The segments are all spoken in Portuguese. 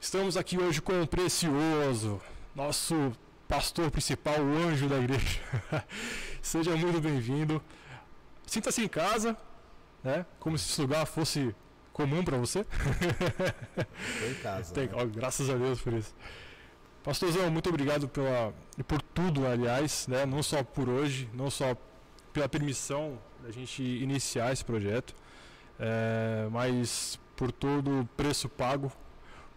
Estamos aqui hoje com o Precioso, nosso pastor principal, o anjo da igreja. Seja muito bem-vindo. Sinta-se em casa, né? Como se esse lugar fosse comum para você. Estou em casa. Tem, né? ó, graças a Deus por isso. Pastorzão, muito obrigado pela, e por tudo, aliás, né? Não só por hoje, não só pela permissão da gente iniciar esse projeto, é, mas por todo o preço pago,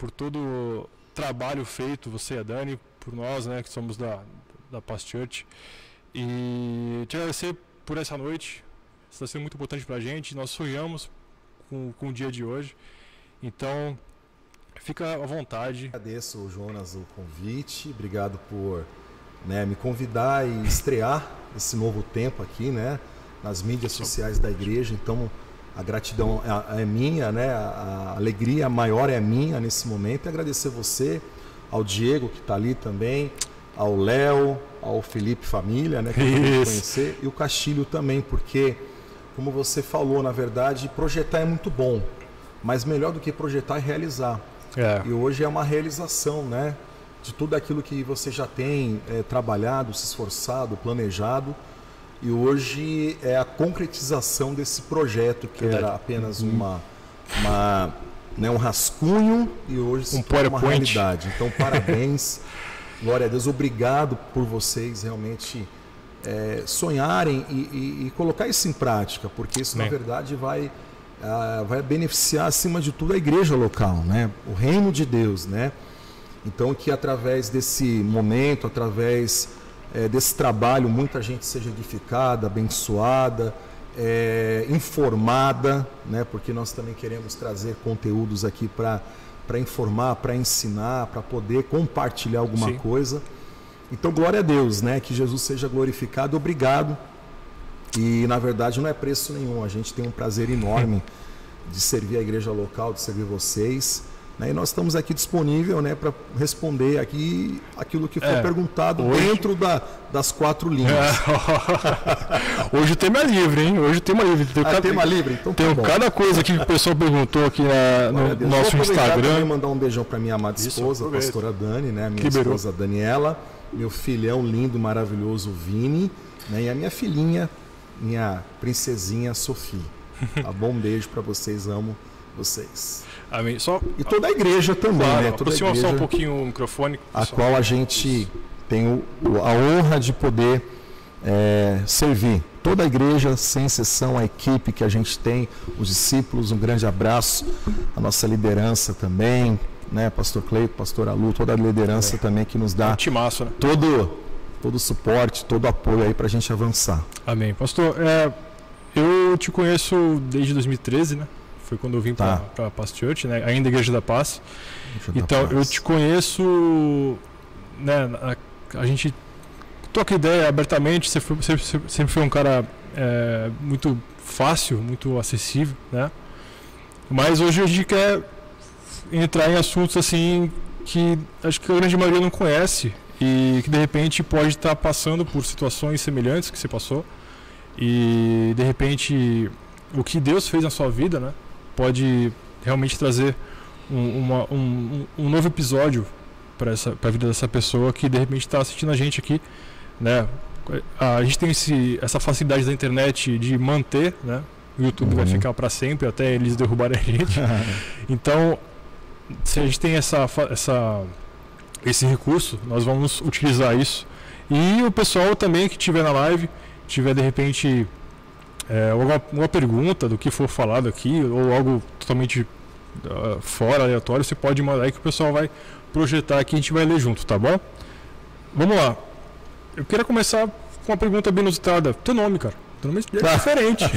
por todo o trabalho feito, você e a Dani, por nós, né, que somos da, da Past Church. E te agradecer por essa noite, está sendo muito importante para a gente, nós sonhamos com, com o dia de hoje. Então, fica à vontade. Agradeço, Jonas, o convite. Obrigado por né, me convidar e estrear esse novo tempo aqui, né? Nas mídias sociais da igreja. Então, a gratidão é, é minha, né? A, alegria maior é minha nesse momento. E agradecer você, ao Diego que está ali também, ao Léo, ao Felipe Família, né? Que eu conhecer, e o Castilho também, porque, como você falou, na verdade, projetar é muito bom, mas melhor do que projetar é realizar. É, E hoje é uma realização, né? De tudo aquilo que você já tem eh, trabalhado, se esforçado, planejado. E hoje é a concretização desse projeto que Verdade. era apenas uma, uma né, um rascunho e hoje se Um uma PowerPoint. realidade. Então, parabéns. Glória a Deus. Obrigado por vocês realmente eh, sonharem e, e- e colocar isso em prática, porque isso, na Amém. verdade, vai ah, vai beneficiar acima de tudo a igreja local, né? O reino de Deus, né? Então que através desse momento, através eh, desse trabalho, muita gente seja edificada, abençoada, eh, informada, né? Porque nós também queremos trazer conteúdos aqui para para informar, para ensinar, para poder compartilhar alguma Sim. coisa. Então glória a Deus, né? Que Jesus seja glorificado. Obrigado. E na verdade não é preço nenhum. A gente tem um prazer enorme de servir a igreja local, de servir vocês. Né? E nós estamos aqui disponível né, para responder aqui aquilo que foi É, perguntado hoje- dentro da- das quatro linhas. Hoje o tema é livre, hein? Hoje o tema é livre. Tem, Ah, cada, tema livre? Então tá tem bom. cada coisa aqui que o pessoal perguntou aqui na- no Deus. nosso Vou aproveitar também Instagram. mandar um beijão para minha amada Isso, esposa, a pastora Dani, né? Minha Liberou. esposa Daniela, meu filhão lindo, maravilhoso Vini, né? E a minha filhinha, minha princesinha Sofia. Tá bom? Um beijo para vocês, amo vocês. Amém. Só E toda a igreja também, claro, né? Toda a aproxima só um igreja pouquinho o microfone. a pessoal. qual a gente tem o- o- a honra de poder é, servir. Toda a igreja, sem exceção, a equipe que a gente tem, os discípulos, um grande abraço, a nossa liderança também, né? Pastor Cleito, Pastor Alu, toda a liderança também que nos Um dá timaço, né? todo, todo o suporte, todo o apoio aí para a gente avançar. Amém. Pastor, é, eu te conheço desde 2013, né? Foi quando eu vim Tá. para Church, né? ainda Igreja da Paz. Eu dar Então, eu paz. te conheço, né, a, a gente troca ideia abertamente, você foi- você sempre foi um cara é, muito fácil, muito acessível, né? Mas hoje a gente quer entrar em assuntos assim que acho que a grande maioria não conhece e que de repente pode estar passando por situações semelhantes que você passou e de repente o que Deus fez na sua vida, né, pode realmente trazer um, uma- um- um- novo episódio para a vida dessa pessoa que de repente está assistindo a gente aqui, né? A gente tem esse, essa facilidade da internet de manter, né? O YouTube vai Uhum. ficar para sempre até eles derrubarem a gente. Então, se a gente tem essa, essa, esse recurso, nós vamos utilizar isso. E o pessoal também que estiver na live, tiver de repente é, alguma, alguma pergunta do que for falado aqui, ou algo totalmente ah, fora, aleatório, você pode mandar aí que o pessoal vai projetar aqui e a gente vai ler junto, tá bom? Vamos lá. Eu queria começar com uma pergunta bem inusitada. Teu nome, cara. Teu nome é Tá. diferente.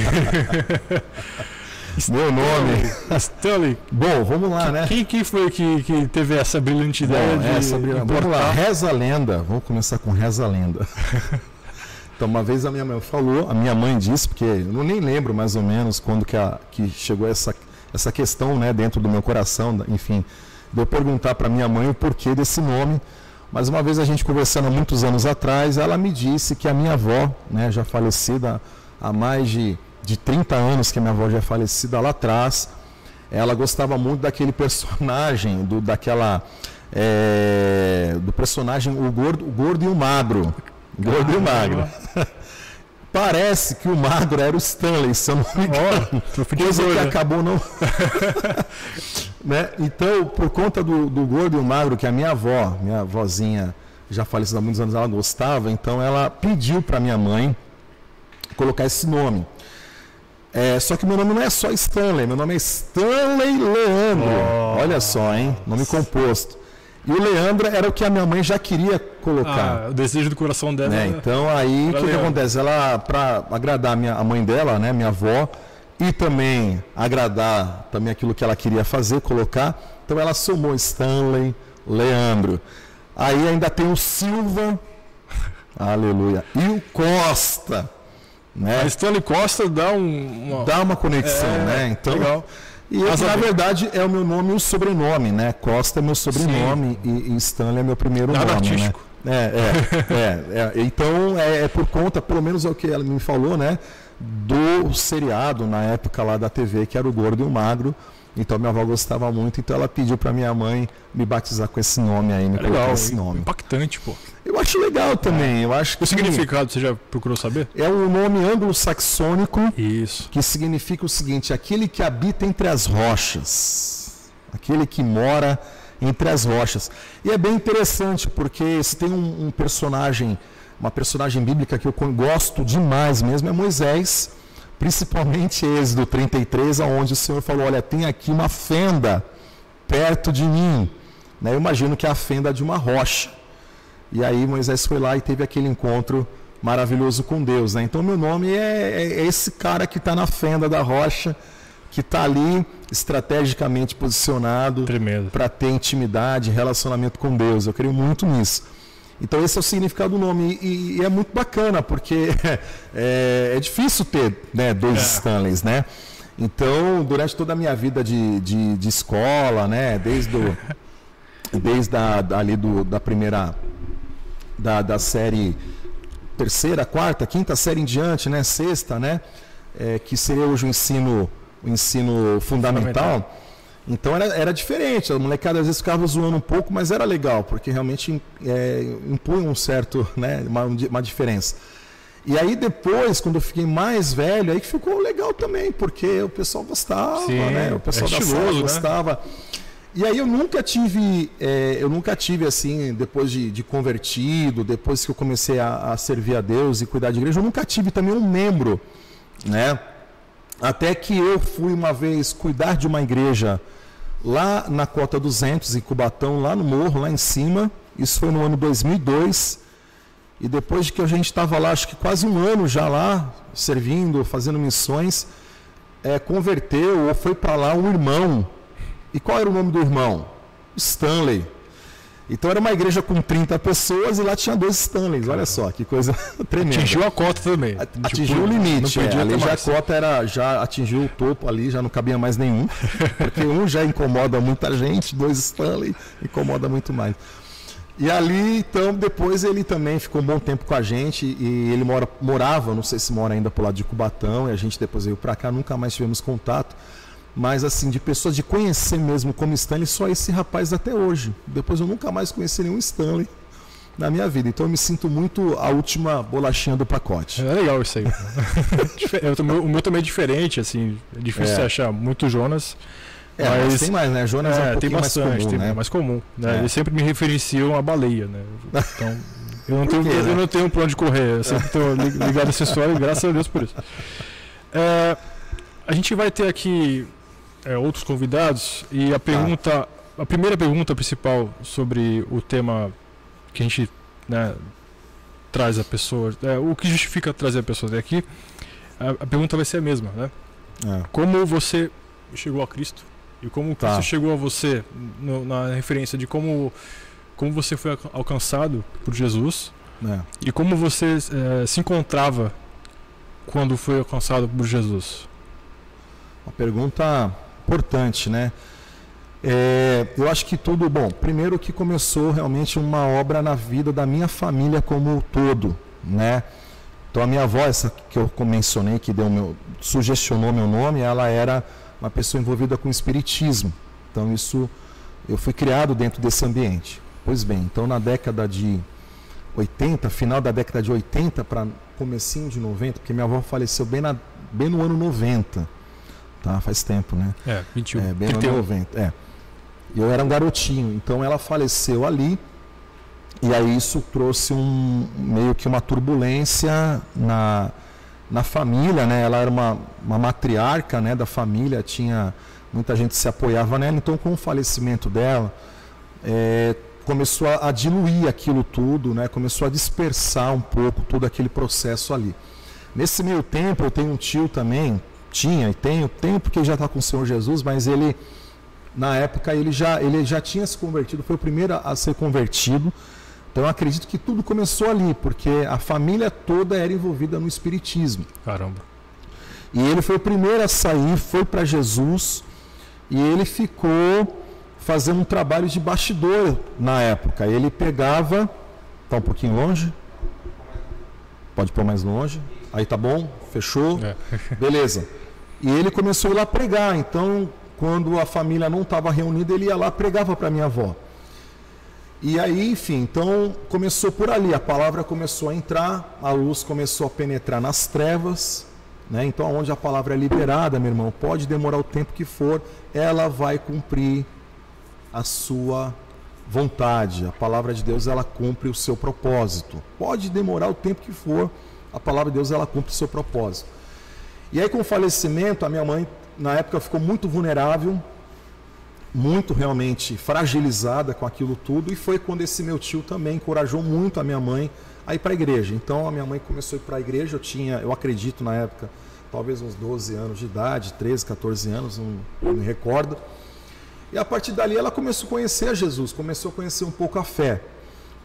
Meu nome. Stanley, Bom, vamos lá, né? quem, quem foi que, que teve essa brilhante ideia Bom, de essa, brilha- vamos lá, reza a lenda. Vamos começar com reza a lenda. então, uma vez a minha mãe falou, a minha mãe disse, porque eu não nem lembro mais ou menos quando que, a, que chegou essa, essa questão né, dentro do meu coração, enfim, de eu perguntar para minha mãe o porquê desse nome. Mas uma vez a gente conversando muitos anos atrás, ela me disse que a minha avó, né, já falecida há mais de, de 30 anos, que a minha avó já é falecida lá atrás, ela gostava muito daquele personagem, do, daquela. É, do personagem o gordo, o gordo e o magro. Gordo e o magro. Parece que o magro era o Stanley, se eu não me engano. Oh, coisa que acabou não. né? Então, por conta do, do gordo e o magro, que a minha avó, minha avózinha já falecida há muitos anos, ela gostava, então ela pediu para minha mãe colocar esse nome. É, só que meu nome não é só Stanley, meu nome é Stanley Leandro. Olha só, hein? Nome composto. E o Leandro era o que a minha mãe já queria colocar. Ah, o desejo do coração dela. É, então aí o que, que, acontece? Ela, para agradar a, minha, a mãe dela, né, minha avó, e também agradar também aquilo que ela queria fazer, colocar, então ela somou Stanley, Leandro. Aí ainda tem o Silva, aleluia, e o Costa. Né? A Stanley Costa dá um, uma... Dá uma conexão, é, né? Então, legal. E na verdade é o meu nome e o sobrenome, né? Costa é meu sobrenome e, e, Stanley é meu primeiro Nada nome, né? artístico. né? É, é, é, é, Então é, é, por conta, pelo menos é o que ela me falou, né? Do seriado na época lá da TV, que era o Gordo e o Magro. Então minha avó gostava muito, então ela pediu para minha mãe me batizar com esse nome aí, me é colocar esse nome. Impactante, pô. Eu acho legal também. Eu acho que o significado você já procurou saber? É um nome anglo-saxônico. Isso. Que significa o seguinte: aquele que habita entre as rochas, aquele que mora entre as rochas. E é bem interessante porque se tem um, um personagem, uma personagem bíblica que eu gosto demais mesmo é Moisés principalmente Êxodo 33, onde o Senhor falou: Olha, tem aqui uma fenda perto de mim. Né? Eu imagino que é a fenda de uma rocha. E aí Moisés foi lá e teve aquele encontro maravilhoso com Deus. Né? Então, meu nome é, é, é esse cara que está na fenda da rocha, que está ali estrategicamente posicionado para ter intimidade, relacionamento com Deus. Eu creio muito nisso. Então esse é o significado do nome e, e é muito bacana porque é, é difícil ter né, dois é. Stanleys, né? Então durante toda a minha vida de, de, de escola, né, desde do, desde a, ali do, da primeira da, da série terceira, quarta, quinta série em diante, né, sexta, né, é, que seria hoje o ensino o ensino fundamental. fundamental então era, era diferente, a molecada às vezes ficava zoando um pouco, mas era legal, porque realmente é, impunha um certo, né, uma, uma diferença. E aí depois, quando eu fiquei mais velho, aí que ficou legal também, porque o pessoal gostava, Sim, né? O pessoal é da sala né? gostava. E aí eu nunca tive, é, eu nunca tive assim, depois de, de convertido, depois que eu comecei a, a, servir a Deus e cuidar de igreja, eu nunca tive também um membro, né? Até que eu fui uma vez cuidar de uma igreja lá na Cota 200, em Cubatão, lá no morro, lá em cima. Isso foi no ano 2002. E depois de que a gente estava lá, acho que quase um ano já lá, servindo, fazendo missões, é, converteu ou foi para lá um irmão. E qual era o nome do irmão? Stanley. Então era uma igreja com 30 pessoas e lá tinha dois Stanleys. Olha só, que coisa tremenda. Atingiu a cota também. Atingiu tipo, o limite. É, ali já a cota era, já atingiu o topo ali, já não cabia mais nenhum. Porque um já incomoda muita gente, dois Stanley incomoda muito mais. E ali, então, depois ele também ficou um bom tempo com a gente e ele mora, morava, não sei se mora ainda pro lado de Cubatão, e a gente depois veio para cá, nunca mais tivemos contato mas assim, de pessoas de conhecer mesmo como Stanley, só esse rapaz até hoje. Depois eu nunca mais conheci nenhum Stanley na minha vida. Então eu me sinto muito a última bolachinha do pacote. É legal isso aí. o meu também é diferente, assim, é difícil é. achar muito Jonas. É, mas, mas, tem mais, né? Jonas é, é um tem bastante, mais comum, tem né? mais comum. Né? É. Eles sempre me referenciam a baleia, né? Então, eu não, tenho, quê, eu né? não tenho pra onde correr. Eu sempre estou ligado a essa história e graças a Deus por isso. É, a gente vai ter aqui é, outros convidados e a pergunta, a primeira pergunta principal sobre o tema que a gente né, traz a pessoa, é, o que justifica trazer a pessoa até aqui, a, a, pergunta vai ser a mesma, né? É. Como você chegou a Cristo e como tá. Cristo chegou a você no, na referência de como como você foi alcançado por Jesus é. e como você é, se encontrava quando foi alcançado por Jesus. Uma pergunta importante, né? É, eu acho que tudo bom. Primeiro que começou realmente uma obra na vida da minha família como um todo, né? Então a minha avó, essa que eu mencionei, que deu meu, sugestionou meu nome, ela era uma pessoa envolvida com espiritismo. Então isso eu fui criado dentro desse ambiente. Pois bem, então na década de 80, final da década de 80 para comecinho de 90, porque minha avó faleceu bem, na, bem no ano 90. Tá? Faz tempo, né? É, 21. É, bem no ano 90. É. Eu era um garotinho, então ela faleceu ali. E aí isso trouxe um meio que uma turbulência na, na família, né? Ela era uma, uma matriarca, né, da família, tinha muita gente se apoiava nela. Então, com o falecimento dela, é, começou a, a, diluir aquilo tudo, né? Começou a dispersar um pouco todo aquele processo ali. Nesse meio tempo, eu tenho um tio também, tinha e tenho, tenho porque já está com o Senhor Jesus, mas ele na época ele já ele já tinha se convertido, foi o primeiro a ser convertido. Então eu acredito que tudo começou ali, porque a família toda era envolvida no espiritismo. Caramba. E ele foi o primeiro a sair, foi para Jesus e ele ficou fazendo um trabalho de bastidor na época. Ele pegava, tá um pouquinho longe? Pode pôr mais longe. Aí tá bom, fechou, é. beleza. E ele começou a ir lá pregar. Então, quando a família não estava reunida, ele ia lá pregava para minha avó. E aí, enfim, então começou por ali, a palavra começou a entrar, a luz começou a penetrar nas trevas, né? Então, onde a palavra é liberada, meu irmão, pode demorar o tempo que for, ela vai cumprir a sua vontade. A palavra de Deus, ela cumpre o seu propósito. Pode demorar o tempo que for, a palavra de Deus, ela cumpre o seu propósito. E aí, com o falecimento, a minha mãe, na época, ficou muito vulnerável, muito realmente fragilizada com aquilo tudo, e foi quando esse meu tio também encorajou muito a minha mãe a ir para a igreja. Então a minha mãe começou a ir para a igreja, eu tinha, eu acredito na época, talvez uns 12 anos de idade, 13, 14 anos, não, não me recordo. E a partir dali ela começou a conhecer Jesus, começou a conhecer um pouco a fé.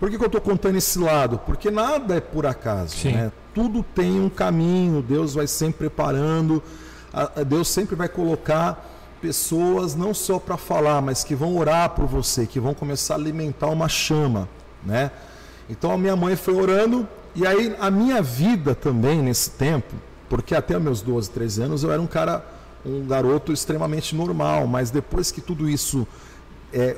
Por que, que eu estou contando esse lado? Porque nada é por acaso. Né? Tudo tem um caminho, Deus vai sempre preparando, Deus sempre vai colocar pessoas não só para falar, mas que vão orar por você, que vão começar a alimentar uma chama, né? Então a minha mãe foi orando e aí a minha vida também nesse tempo, porque até meus 12, 13 anos eu era um cara, um garoto extremamente normal, mas depois que tudo isso é,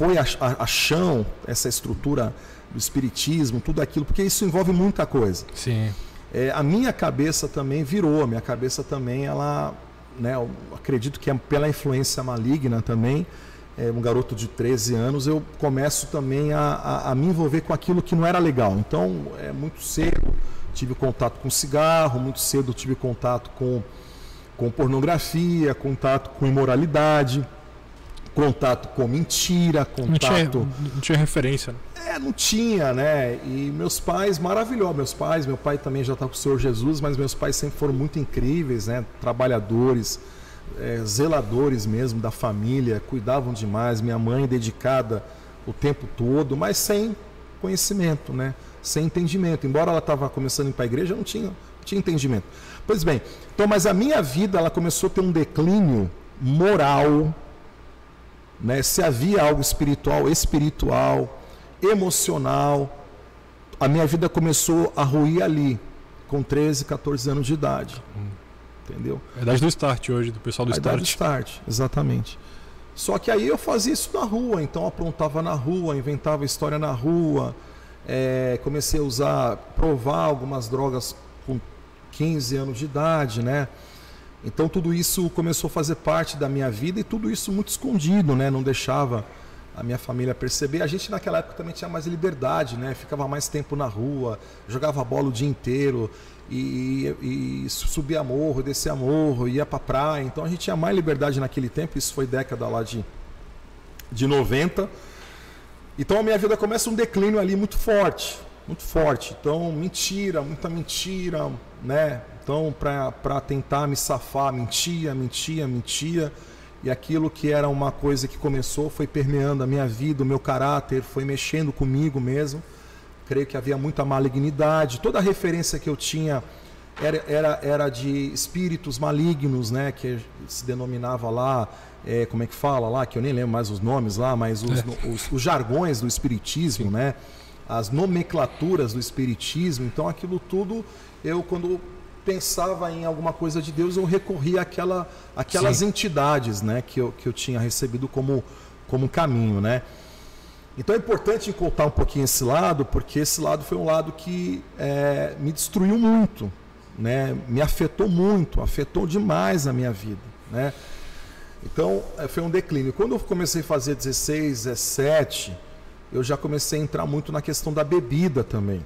foi a, a, a chão, essa estrutura do espiritismo, tudo aquilo, porque isso envolve muita coisa. Sim. É, a minha cabeça também virou, a minha cabeça também ela né, acredito que é pela influência maligna também, é, um garoto de 13 anos, eu começo também a, a, a, me envolver com aquilo que não era legal. Então, é muito cedo tive contato com cigarro, muito cedo tive contato com, com pornografia, contato com imoralidade, contato com mentira, contato. Não tinha, não tinha referência. Né? É, não tinha, né? E meus pais, maravilhosos, meus pais, meu pai também já está com o Senhor Jesus, mas meus pais sempre foram muito incríveis, né? Trabalhadores, é, zeladores mesmo da família, cuidavam demais. Minha mãe dedicada o tempo todo, mas sem conhecimento, né? Sem entendimento. Embora ela estava começando a ir para a igreja, não tinha, não tinha entendimento. Pois bem, então, mas a minha vida ela começou a ter um declínio moral, né? Se havia algo espiritual, espiritual emocional. A minha vida começou a ruir ali, com 13, 14 anos de idade. Hum. Entendeu? É a idade do start hoje, do pessoal do a start. Idade do start, exatamente. Só que aí eu fazia isso na rua, então aprontava na rua, inventava história na rua, é, comecei a usar, provar algumas drogas com 15 anos de idade, né? Então tudo isso começou a fazer parte da minha vida e tudo isso muito escondido, né? Não deixava a minha família perceber. A gente naquela época também tinha mais liberdade, né? Ficava mais tempo na rua, jogava bola o dia inteiro e, e, e subia morro, descia morro, ia para praia. Então a gente tinha mais liberdade naquele tempo. Isso foi década lá de de 90. Então a minha vida começa um declínio ali muito forte, muito forte. Então mentira, muita mentira, né? Para tentar me safar, mentia, mentia, mentia e aquilo que era uma coisa que começou foi permeando a minha vida, o meu caráter, foi mexendo comigo mesmo. Creio que havia muita malignidade. Toda a referência que eu tinha era, era, era de espíritos malignos, né? Que se denominava lá, é, como é que fala lá, que eu nem lembro mais os nomes lá, mas os, é. os, os jargões do espiritismo, Sim. né? As nomenclaturas do espiritismo. Então aquilo tudo, eu quando pensava em alguma coisa de Deus, eu recorria àquela, àquelas Sim. entidades né, que, eu, que eu tinha recebido como, como caminho. Né? Então é importante contar um pouquinho esse lado, porque esse lado foi um lado que é, me destruiu muito, né? me afetou muito, afetou demais a minha vida. Né? Então é, foi um declínio. Quando eu comecei a fazer 16, 17, eu já comecei a entrar muito na questão da bebida também.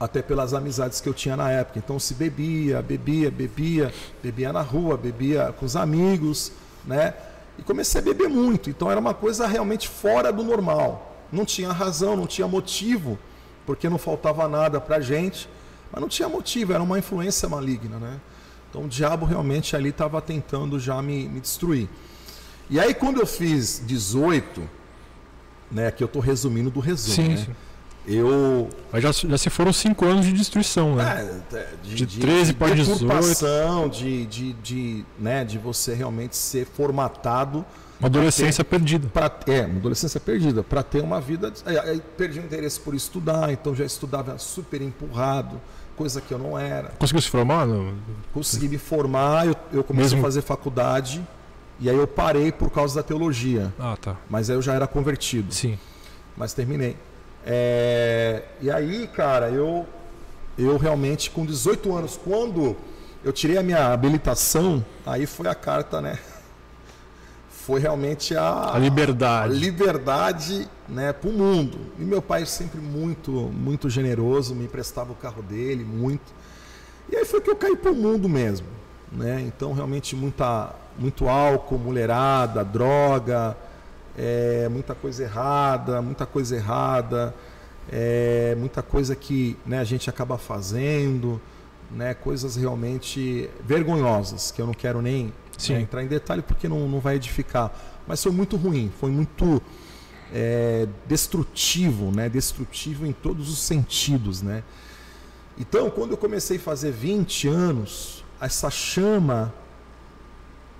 Até pelas amizades que eu tinha na época. Então se bebia, bebia, bebia, bebia na rua, bebia com os amigos, né? E comecei a beber muito. Então era uma coisa realmente fora do normal. Não tinha razão, não tinha motivo, porque não faltava nada pra gente, mas não tinha motivo, era uma influência maligna, né? Então o diabo realmente ali estava tentando já me, me destruir. E aí quando eu fiz 18, né, que eu estou resumindo do resumo, Sim, né? sim. Eu Mas já, já se foram cinco anos de destruição, né? é, De 13 para 18. deturpação, de, de, de, né, de você realmente ser formatado Uma adolescência perdida. para é, uma adolescência perdida, para ter uma vida. Aí, aí perdi o interesse por estudar, então já estudava super empurrado, coisa que eu não era. Conseguiu se formar? Não? Consegui me formar, eu, eu comecei Mesmo- a fazer faculdade, e aí eu parei por causa da teologia, Ah, tá. mas aí eu já era convertido. Sim. mas terminei. É, e aí, cara, eu, eu realmente, com 18 anos, quando eu tirei a minha habilitação, aí foi a carta, né? Foi realmente a, A liberdade. a liberdade né, para o mundo. E meu pai sempre muito, muito generoso, me emprestava o carro dele, muito. E aí foi que eu caí para o mundo mesmo. Né? Então, realmente, muita, muito álcool, mulherada, droga, é, muita coisa errada, muita coisa errada, é, muita coisa que né, a gente acaba fazendo, né, coisas realmente vergonhosas, que eu não quero nem né, entrar em detalhe porque não, não vai edificar. Mas foi muito ruim, foi muito é, destrutivo, né, destrutivo em todos os sentidos. Né? Então, quando eu comecei a fazer 20 anos, essa chama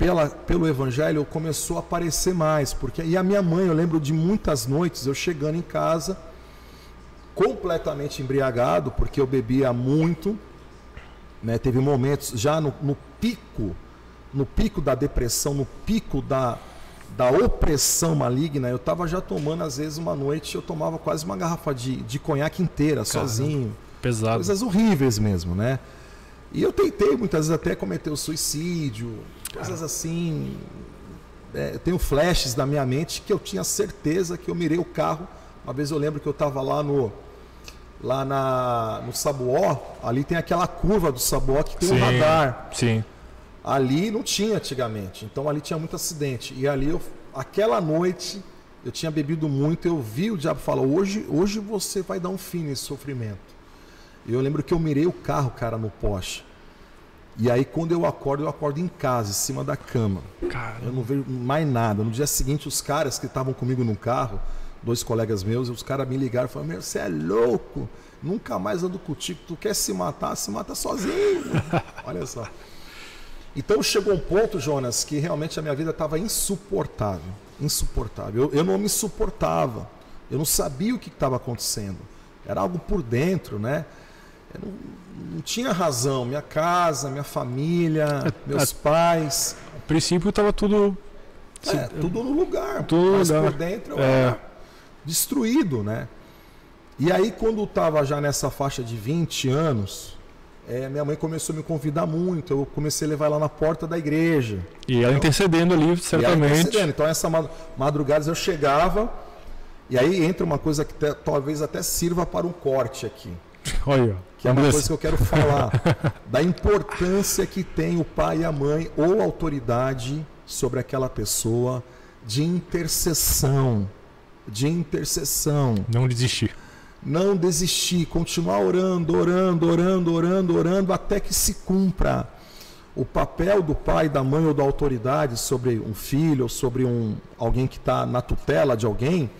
pela, pelo evangelho começou a aparecer mais, porque e a minha mãe, eu lembro de muitas noites eu chegando em casa completamente embriagado, porque eu bebia muito, né? Teve momentos já no, no pico, no pico da depressão, no pico da, da opressão maligna, eu estava já tomando às vezes uma noite, eu tomava quase uma garrafa de, de conhaque inteira, Caramba. sozinho Pesado. coisas horríveis mesmo, né? E eu tentei muitas vezes até cometer o suicídio, coisas assim. É, eu tenho flashes na minha mente que eu tinha certeza que eu mirei o carro. Uma vez eu lembro que eu estava lá no lá na, no Sabuó, ali tem aquela curva do Sabuó que tem um radar. Sim. Ali não tinha antigamente, então ali tinha muito acidente. E ali, eu, aquela noite, eu tinha bebido muito, eu vi o diabo falar: hoje, hoje você vai dar um fim nesse sofrimento. E eu lembro que eu mirei o carro, cara, no poste. E aí, quando eu acordo, eu acordo em casa, em cima da cama. Cara, Eu não vejo mais nada. No dia seguinte, os caras que estavam comigo no carro, dois colegas meus, os caras me ligaram e falaram: Meu, você é louco, nunca mais ando contigo. Tu quer se matar, se mata sozinho. Olha só. Então chegou um ponto, Jonas, que realmente a minha vida estava insuportável. Insuportável. Eu, eu não me suportava. Eu não sabia o que estava acontecendo. Era algo por dentro, né? Eu não, não tinha razão. Minha casa, minha família, meus pais. a princípio tava tudo. É, tudo no lugar. Tudo mas lugar. por dentro eu É. era destruído, né? E aí, quando estava já nessa faixa de 20 anos, é, minha mãe começou a me convidar muito. Eu comecei a levar ela na porta da igreja. E ela intercedendo ali, E ela certamente. intercedendo. Então, essa ma- madrugadas eu chegava, e aí entra uma coisa que talvez até sirva para um corte aqui. Olha, Que é uma coisa que eu quero falar. Da importância que tem o pai e a mãe ou autoridade sobre aquela pessoa de intercessão, de intercessão, não desistir. não desistir, continuar orando, orando, orando, orando, orando até que se cumpra. O papel do pai, da mãe ou da autoridade sobre um filho ou sobre um alguém que está na tutela de alguém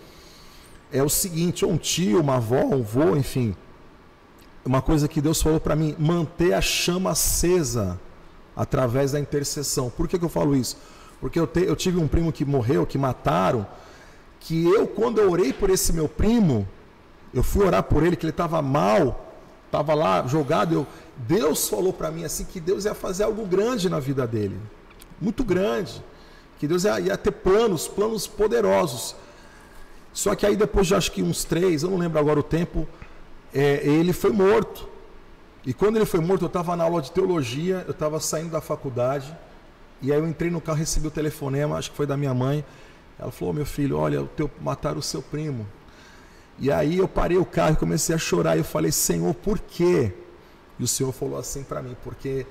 é o seguinte, ou um tio, uma avó, um vô, enfim, uma coisa que Deus falou para mim, manter a chama acesa através da intercessão. Por que, que eu falo isso? Porque eu, te- eu tive um primo que morreu, que mataram, que eu, quando eu orei por esse meu primo, eu fui orar por ele, que ele estava mal, estava lá jogado, eu, Deus falou para mim assim que Deus ia fazer algo grande na vida dele, muito grande, que Deus ia, ia ter planos, planos poderosos. Só que aí depois de acho que uns três, eu não lembro agora o tempo, é, ele foi morto. E quando ele foi morto, eu estava na aula de teologia, eu estava saindo da faculdade, e aí eu entrei no carro, recebi o telefonema, acho que foi da minha mãe. Ela falou: oh, meu filho, olha, o teu, mataram o seu primo. E aí eu parei o carro e comecei a chorar. E eu falei: Senhor, por quê? E o Senhor falou assim para mim: porque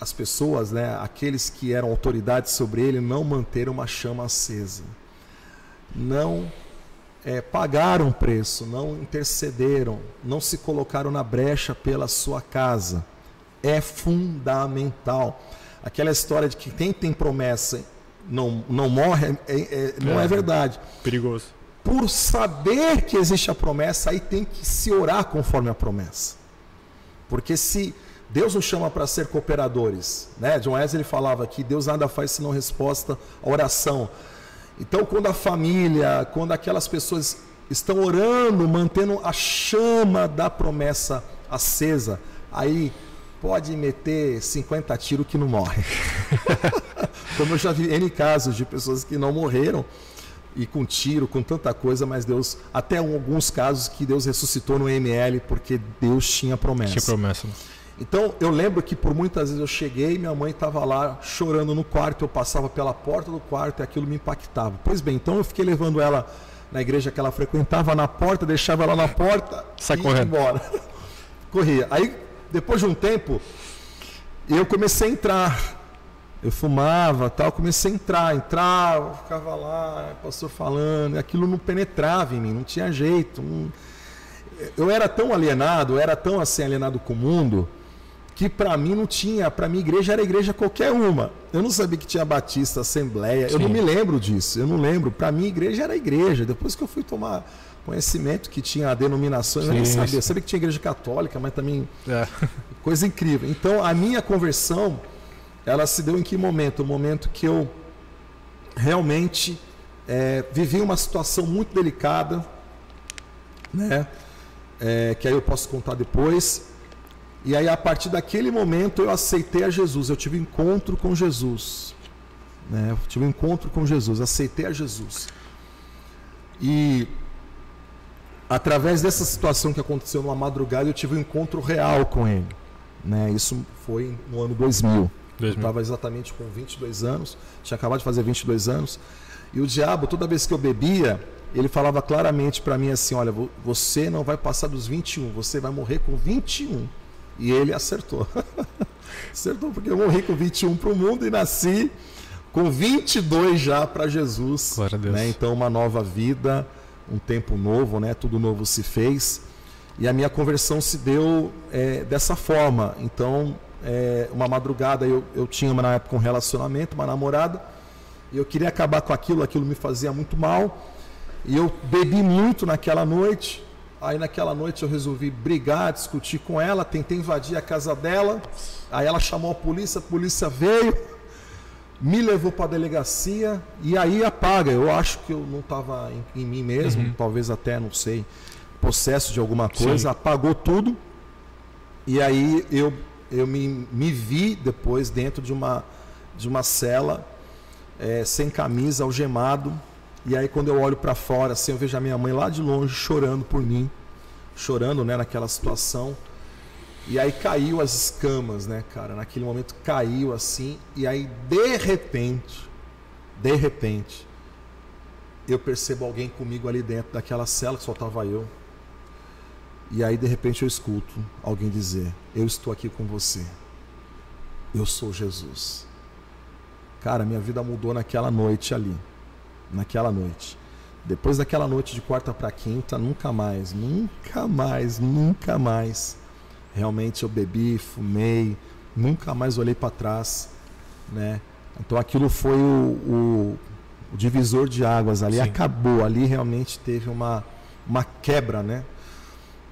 as pessoas, né, aqueles que eram autoridades sobre ele, não manteram uma chama acesa, não é, pagaram preço, não intercederam, não se colocaram na brecha pela sua casa. É fundamental. Aquela história de que quem tem promessa não, não morre é, é, não é, é verdade. Perigoso. Por saber que existe a promessa, aí tem que se orar conforme a promessa. Porque se Deus nos chama para ser cooperadores, né? John Wesley falava que Deus nada faz senão resposta à oração. Então, quando a família, quando aquelas pessoas estão orando, mantendo a chama da promessa acesa, aí pode meter 50 tiros que não morre. Como eu já vi N casos de pessoas que não morreram e com tiro, com tanta coisa, mas Deus, até alguns casos que Deus ressuscitou no ML porque Deus tinha promessa. Tinha promessa. Então eu lembro que por muitas vezes eu cheguei, minha mãe estava lá chorando no quarto, eu passava pela porta do quarto e aquilo me impactava. Pois bem, então eu fiquei levando ela na igreja que ela frequentava na porta, deixava ela na porta Sai e correndo. embora. Corria. Aí depois de um tempo eu comecei a entrar eu fumava tal, comecei a entrar, entrava, ficava lá, pastor falando, aquilo não penetrava em mim, não tinha jeito. Não... Eu era tão alienado, eu era tão assim alienado com o mundo, que para mim não tinha, para mim igreja era igreja qualquer uma. Eu não sabia que tinha batista, assembleia, Sim. eu não me lembro disso, eu não lembro. Para mim igreja era igreja. Depois que eu fui tomar conhecimento que tinha a denominação, eu nem sabia. Eu sabia que tinha igreja católica, mas também é. coisa incrível. Então a minha conversão ela se deu em que momento? O momento que eu realmente é, vivi uma situação muito delicada, né? É, que aí eu posso contar depois. E aí, a partir daquele momento, eu aceitei a Jesus. Eu tive um encontro com Jesus. Né? Eu tive um encontro com Jesus. Aceitei a Jesus. E através dessa situação que aconteceu numa madrugada, eu tive um encontro real com Ele. Né? Isso foi no ano 2000. Eu estava exatamente com 22 anos, tinha acabado de fazer 22 anos. E o diabo, toda vez que eu bebia, ele falava claramente para mim assim: Olha, você não vai passar dos 21, você vai morrer com 21. E ele acertou. acertou, porque eu morri com 21 para o mundo e nasci com 22 já para Jesus. Glória a Deus. Né? Então, uma nova vida, um tempo novo, né? tudo novo se fez. E a minha conversão se deu é, dessa forma. Então, é, uma madrugada eu, eu tinha na época um relacionamento, uma namorada, e eu queria acabar com aquilo, aquilo me fazia muito mal. E eu bebi muito naquela noite. Aí naquela noite eu resolvi brigar, discutir com ela, tentei invadir a casa dela. Aí ela chamou a polícia, a polícia veio, me levou para a delegacia e aí apaga. Eu acho que eu não estava em, em, mim mesmo, uhum. talvez até, não sei, processo de alguma coisa, Sim. apagou tudo. E aí eu eu me, me vi depois dentro de uma, de uma cela, é, sem camisa, algemado. E aí quando eu olho para fora, assim, eu vejo a minha mãe lá de longe chorando por mim, chorando, né, naquela situação. E aí caiu as escamas, né, cara? Naquele momento caiu assim, e aí de repente, de repente, eu percebo alguém comigo ali dentro daquela cela que só tava eu. E aí de repente eu escuto alguém dizer: Eu estou aqui com você. Eu sou Jesus. Cara, minha vida mudou naquela noite ali. Naquela noite. Depois daquela noite de quarta para quinta, nunca mais, nunca mais, nunca mais. Realmente eu bebi, fumei, nunca mais olhei para trás, né? Então aquilo foi o, o, o divisor de águas ali, Sim. acabou ali realmente teve uma uma quebra, né?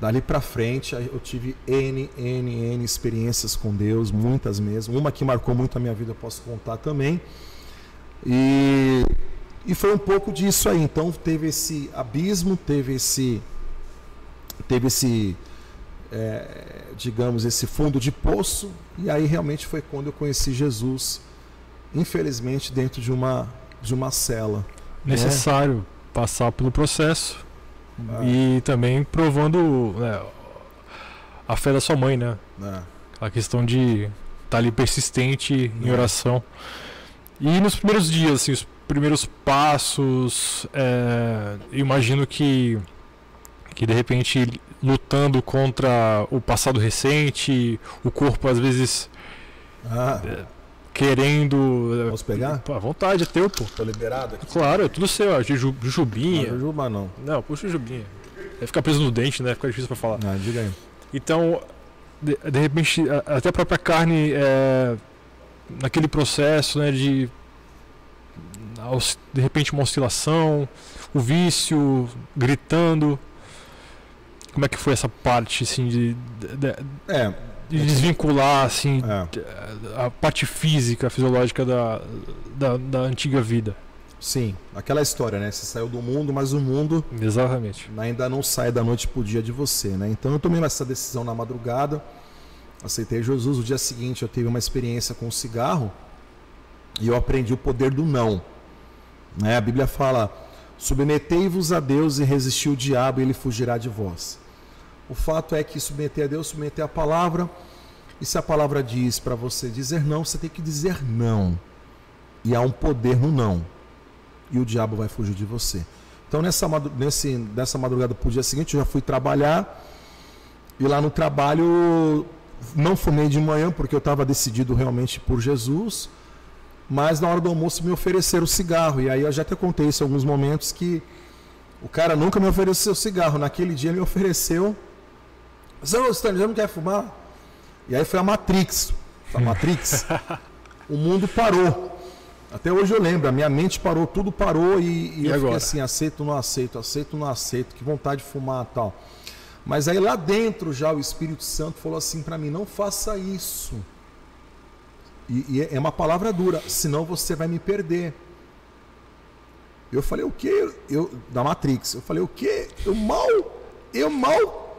Dali para frente, eu tive N, N, N experiências com Deus, muitas mesmo. Uma que marcou muito a minha vida, eu posso contar também. E, e foi um pouco disso aí. Então, teve esse abismo, teve esse, teve esse, é, digamos, esse fundo de poço. E aí realmente foi quando eu conheci Jesus, infelizmente, dentro de uma, de uma cela. Necessário é. passar pelo processo ah. e também provando né, a fé da sua mãe, né? É. A questão de estar tá ali persistente em é. oração. E nos primeiros dias, assim, os primeiros passos, é, imagino que, que de repente lutando contra o passado recente, o corpo às vezes ah. é, querendo. Posso pegar? Pô, à vontade, é teu, pô. Tô liberado aqui. Claro, é tudo seu, ó, jujubinha. Não, jujuba não. Não, puxa jujubinha. Vai ficar preso no dente, né? Fica difícil pra falar. Ah, diga aí. Então, de, de repente, até a própria carne, é, naquele processo né, de de repente uma oscilação, o vício, gritando. Como é que foi essa parte assim de, de, é, de desvincular assim é. a parte física, fisiológica da, da, da, antiga vida? Sim, aquela história, né? Você saiu do mundo, mas o mundo Exatamente. ainda não sai da noite pro dia de você, né? Então eu tomei essa decisão na madrugada, aceitei Jesus. O dia seguinte eu tive uma experiência com o cigarro e eu aprendi o poder do não. Né? A Bíblia fala: submetei-vos a Deus e resistir o diabo, e ele fugirá de vós. O fato é que submeter a Deus, submeter a palavra, e se a palavra diz para você dizer não, você tem que dizer não. E há um poder no não. E o diabo vai fugir de você. Então, nessa, nesse, nessa madrugada para o dia seguinte, eu já fui trabalhar. E lá no trabalho, não fumei de manhã, porque eu estava decidido realmente por Jesus mas na hora do almoço me ofereceram cigarro. E aí eu já até contei isso em alguns momentos que o cara nunca me ofereceu cigarro. Naquele dia ele me ofereceu. Zé Stanley, já não quer fumar? E aí foi a Matrix. A Matrix. o mundo parou. Até hoje eu lembro, a minha mente parou, tudo parou e, e, e eu agora? fiquei assim, aceito, não aceito, aceito, não aceito, que vontade de fumar tal. Mas aí lá dentro já o Espírito Santo falou assim para mim, não faça isso. E, e, é uma palavra dura, senão você vai me perder. Eu falei, o que? Eu, da Matrix. Eu falei, o que? Eu mal, eu mal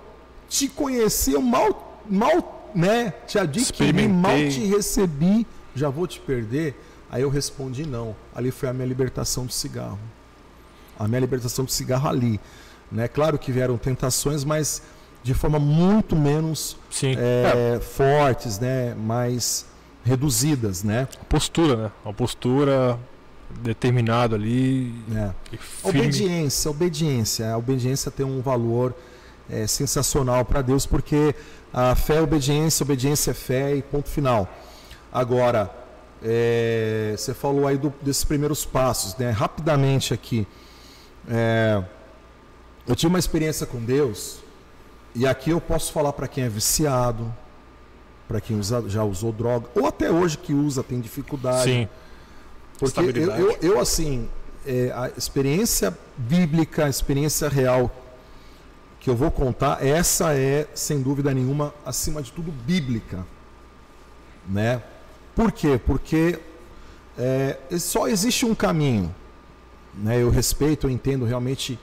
te conheci, eu mal, mal, né? Te adquiri, mal te recebi, já vou te perder. Aí eu respondi não. Ali foi a minha libertação do cigarro. A minha libertação do cigarro ali. Né? Claro que vieram tentações, mas de forma muito menos é, é. fortes, né? mais reduzidas, né? Postura, né? Uma postura determinada ali. É. Obediência, obediência. A obediência tem um valor é, sensacional para Deus, porque a fé é obediência, obediência é fé e ponto final. Agora, é, você falou aí do, desses primeiros passos, né? Rapidamente aqui. É, eu tive uma experiência com Deus, e aqui eu posso falar para quem é viciado, para quem usa, já usou droga, ou até hoje que usa, tem dificuldade. Sim. Porque eu, eu, eu, assim, é, a experiência bíblica, a experiência real que eu vou contar, essa é, sem dúvida nenhuma, acima de tudo, bíblica. Né? Por quê? Porque é, só existe um caminho. Né? Eu respeito, eu entendo realmente.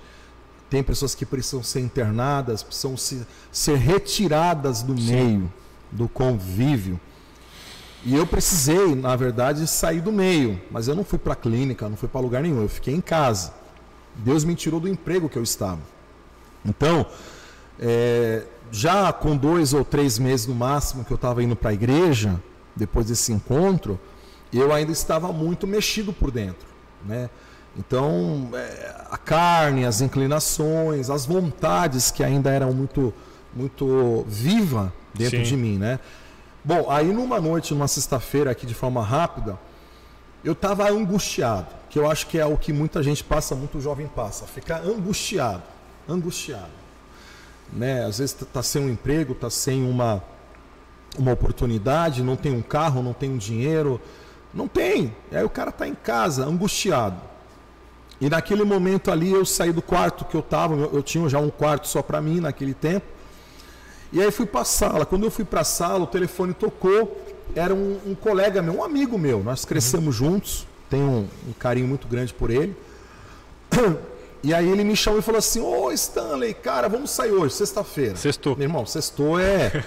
Tem pessoas que precisam ser internadas, precisam se, ser retiradas do Sim. meio do convívio. E eu precisei, na verdade, sair do meio, mas eu não fui para clínica, não fui para lugar nenhum, eu fiquei em casa. Deus me tirou do emprego que eu estava. Então, é, já com dois ou três meses no máximo que eu estava indo para a igreja, depois desse encontro, eu ainda estava muito mexido por dentro, né? Então, é, a carne, as inclinações, as vontades que ainda eram muito, muito viva, dentro Sim. de mim, né? Bom, aí numa noite, numa sexta-feira aqui de forma rápida, eu estava angustiado, que eu acho que é o que muita gente passa, muito jovem passa, ficar angustiado, angustiado, né? Às vezes está sem um emprego, está sem uma uma oportunidade, não tem um carro, não tem um dinheiro, não tem. Aí o cara está em casa, angustiado. E naquele momento ali eu saí do quarto que eu estava, eu tinha já um quarto só para mim naquele tempo. E aí fui para a sala. Quando eu fui para a sala, o telefone tocou. Era um, um, colega meu, um amigo meu. Nós crescemos uhum. juntos. Tenho um, um, carinho muito grande por ele. E aí ele me chamou e falou assim: Ô Stanley, cara, vamos sair hoje, sexta-feira. Sextou. Meu irmão, sextou é.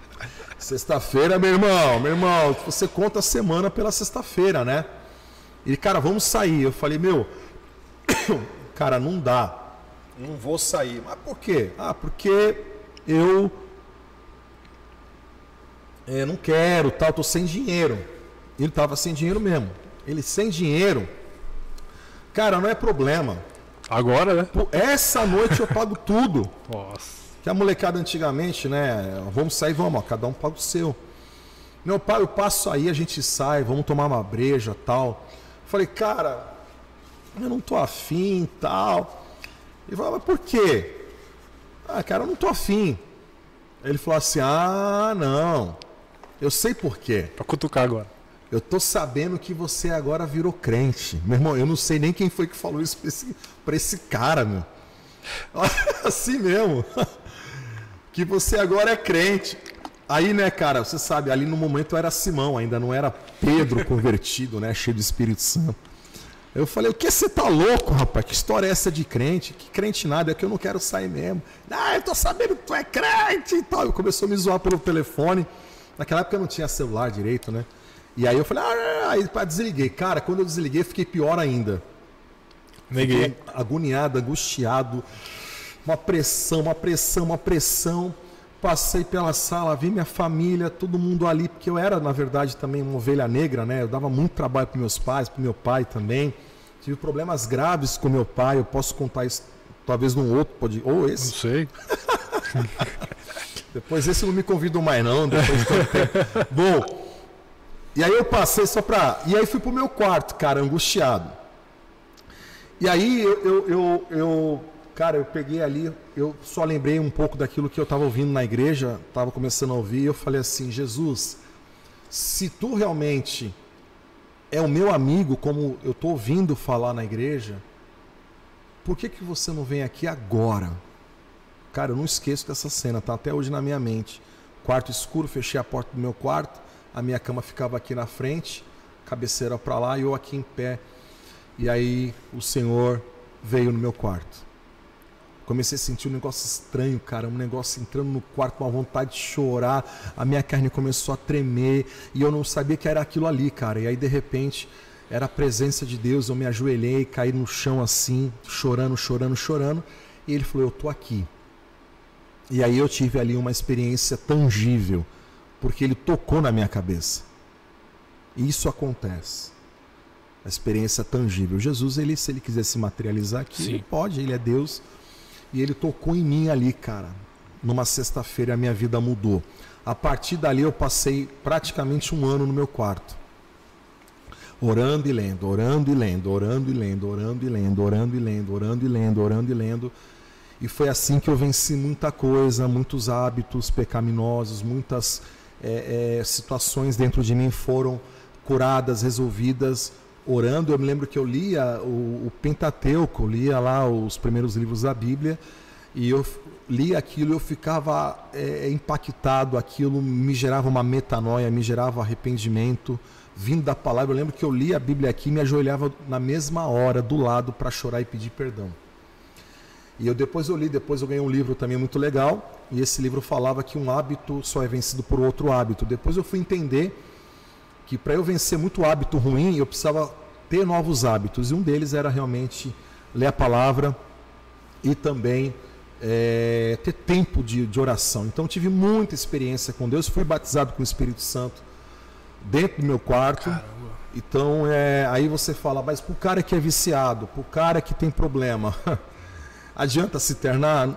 sexta-feira, meu irmão, meu irmão, você conta a semana pela sexta-feira, né? Ele, cara, vamos sair. Eu falei, meu, cara, não dá. Não vou sair. Mas por quê? Ah, porque eu é, não quero, tal, tô sem dinheiro. Ele tava sem dinheiro mesmo. Ele sem dinheiro. Cara, não é problema. Agora, né? Essa noite eu pago tudo. Nossa. Que a molecada antigamente, né? Vamos sair, vamos, ó, cada um paga o seu. Meu pai, eu passo aí, a gente sai, vamos tomar uma breja tal. Falei, cara, eu não tô afim tal. Ele falou, mas por quê? Ah, cara, eu não tô afim. Ele falou assim: ah, não. Eu sei por quê. Pra cutucar agora. Eu tô sabendo que você agora virou crente. Meu irmão, eu não sei nem quem foi que falou isso pra esse, pra esse cara, meu. Assim mesmo. Que você agora é crente. Aí, né, cara, você sabe, ali no momento era Simão, ainda não era Pedro convertido, né, cheio do Espírito Santo. Eu falei, o que você tá louco, rapaz? Que história é essa de crente? Que crente nada, é que eu não quero sair mesmo. Ah, eu tô sabendo que tu é crente e tal. E começou a me zoar pelo telefone. Naquela época eu não tinha celular direito, né? E aí eu falei, ah, aí pá, desliguei. Cara, quando eu desliguei, fiquei pior ainda. Neguei. Fiquei agoniado, angustiado. Uma pressão, uma pressão, uma pressão. Passei pela sala, vi minha família, todo mundo ali, porque eu era, na verdade, também uma ovelha negra, né? Eu dava muito trabalho para meus pais, para meu pai também. Tive problemas graves com meu pai, eu posso contar isso talvez num outro, pode, ou Não esse. sei. Depois esse não me convidam mais não, depois de tanto tempo. Bom, e aí eu passei só pra. E aí fui pro meu quarto, cara, angustiado. E aí eu, eu, eu, eu- cara, eu peguei ali, eu só lembrei um pouco daquilo que eu estava ouvindo na igreja, estava começando a ouvir, e eu falei assim, Jesus, se tu realmente é o meu amigo, como eu estou ouvindo falar na igreja, por que, que você não vem aqui agora? Cara, eu não esqueço dessa cena, tá até hoje na minha mente. Quarto escuro, fechei a porta do meu quarto, a minha cama ficava aqui na frente, cabeceira para lá e eu aqui em pé. E aí o Senhor veio no meu quarto. Comecei a sentir um negócio estranho, cara, um negócio entrando no quarto, uma vontade de chorar. A minha carne começou a tremer e eu não sabia que era aquilo ali, cara. E aí de repente era a presença de Deus, eu me ajoelhei, caí no chão assim, chorando, chorando, chorando. E ele falou: "Eu tô aqui". E aí eu tive ali uma experiência tangível, porque ele tocou na minha cabeça. E isso acontece. A experiência tangível. Jesus, ele, se ele quiser se materializar aqui, Sim. ele pode, ele é Deus. E ele tocou em mim ali, cara. Numa sexta-feira a minha vida mudou. A partir dali eu passei praticamente um ano no meu quarto. Orando e lendo, orando e lendo, orando e lendo, orando e lendo, orando e lendo, orando e lendo, orando e lendo. E foi assim que eu venci muita coisa, muitos hábitos pecaminosos, muitas eh, eh, situações dentro de mim foram curadas, resolvidas, orando. Eu me lembro que eu lia o, o Pentateuco, eu lia lá os primeiros livros da Bíblia, e eu lia aquilo eu ficava eh, impactado, aquilo me gerava uma metanoia, me gerava arrependimento, vindo da palavra. Eu lembro que eu lia a Bíblia aqui e me ajoelhava na mesma hora, do lado, para chorar e pedir perdão. E eu depois eu li, depois eu ganhei um livro também muito legal, e esse livro falava que um hábito só é vencido por outro hábito. Depois eu fui entender que para eu vencer muito hábito ruim, eu precisava ter novos hábitos, e um deles era realmente ler a palavra e também eh, ter tempo de, de oração. Então eu tive muita experiência com Deus, fui batizado com o Espírito Santo dentro do meu quarto. Caramba. Então, é, aí você fala, mas pro cara que é viciado, pro cara que tem problema, adianta se internar?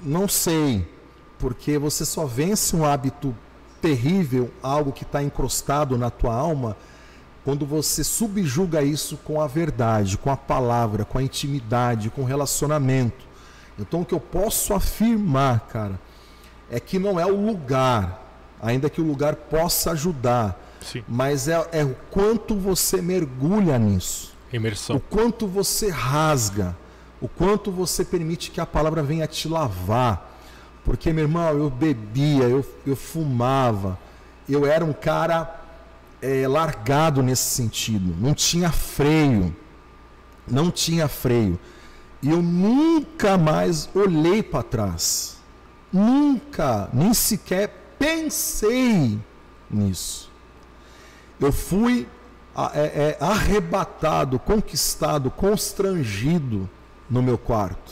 Não sei, porque você só vence um hábito terrível, algo que está encrostado na tua alma, quando você subjuga isso com a verdade, com a palavra, com a intimidade, com o relacionamento. Então, o que eu posso afirmar, cara, é que não é o lugar, ainda que o lugar possa ajudar, Sim. mas é, é o quanto você mergulha nisso, o Imersão. quanto você rasga, o quanto você permite que a palavra venha te lavar. Porque, meu irmão, eu bebia, eu, eu fumava, eu era um cara é, largado nesse sentido, não tinha freio, não tinha freio. E eu nunca mais olhei para trás. Nunca, nem sequer pensei nisso. Eu fui é, é, arrebatado, conquistado, constrangido no meu quarto.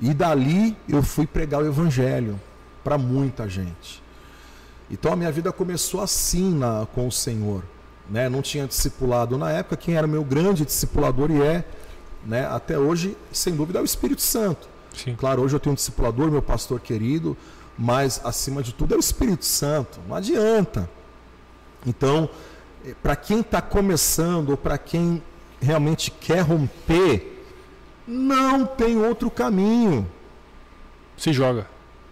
E dali eu fui pregar o evangelho para muita gente. Então a minha vida começou assim na, com o Senhor. Né? Não tinha discipulado na época, quem era meu grande discipulador e é, né, até hoje, sem dúvida, é o Espírito Santo. Sim. Claro, hoje eu tenho um discipulador, meu pastor querido, mas acima de tudo é o Espírito Santo. Não adianta. Então, eh, para quem está começando ou para quem realmente quer romper, não tem outro caminho. Se joga.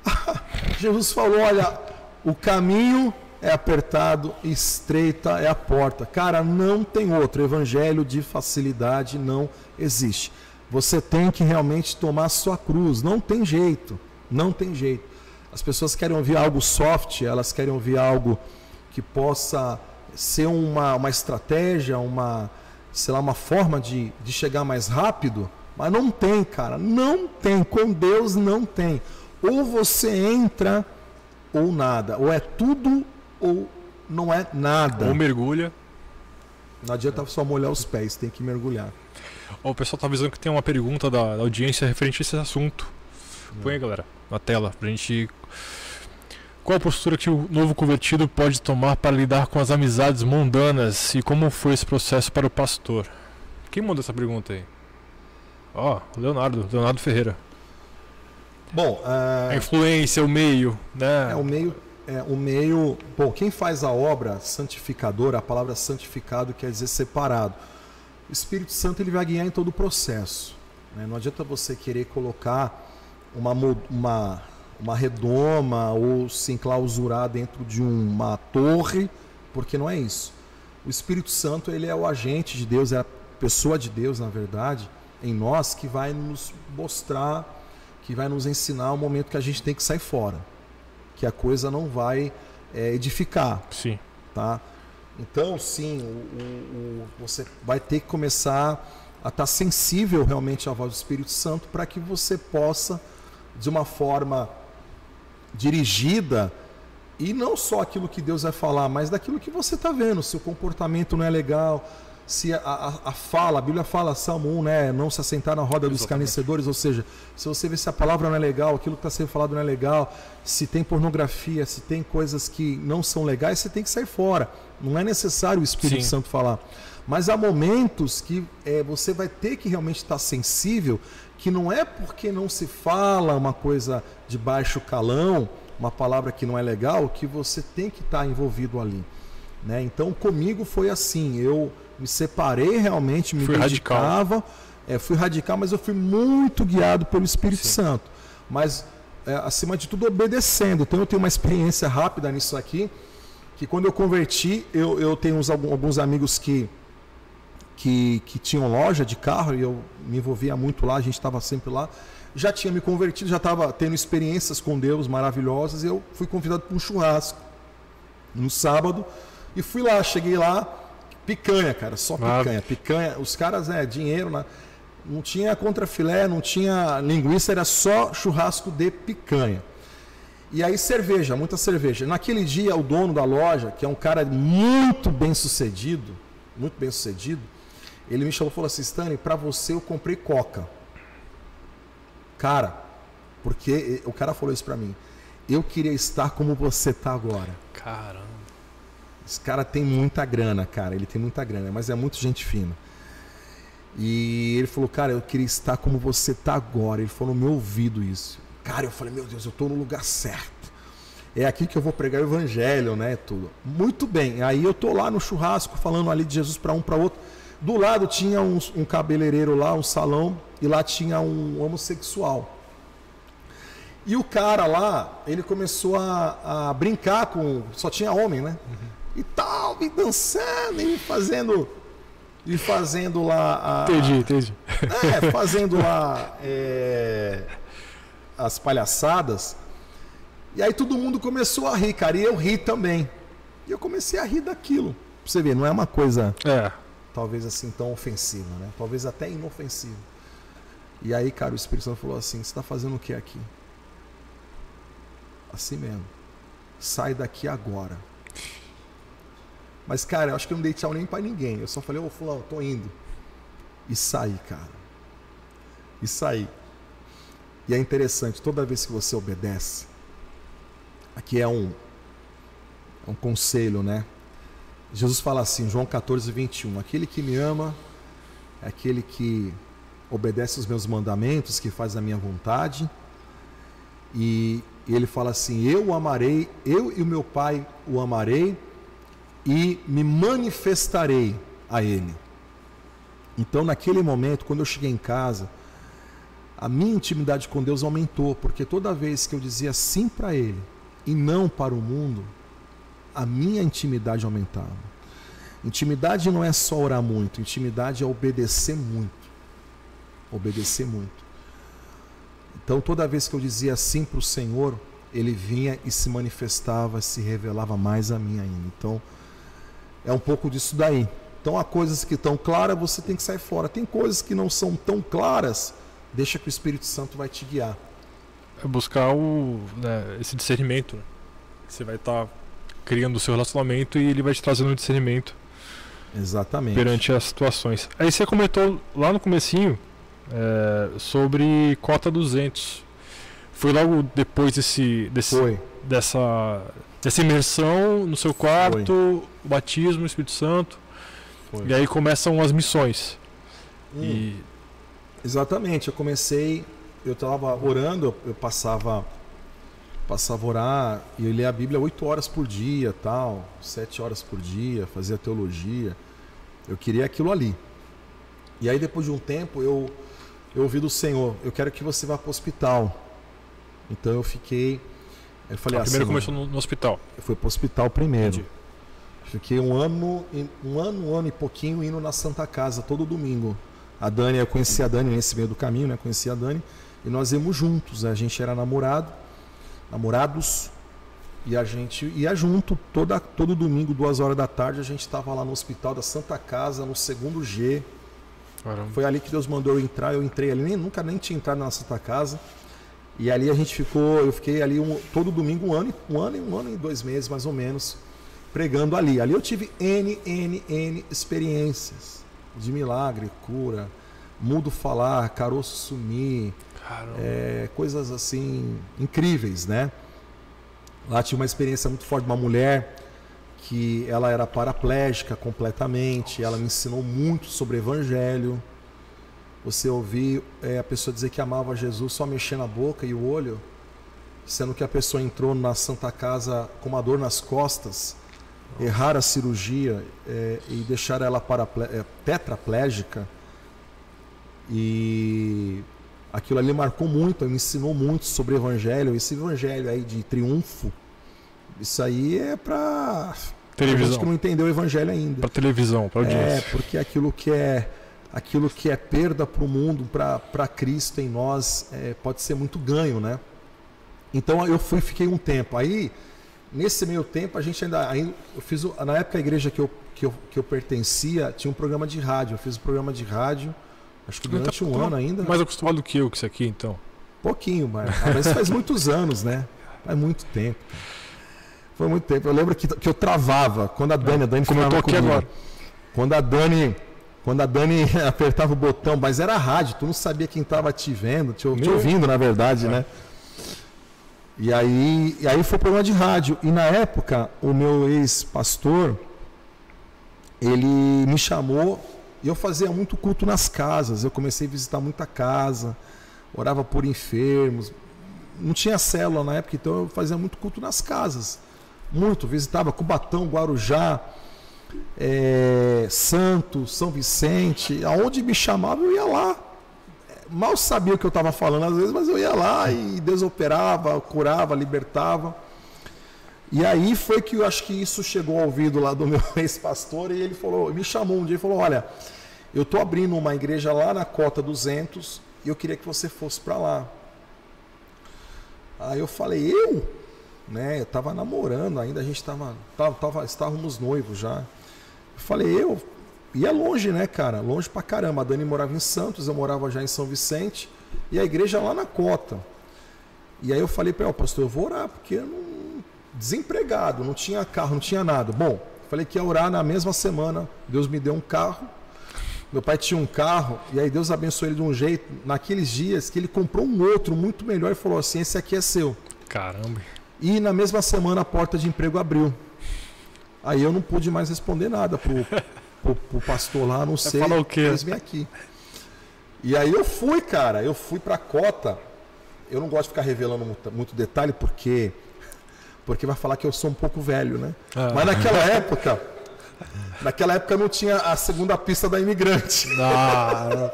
Jesus falou: olha, o caminho é apertado, estreita é a porta. Cara, não tem outro. Evangelho de facilidade não existe. Você tem que realmente tomar a sua cruz. Não tem jeito. Não tem jeito. As pessoas querem ouvir algo soft, elas querem ouvir algo que possa ser uma, uma estratégia, uma, sei lá, uma forma de, de chegar mais rápido. Mas não tem, cara. Não tem. Com Deus não tem. Ou você entra ou nada. Ou é tudo ou não é nada. Ou mergulha. Não adianta só molhar os pés, tem que mergulhar. o pessoal está avisando que tem uma pergunta da, da, audiência referente a esse assunto. Põe aí, galera, na tela, pra gente. Qual a postura que o novo convertido pode tomar para lidar com as amizades mundanas e como foi esse processo para o pastor? Quem mandou essa pergunta aí? Ó, oh, Leonardo, Leonardo Ferreira. Bom, uh... a influência, o meio, né? É, o meio é, o meio. Bom, quem faz a obra santificadora, a palavra santificado quer dizer separado. O Espírito Santo ele vai guiar em todo o processo. Né? Não adianta você querer colocar uma, uma, uma redoma ou se enclausurar dentro de uma torre, porque não é isso. O Espírito Santo ele é o agente de Deus, é a pessoa de Deus, na verdade, em nós, que vai nos mostrar, que vai nos ensinar o momento que a gente tem que sair fora que a coisa não vai é, edificar. Sim. Tá? Então, sim, o, o, o, você vai ter que começar a estar tá sensível realmente à voz do Espírito Santo para que você possa, de uma forma dirigida, e não só aquilo que Deus vai falar, mas daquilo que você está vendo. Se o comportamento não é legal, se a, a, a, fala, a Bíblia fala, Salmo 1, né, não se assentar na roda dos escarnecedores, ou seja, se você vê se a palavra não é legal, aquilo que está sendo falado não é legal, se tem pornografia, se tem coisas que não são legais, você tem que sair fora. Não é necessário o Espírito Sim. Santo falar. Mas há momentos que é, você vai ter que realmente estar sensível, que não é porque não se fala uma coisa de baixo calão, uma palavra que não é legal, que você tem que estar envolvido ali. Né? Então comigo foi assim, eu me separei realmente, me fui dedicava, radical. É, fui radical, mas eu fui muito guiado pelo Espírito Sim. Santo. Mas, é, acima de tudo, obedecendo. Então, eu tenho uma experiência rápida nisso aqui, que quando eu converti, eu, eu tenho uns, alguns amigos que, que, que tinham loja de carro, e eu me envolvia muito lá, a gente estava sempre lá. Já tinha me convertido, já estava tendo experiências com Deus maravilhosas, e eu fui convidado para um churrasco no sábado, e fui lá, cheguei lá, Picanha, cara, só picanha. Ah. Picanha, os caras, é, dinheiro, né? não tinha contrafilé, não tinha linguiça, era só churrasco de picanha. E aí cerveja, muita cerveja. Naquele dia, o dono da loja, que é um cara muito bem sucedido, muito bem sucedido, ele me chamou e falou assim, Stanley, para você eu comprei coca. Cara, porque o cara falou isso para mim. Eu queria estar como você tá agora. Caramba. Esse cara tem muita grana, cara. Ele tem muita grana, mas é muito gente fina. E ele falou, cara, eu queria estar como você está agora. Ele falou no meu ouvido isso. Cara, eu falei, meu Deus, eu estou no lugar certo. É aqui que eu vou pregar o evangelho, né? Tudo. Muito bem. Aí eu tô lá no churrasco falando ali de Jesus para um para outro. Do lado tinha um, um cabeleireiro lá, um salão, e lá tinha um homossexual. E o cara lá, ele começou a, a brincar com. Só tinha homem, né? Uhum e tal, e dançando e fazendo e fazendo lá a, entendi, entendi. É, fazendo lá é, as palhaçadas. E aí todo mundo começou a rir, cara, e eu ri também. E eu comecei a rir daquilo. Pra você ver, não é uma coisa é. talvez assim tão ofensiva, né? Talvez até inofensiva. E aí, cara, o Espírito Santo falou assim: Você está fazendo o que aqui? Assim mesmo. Sai daqui agora. Mas, cara, eu acho que eu não dei tchau nem para ninguém. Eu só falei: Ô, oh, Fulano, tô indo. E saí, cara. E saí. E é interessante, toda vez que você obedece, aqui é um, um conselho, né? Jesus fala assim, João 14, 21, aquele que me ama é aquele que obedece os meus mandamentos, que faz a minha vontade. E ele fala assim: Eu o amarei, eu e o meu Pai o amarei e me manifestarei a ele. Então, naquele momento, quando eu cheguei em casa, a minha intimidade com Deus aumentou, porque toda vez que eu dizia sim para Ele e não para o mundo, a minha intimidade aumentava. Intimidade não é só orar muito, intimidade é obedecer muito. Obedecer muito. Então, toda vez que eu dizia sim para o Senhor, Ele vinha e se manifestava, se revelava mais a mim ainda. Então, é um pouco disso daí. Então, há coisas que estão claras, você tem que sair fora. Tem coisas que não são tão claras, deixa que o Espírito Santo vai te guiar. É buscar o, né, esse discernimento. Né? Você vai estar tá criando o seu relacionamento e ele vai te trazendo um discernimento. Exatamente. Perante as situações. Aí você comentou lá no comecinho é, sobre cota 200. Foi logo depois desse, desse Foi. dessa dessa imersão no seu quarto, Foi. o batismo, o Espírito Santo. Foi. E aí começam as missões. Hum. E Exatamente, eu comecei, eu estava orando, eu, passava passava a orar e eu lia a Bíblia oito horas por dia, tal, sete horas por dia, fazia teologia. Eu queria aquilo ali. E aí depois de um tempo eu eu ouvi do Senhor, eu quero que você vá para o hospital. Então eu fiquei, eu falei ah, assim. Primeiro começou no, no, hospital. Eu fui para o hospital primeiro. Entendi. Fiquei um ano, um ano, um ano e pouquinho indo na Santa Casa todo domingo. A Dani, eu conheci a Dani nesse meio do caminho, né? Conheci a Dani e nós íamos juntos. Né? A gente era namorado, namorados e a gente ia junto toda, todo domingo, duas horas da tarde. A gente estava lá no hospital da Santa Casa, no segundo G. Caramba. Foi ali que Deus mandou eu entrar. Eu entrei ali, nem, nunca nem tinha entrado na Santa Casa. E ali a gente ficou, eu fiquei ali um, todo domingo um ano, um ano e um ano e dois meses mais ou menos pregando ali. Ali eu tive N, N, N experiências de milagre, cura, mudo falar, caroço sumir, é, coisas assim incríveis, né? Lá tinha uma experiência muito forte de uma mulher que ela era paraplégica completamente, ela me ensinou muito sobre evangelho. Você ouvir é, a pessoa dizer que amava Jesus só mexendo a boca e o olho, sendo que a pessoa entrou na Santa Casa com uma dor nas costas, errar a cirurgia é, e deixar ela é, tetraplégica. E aquilo ali marcou muito, me ensinou muito sobre o evangelho. Esse evangelho aí de triunfo, isso aí é para televisão. gente que não entendeu o evangelho ainda. Para televisão, para audiência. É, porque aquilo que é aquilo que é perda para o mundo, para Cristo em nós, é, pode ser muito ganho, né? Então eu fui, fiquei um tempo aí Nesse meio tempo, a gente ainda. ainda eu fiz, na época, a igreja que eu, que, eu, que eu pertencia tinha um programa de rádio. Eu fiz um programa de rádio, acho que durante um ano ainda. Mais acostumado do que eu com isso aqui, então? Pouquinho, mas, ah, mas faz muitos anos, né? Faz muito tempo. Foi muito tempo. Eu lembro que, que eu travava quando a Dani, a Dani Como eu tô aqui comigo. agora. Quando a Dani. Quando a Dani apertava o botão, mas era rádio, tu não sabia quem estava te vendo, te, te ouvindo, na verdade, é. né? E aí, e aí foi programa de rádio. E na época, o meu ex-pastor, ele me chamou e eu fazia muito culto nas casas. Eu comecei a visitar muita casa, orava por enfermos. Não tinha célula na época, então eu fazia muito culto nas casas. Muito. Visitava Cubatão, Guarujá, é, Santo, São Vicente. Aonde me chamava, eu ia lá mal sabia o que eu estava falando às vezes, mas eu ia lá e Deus operava, curava, libertava. E aí foi que eu acho que isso chegou ao ouvido lá do meu ex-pastor e ele falou, me chamou um dia e falou: "Olha, eu estou abrindo uma igreja lá na cota 200 e eu queria que você fosse para lá". Aí eu falei: "Eu?" Né? Eu estava namorando ainda, a gente estava tava, tava, estávamos noivos já. Falei: "Eu?" É longe, né, cara? Longe pra caramba. A Dani morava em Santos, eu morava já em São Vicente. E a igreja lá na cota. E aí eu falei para ele, pastor, eu vou orar, porque eu não... desempregado, não tinha carro, não tinha nada. Bom, falei que ia orar na mesma semana. Deus me deu um carro. Meu pai tinha um carro, e aí Deus abençoou ele de um jeito, naqueles dias, que ele comprou um outro muito melhor e falou assim: esse aqui é seu. Caramba. E na mesma semana a porta de emprego abriu. Aí eu não pude mais responder nada pro, pro, pro pastor lá, não sei. Falar o quê? Eles vêm aqui. E aí eu fui, cara, eu fui pra cota. Eu não gosto de ficar revelando muito, muito detalhe porque porque vai falar que eu sou um pouco velho, né? Ah. Mas naquela época, naquela época não tinha a segunda pista da imigrante. Ah,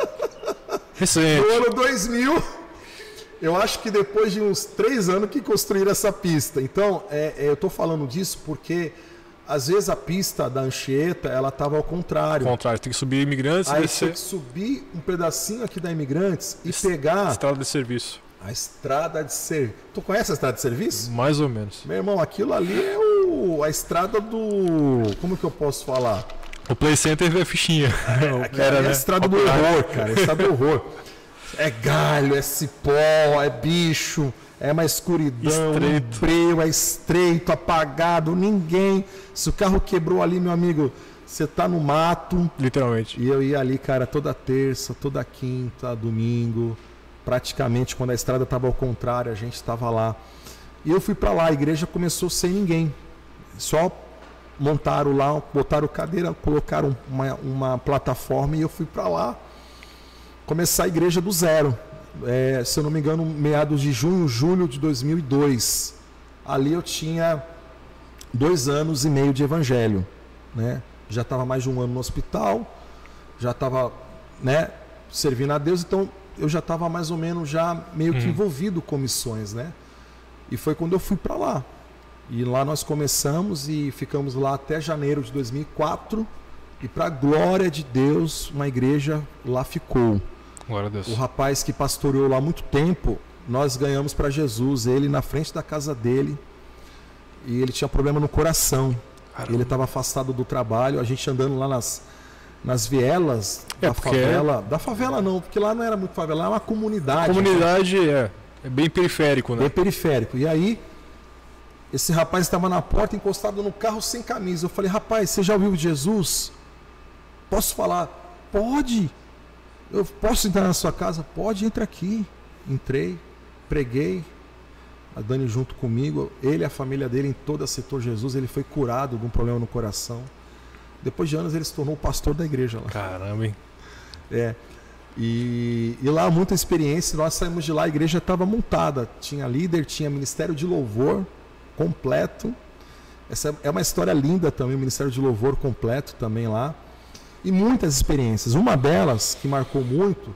recente. No ano 2000, eu acho que depois de uns três anos que construíram essa pista. Então, é, é, eu estou falando disso porque às vezes a pista da Anchieta ela estava ao contrário. Ao contrário, tem que subir imigrantes e Aí tem descer que subir um pedacinho aqui da Imigrantes e pegar estrada de serviço. a estrada de serviço. Tu conhece a estrada de serviço? Mais ou menos. Meu irmão, aquilo ali é o, a estrada do. Como que eu posso falar? O Play Center é fichinha. Aqui é a estrada do horror, cara. A estrada do horror. É galho, é cipó, é bicho, é uma escuridão, Estreito. um breu, é estreito, apagado, ninguém. Se o carro quebrou ali, meu amigo, você tá no mato. Literalmente. E eu ia ali, cara, toda terça, toda quinta, domingo. Praticamente quando a estrada estava ao contrário, a gente estava lá. E eu fui para lá, a igreja começou sem ninguém. Só montaram lá, botaram cadeira, colocaram uma, uma plataforma e eu fui para lá começar a igreja do zero. É, se eu não me engano, meados de junho, julho de 2002. Ali eu tinha dois anos e meio de evangelho, né? Já estava mais de um ano no hospital, já estava, né, servindo a Deus, então eu já estava mais ou menos já meio que Hum. envolvido com missões, né? E foi quando eu fui para lá. E lá nós começamos e ficamos lá até janeiro de 2004. E para glória de Deus, uma igreja lá ficou. Glória a Deus. O rapaz que pastoreou lá há muito tempo, nós ganhamos para Jesus, ele na frente da casa dele. E ele tinha problema no coração. Caramba. Ele estava afastado do trabalho, a gente andando lá nas, nas vielas É, da favela. Da favela não, porque lá não era muito favela, era uma comunidade. Comunidade é, é bem periférico, né? Bem periférico. E aí, esse rapaz estava na porta, encostado no carro, sem camisa. Eu falei, rapaz, você já ouviu de Jesus? Posso falar? Pode. Eu posso entrar na sua casa? Pode, entra aqui. Entrei, preguei. A Dani junto comigo, ele e a família dele em todo o setor Jesus, ele foi curado de um problema no coração. Depois de anos ele se tornou o pastor da igreja lá. Caramba, hein? É. E, e lá muita experiência, nós saímos de lá, a igreja estava montada, tinha líder, tinha ministério de louvor completo. Essa é uma história linda também, o ministério de louvor completo também lá. E muitas experiências. Uma delas que marcou muito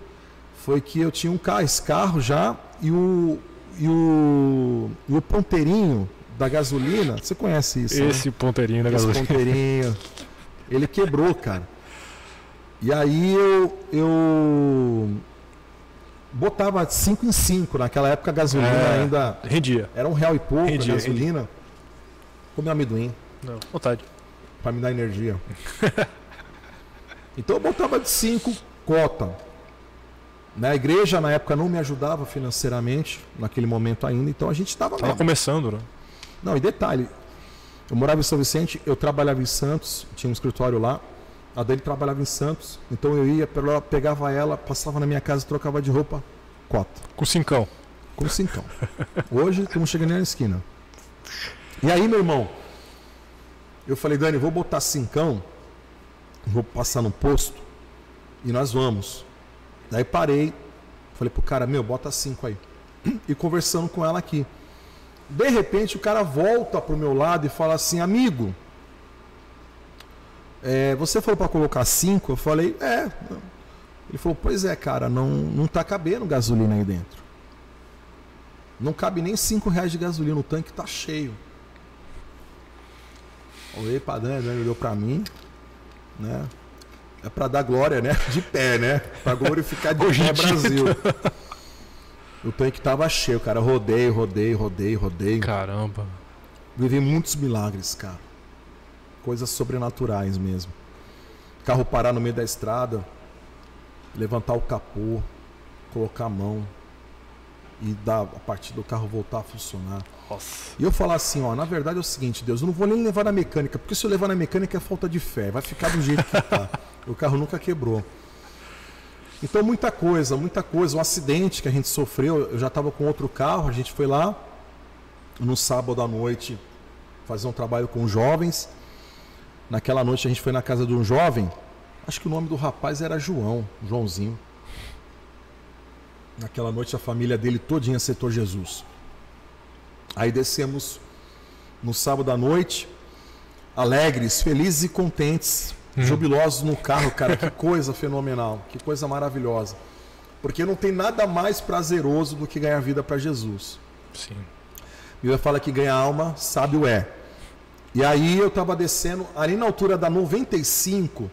foi que eu tinha um carro, esse carro já, e o, e o, e o ponteirinho da gasolina, você conhece isso? né? Esse ponteirinho da Esse gasolina. ponteirinho. Ele quebrou, cara. E aí eu, eu botava 5 em 5. Naquela época a gasolina É. ainda Rendia. era um real e pouco Entendi, a gasolina. Comi amendoim Não, vontade. para me dar energia. então eu botava de 5 cota. Na igreja na época não me ajudava financeiramente naquele momento ainda, então a gente estava lá. Tava começando, né? Não, e detalhe, eu morava em São Vicente, eu trabalhava em Santos, tinha um escritório lá. A Dani trabalhava em Santos, então eu ia, pegava ela, passava na minha casa, trocava de roupa, cota, Com cincão. com cincão. Hoje estamos chegando na esquina. E aí, meu irmão, eu falei, Dani, vou botar cincão, vou passar no posto e nós vamos. Daí parei, falei pro cara, meu, bota cinco aí. E conversando com ela aqui. De repente o cara volta pro meu lado e fala assim, amigo, é, você falou para colocar cinco? Eu falei, é. Ele falou, pois é, cara, não, não tá cabendo gasolina aí dentro. Não cabe nem cinco reais de gasolina, o tanque tá cheio. Olhei pra Dani olhou pra mim, né? É pra dar glória, né? De pé, né? Pra glorificar de pé. Brasil. O tanque tava cheio, cara. Rodei, rodei, rodei, rodei. Caramba. Vivi muitos milagres, cara. Coisas sobrenaturais mesmo. carro parar no meio da estrada, levantar o capô, colocar a mão e dar a partir do carro voltar a funcionar. Nossa. E eu falar assim, ó, na verdade é o seguinte, Deus, eu não vou nem levar na mecânica, porque se eu levar na mecânica é falta de fé, vai ficar do jeito que tá. o carro nunca quebrou. Então muita coisa, muita coisa, um acidente que a gente sofreu, eu já estava com outro carro, a gente foi lá no sábado à noite fazer um trabalho com jovens. Naquela noite a gente foi na casa de um jovem, acho que o nome do rapaz era João, Joãozinho. Naquela noite a família dele todinha aceitou Jesus. Aí descemos no sábado à noite, alegres, felizes e contentes, hum. jubilosos no carro, cara, que coisa fenomenal, que coisa maravilhosa. Porque não tem nada mais prazeroso do que ganhar vida para Jesus. Sim. Bíblia fala que ganhar alma, sábio é. E aí eu estava descendo, ali na altura da 95,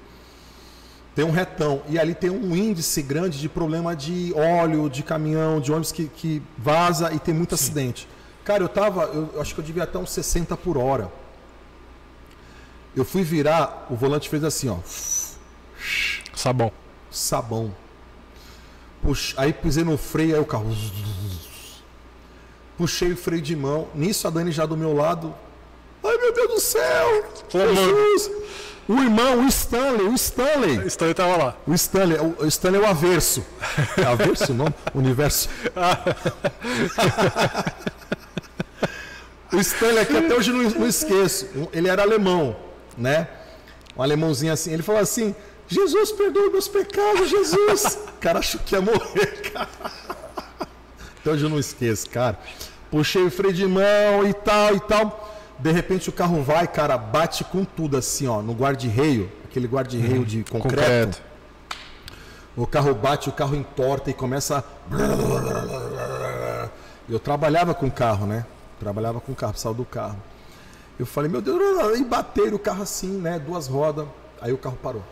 tem um retão. E ali tem um índice grande de problema de óleo, de caminhão, de ônibus que, que vaza e tem muito Sim. acidente. Cara, eu tava, eu acho que eu devia até uns 60 por hora. Eu fui virar, o volante fez assim, ó. Sabão. Sabão. Puxa, aí pisei no freio, aí o carro. Puxei o freio de mão. Nisso a Dani já do meu lado. Ai meu Deus do céu! Jesus! O irmão, o Stanley, o Stanley. O Stanley tava lá. O Stanley, o Stanley é o averso. É averso o nome? Universo. o Stanley aqui até hoje não, não esqueço. Ele era alemão, né? Um alemãozinho assim. Ele falou assim: Jesus, perdoa meus pecados, Jesus. O cara achou que ia morrer, cara. Até hoje eu não esqueço, cara. Puxei o freio de mão e tal e tal. De repente o carro vai, cara, bate com tudo assim, ó, no guarda-reio, aquele guarda-reio hum, de concreto. concreto. O carro bate, o carro entorta e começa. A... Eu trabalhava com carro, né? Trabalhava com carro, precisava do carro. Eu falei, meu Deus, e bateram o carro assim, né? Duas rodas. Aí o carro parou.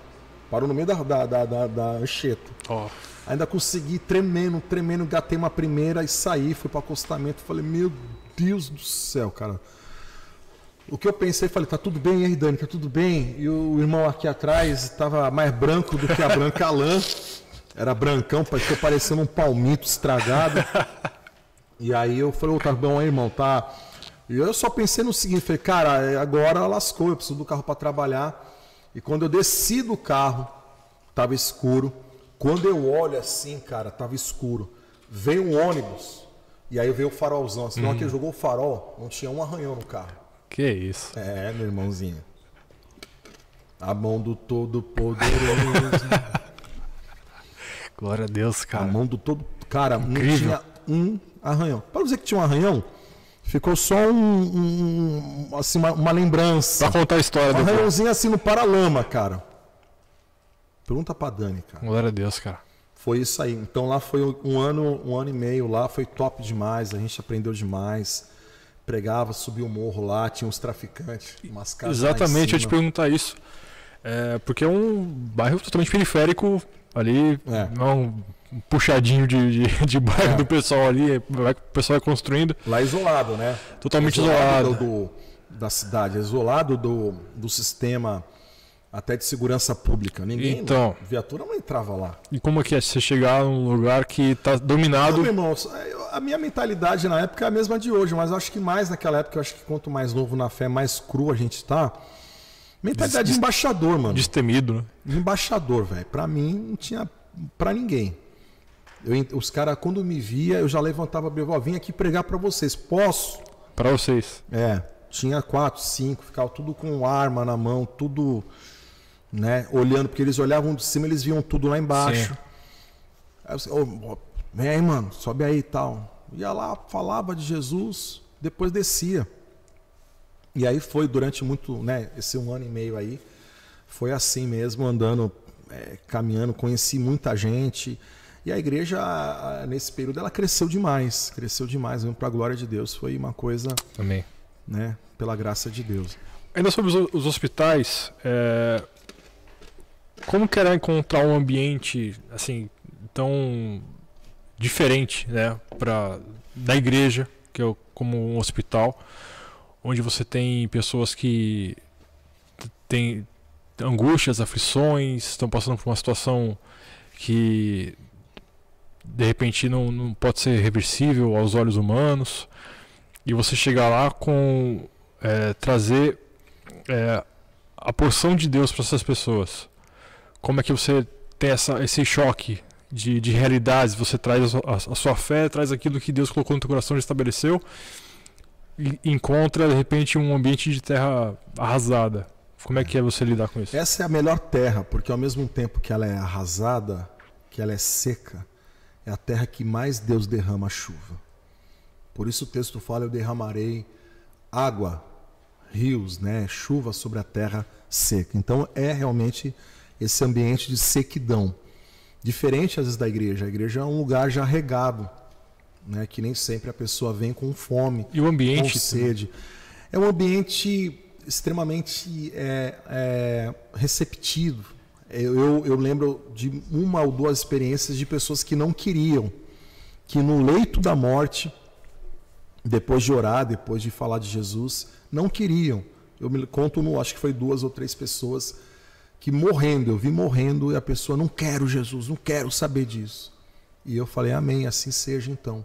Parou no meio da, da, da, da, da ancheta. Oh. Ainda consegui, tremendo, tremendo, gatei uma primeira e saí, fui para acostamento. Falei, meu Deus do céu, cara. O que eu pensei, falei, tá tudo bem, aí, Dani, tá tudo bem? E o irmão aqui atrás estava mais branco do que a branca lã. Era brancão, ficou parecendo um palmito estragado. E aí eu falei, oh, tá bom aí, irmão, tá. E eu só pensei no seguinte, falei, cara, é, agora lascou, eu preciso do carro para trabalhar. E quando eu desci do carro, tava escuro. Quando eu olho assim, cara, tava escuro. Veio um ônibus. E aí veio o farolzão. Assim, hum. que jogou o farol, não tinha um arranhão no carro. Que isso? É, meu irmãozinho. A mão do Todo-Poderoso. Glória a Deus, cara. A mão do todo. Cara, Incrível. não tinha um arranhão. Para dizer que tinha um arranhão, ficou só um, um assim, uma, uma, lembrança. Pra contar a história um arranhãozinho assim no paralama, cara. Pergunta pra Dani, cara. Glória a Deus, cara. Foi isso aí. Então lá foi um ano, um ano e meio lá, foi top demais, a gente aprendeu demais pregava, subia o morro lá, tinha uns traficantes, umas casas. Exatamente, eu te perguntar isso. É, porque é um bairro totalmente periférico ali, é. não um puxadinho de, de, de bairro é. do pessoal ali, vai, o pessoal vai construindo. Lá isolado, né? Totalmente isolado. isolado. Do, da cidade, isolado do, do sistema até de segurança pública. Ninguém, então, viatura não entrava lá. E como é que é você chegar num lugar que está dominado? Não, irmão, a minha mentalidade na época é a mesma de hoje, mas eu acho que mais naquela época, eu acho que quanto mais novo na fé, mais cru a gente está. Mentalidade Des, de embaixador, mano. Destemido, né? embaixador, velho. Pra mim, não tinha pra ninguém. Eu, os caras, quando me via, eu já levantava a vim aqui pregar para vocês. Posso? Para vocês. É. Tinha quatro, cinco, ficava tudo com arma na mão, tudo né? Olhando, porque eles olhavam de cima, eles viam tudo lá embaixo. Sim. Aí eu oh, vem aí, mano, sobe aí e tal. Ia lá, falava de Jesus, depois descia. E aí foi durante muito, né, esse um ano e meio aí, foi assim mesmo, andando, é, caminhando, conheci muita gente. E a igreja, nesse período, ela cresceu demais, cresceu demais, para a glória de Deus. Foi uma coisa, Amém. né, pela graça de Deus. Ainda sobre os hospitais, é, como que era encontrar um ambiente assim tão diferente, né, para da igreja, que é como um hospital, onde você tem pessoas que tem angústias, aflições, estão passando por uma situação que de repente não, não pode ser reversível aos olhos humanos, e você chegar lá com é, trazer é, a porção de Deus para essas pessoas. Como é que você tem essa, esse choque de, de realidades? Você traz a, a, sua fé, traz aquilo que Deus colocou no teu coração e estabeleceu, e encontra de repente um ambiente de terra arrasada. Como é que é você lidar com isso? Essa é a melhor terra, porque ao mesmo tempo que ela é arrasada, que ela é seca, é a terra que mais Deus derrama chuva. Por isso o texto fala: Eu derramarei água, rios, né, chuva sobre a terra seca. Então é realmente esse ambiente de sequidão. Diferente às vezes da igreja. A igreja é um lugar já regado, né, que nem sempre a pessoa vem com fome, e o ambiente com sede. É um ambiente extremamente é, é, receptivo. Eu, eu lembro de uma ou duas experiências de pessoas que não queriam, que no leito da morte, depois de orar, depois de falar de Jesus, não queriam. Eu me conto, no, acho que foi duas ou três pessoas que morrendo, eu vi morrendo e a pessoa não quero Jesus, não quero saber disso. E eu falei, amém, assim seja então.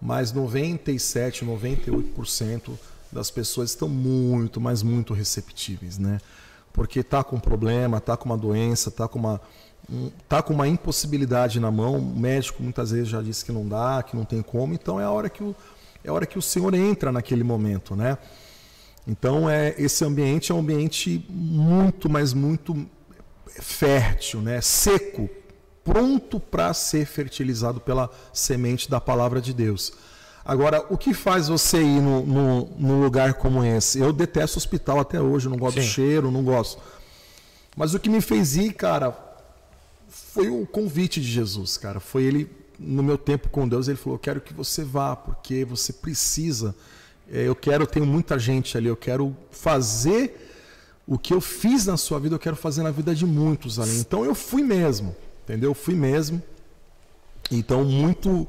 Mas 97, 98% das pessoas estão muito, mas muito receptíveis, né? Porque tá com um problema, tá com uma doença, tá com uma um, tá com uma impossibilidade na mão, o médico muitas vezes já disse que não dá, que não tem como, então é a hora que o, é a hora que o Senhor entra naquele momento, né? Então é esse ambiente é um ambiente muito, mas muito fértil, né? Seco, pronto para ser fertilizado pela semente da palavra de Deus. Agora, o que faz você ir no lugar como esse? Eu detesto hospital até hoje, não gosto Sim. do cheiro, não gosto. Mas o que me fez ir, cara, foi o convite de Jesus, cara. Foi ele, no meu tempo com Deus, ele falou: Eu quero que você vá, porque você precisa. É, eu quero, tenho muita gente ali, eu quero fazer o que eu fiz na sua vida, eu quero fazer na vida de muitos ali. Então eu fui mesmo, entendeu? Eu fui mesmo. Então, muito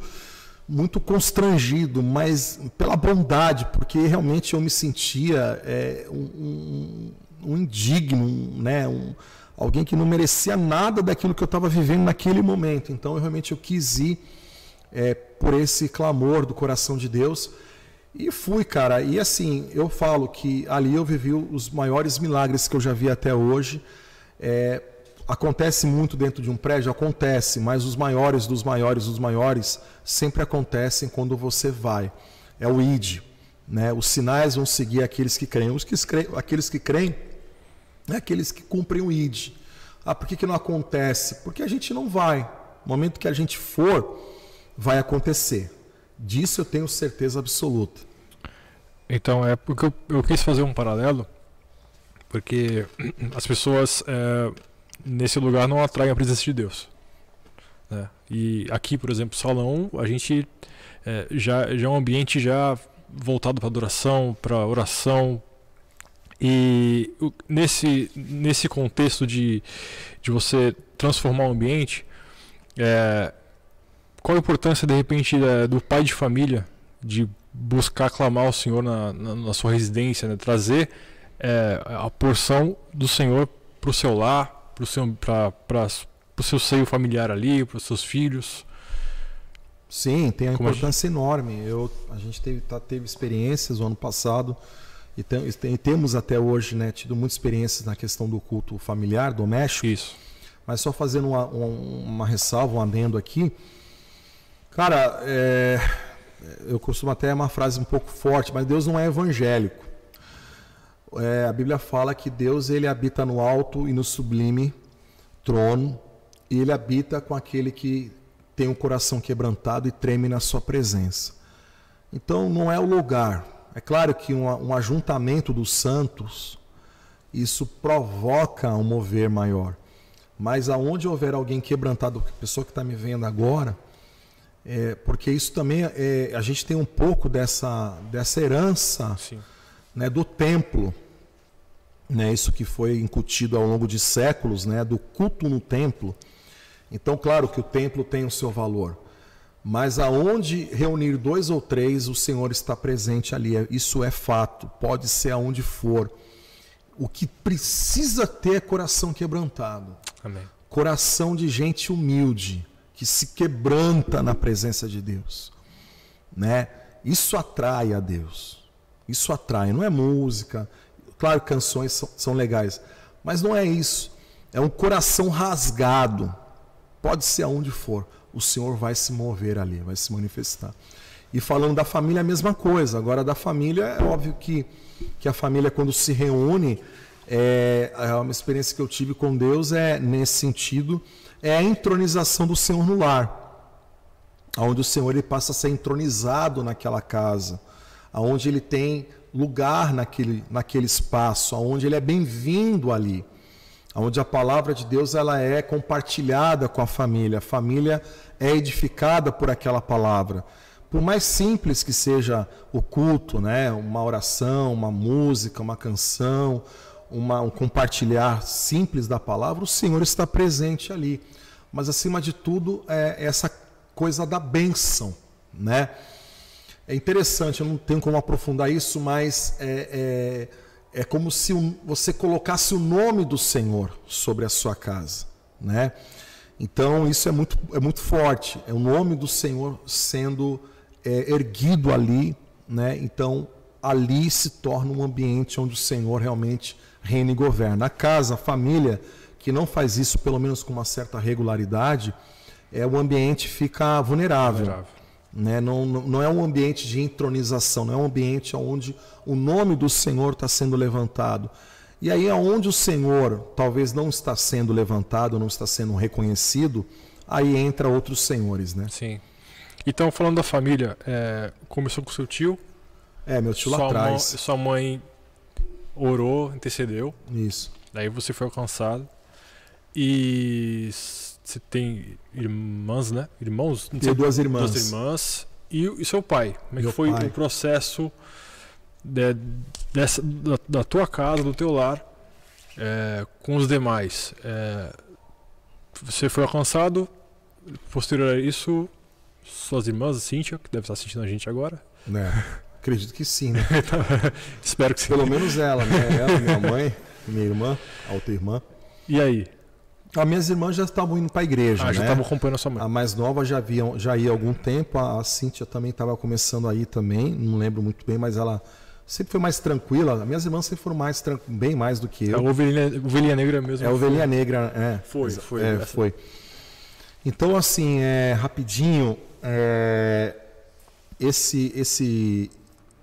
muito constrangido, mas pela bondade, porque realmente eu me sentia é, um, um, indigno, né? Um, alguém que não merecia nada daquilo que eu estava vivendo naquele momento. Então, eu realmente eu quis ir é, por esse clamor do coração de Deus e fui, cara. E assim, eu falo que ali eu vivi os maiores milagres que eu já vi até hoje. É, Acontece muito dentro de um prédio? Acontece, mas os maiores dos maiores dos maiores sempre acontecem quando você vai. É o ID. Né? Os sinais vão seguir aqueles que creem. Os que creem aqueles que creem, é aqueles que cumprem o ID. Ah, por que, que não acontece? Porque a gente não vai. No momento que a gente for, vai acontecer. Disso eu tenho certeza absoluta. Então, é porque eu, eu quis fazer um paralelo, porque as pessoas. É nesse lugar não atraem a presença de Deus. Né? E aqui, por exemplo, salão, a gente é, já, já é um ambiente já voltado para adoração, para oração. E nesse, nesse contexto de, de você transformar o ambiente, é, qual a importância, de repente, é, do pai de família de buscar clamar ao Senhor na, na, na sua residência, né? trazer é, a porção do Senhor para o seu lar, para o seu, pro seu seio familiar ali, para os seus filhos? Sim, tem uma Como importância gente... enorme. Eu, a gente teve, tá, teve experiências no ano passado e, tem, e temos até hoje né, tido muitas experiências na questão do culto familiar, doméstico. Isso. Mas só fazendo uma, uma, uma ressalva, um adendo aqui. Cara, é, eu costumo até uma frase um pouco forte, mas Deus não é evangélico é, a Bíblia fala que Deus ele habita no alto e no sublime trono, e ele habita com aquele que tem o coração quebrantado e treme na sua presença. Então não é o lugar. É claro que um, um ajuntamento dos santos, isso provoca um mover maior. Mas aonde houver alguém quebrantado, a pessoa que está me vendo agora, é, porque isso também é, a gente tem um pouco dessa, dessa herança. Sim né, do templo, né, isso que foi incutido ao longo de séculos, né, do culto no templo. Então, claro que o templo tem o seu valor, mas aonde reunir dois ou três, o Senhor está presente ali. Isso é fato, pode ser aonde for. O que precisa ter é coração quebrantado. Amém. Coração de gente humilde, que se quebranta na presença de Deus. Né? Isso atrai a Deus. Isso atrai, não é música. Claro, canções são, são legais, mas não é isso. É um coração rasgado. Pode ser aonde for, o Senhor vai se mover ali, vai se manifestar. E falando da família, a mesma coisa. Agora, da família, é óbvio que, que a família, quando se reúne, é, é uma experiência que eu tive com Deus é nesse sentido, é a entronização do Senhor no lar. Onde o Senhor ele passa a ser entronizado naquela casa, aonde ele tem lugar naquele, naquele espaço, aonde ele é bem-vindo ali, aonde a palavra de Deus ela é compartilhada com a família, a família é edificada por aquela palavra. Por mais simples que seja o culto, né, uma oração, uma música, uma canção, uma, um compartilhar simples da palavra, o Senhor está presente ali. Mas acima de tudo é essa coisa da bênção, né? É interessante, eu não tenho como aprofundar isso, mas é, é, é como se você colocasse o nome do Senhor sobre a sua casa, né? Então isso é muito, é muito forte, é o nome do Senhor sendo é, erguido ali, né? Então ali se torna um ambiente onde o Senhor realmente reina e governa. A casa, a família que não faz isso, pelo menos com uma certa regularidade, é o ambiente fica vulnerável. vulnerável. Né? Não, não é um ambiente de entronização, não é um ambiente onde o nome do Senhor está sendo levantado. E aí, aonde o Senhor talvez não está sendo levantado, não está sendo reconhecido, aí entra outros senhores, né? Sim. Então, falando da família, é, começou com seu tio. É, meu tio lá atrás. sua mãe orou, intercedeu. Isso. Daí você foi alcançado. E você tem irmãs, né? Irmãos? Tem duas irmãs. Duas irmãs. E, e seu pai? Como é que foi pai. o processo de, dessa, da, da, tua casa, do teu lar, é, com os demais? É, você foi alcançado, posterior a isso, suas irmãs, Cíntia, que deve estar assistindo a gente agora. É. Acredito que sim, né? Espero que sim. Pelo menos ela, né? Ela, minha mãe, minha irmã, a outra irmã. E aí? As minhas irmãs já estavam indo para a igreja, ah, né? já estavam acompanhando a sua mãe. A mais nova já, via, já ia há algum tempo, a, a Cíntia também estava começando aí também, não lembro muito bem, mas ela sempre foi mais tranquila. As minhas irmãs sempre foram mais bem mais do que eu. A ovelhinha, ovelhinha negra mesmo. É a ovelhinha negra, é. Foi, foi. É, foi. Então, assim, é, rapidinho, é, esse, esse,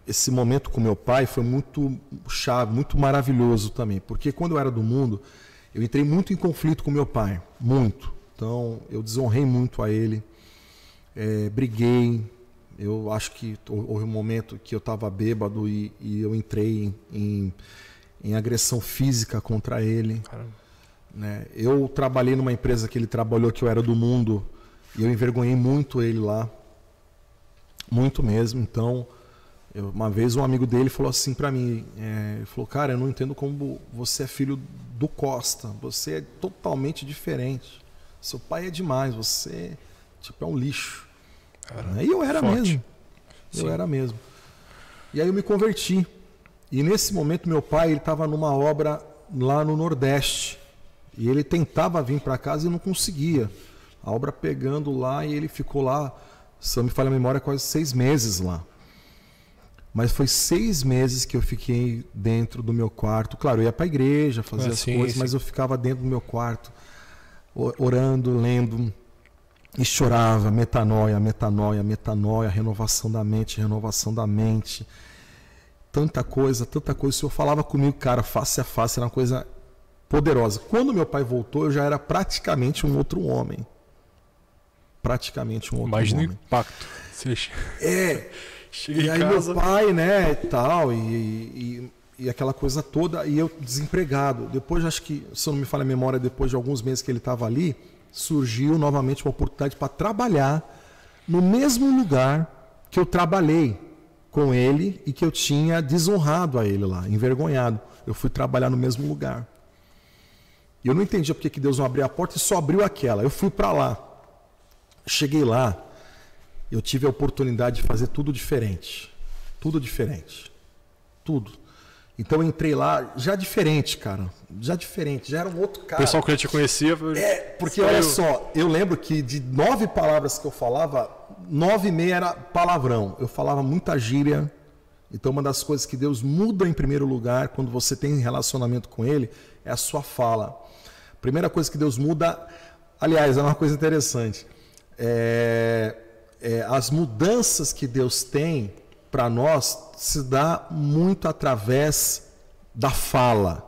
esse momento com meu pai foi muito chave, muito maravilhoso também, porque quando eu era do mundo, eu entrei muito em conflito com meu pai, muito. Então eu desonrei muito a ele, é, briguei. Eu acho que houve um momento que eu estava bêbado e, e, eu entrei em, em, em, agressão física contra ele. Né? Eu trabalhei numa empresa que ele trabalhou, que eu era do mundo, e eu envergonhei muito ele lá, muito mesmo. Então eu, uma vez um amigo dele falou assim para mim, é, ele falou, cara, eu não entendo como você é filho do Costa, você é totalmente diferente. Seu pai é demais, você tipo é um lixo. E eu era forte. mesmo. Eu Sim. era mesmo. E aí eu me converti. E nesse momento meu pai ele estava numa obra lá no Nordeste e ele tentava vir para casa e não conseguia. A obra pegando lá e ele ficou lá, se eu me falha a memória, quase seis meses lá. Mas foi seis meses que eu fiquei dentro do meu quarto. Claro, eu ia para a igreja, fazer ah, as sim, coisas, sim. mas eu ficava dentro do meu quarto, orando, lendo, e chorava. Metanoia, metanoia, metanoia, renovação da mente, renovação da mente. Tanta coisa, tanta coisa. O Senhor falava comigo, cara, face a face, era uma coisa poderosa. Quando meu pai voltou, eu já era praticamente um outro homem. Praticamente um outro Imagina homem. Imagina o impacto. É. Cheguei e aí casa. meu pai, né, tal, e, e, e, aquela coisa toda, e eu desempregado. Depois, acho que, se eu não me falha a memória, depois de alguns meses que ele estava ali, surgiu novamente uma oportunidade para trabalhar no mesmo lugar que eu trabalhei com ele e que eu tinha desonrado a ele lá, envergonhado. Eu fui trabalhar no mesmo lugar. E eu não entendia porque que Deus não abriu a porta e só abriu aquela. Eu fui para lá. Cheguei lá, eu tive a oportunidade de fazer tudo diferente. Tudo diferente. Tudo. Então eu entrei lá já diferente, cara. Já diferente, já era um outro cara. O pessoal que já te conhecia. É, porque olha só, eu lembro que de nove palavras que eu falava, nove e meia era palavrão. Eu falava muita gíria. Então uma das coisas que Deus muda em primeiro lugar quando você tem relacionamento com Ele é a sua fala. Primeira coisa que Deus muda, aliás, é uma coisa interessante. É, é, as mudanças que Deus tem para nós se dá muito através da fala,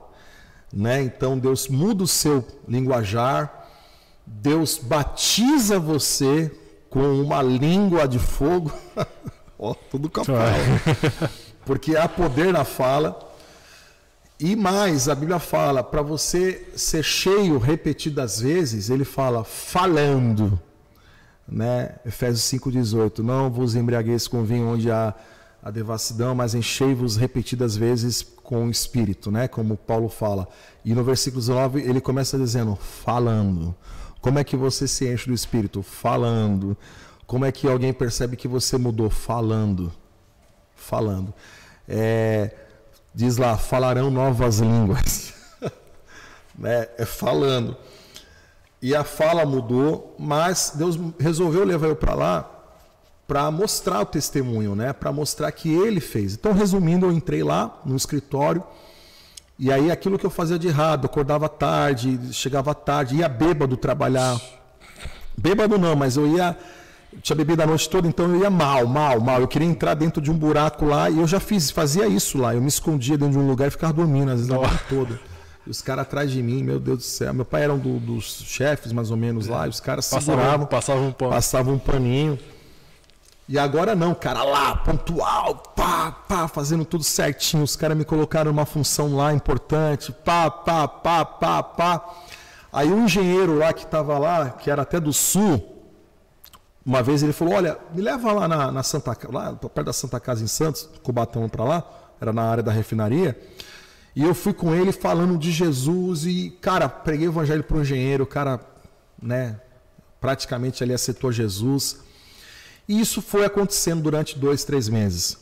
né? Então Deus muda o seu linguajar, Deus batiza você com uma língua de fogo, ó, tudo capaz, porque há poder na fala. E mais, a Bíblia fala, para você ser cheio repetidas vezes, ele fala falando. Né? Efésios 5,18. Não vos embriagueis com vinho onde há a devassidão, mas enchei-vos repetidas vezes com o Espírito, né? Como Paulo fala. E no versículo 19 ele começa dizendo, falando. Como é que você se enche do Espírito? Falando. Como é que alguém percebe que você mudou? Falando. Falando. É, diz lá, falarão novas línguas. né? É falando. E a fala mudou, mas Deus resolveu levar eu para lá para mostrar o testemunho, né? Para mostrar que ele fez. Então, resumindo, eu entrei lá no escritório e aí aquilo que eu fazia de errado, acordava tarde, chegava tarde, ia bêbado trabalhar. Bêbado não, mas eu ia tinha bebido a noite toda, então eu ia mal, mal, mal. Eu queria entrar dentro de um buraco lá e eu já fiz, fazia isso lá. Eu me escondia dentro de um lugar e ficava dormindo, às vezes a noite toda. Os caras atrás de mim, meu Deus do céu. Meu pai era um do, dos chefes, mais ou menos, lá, e os caras seguravam. Passavam um pano. Passavam um paninho. E agora não, cara, lá, pontual, pá, pá, fazendo tudo certinho. Os caras me colocaram uma função lá importante, pá, pá, pá, pá, pá. Aí um engenheiro lá que estava lá, que era até do sul, uma vez ele falou: Olha, me leva lá na, na Santa lá perto da Santa Casa em Santos, Cubatão para lá, era na área da refinaria. E eu fui com ele falando de Jesus e, cara, preguei o evangelho para o engenheiro, o cara, né, praticamente ali aceitou Jesus. E isso foi acontecendo durante dois, três meses.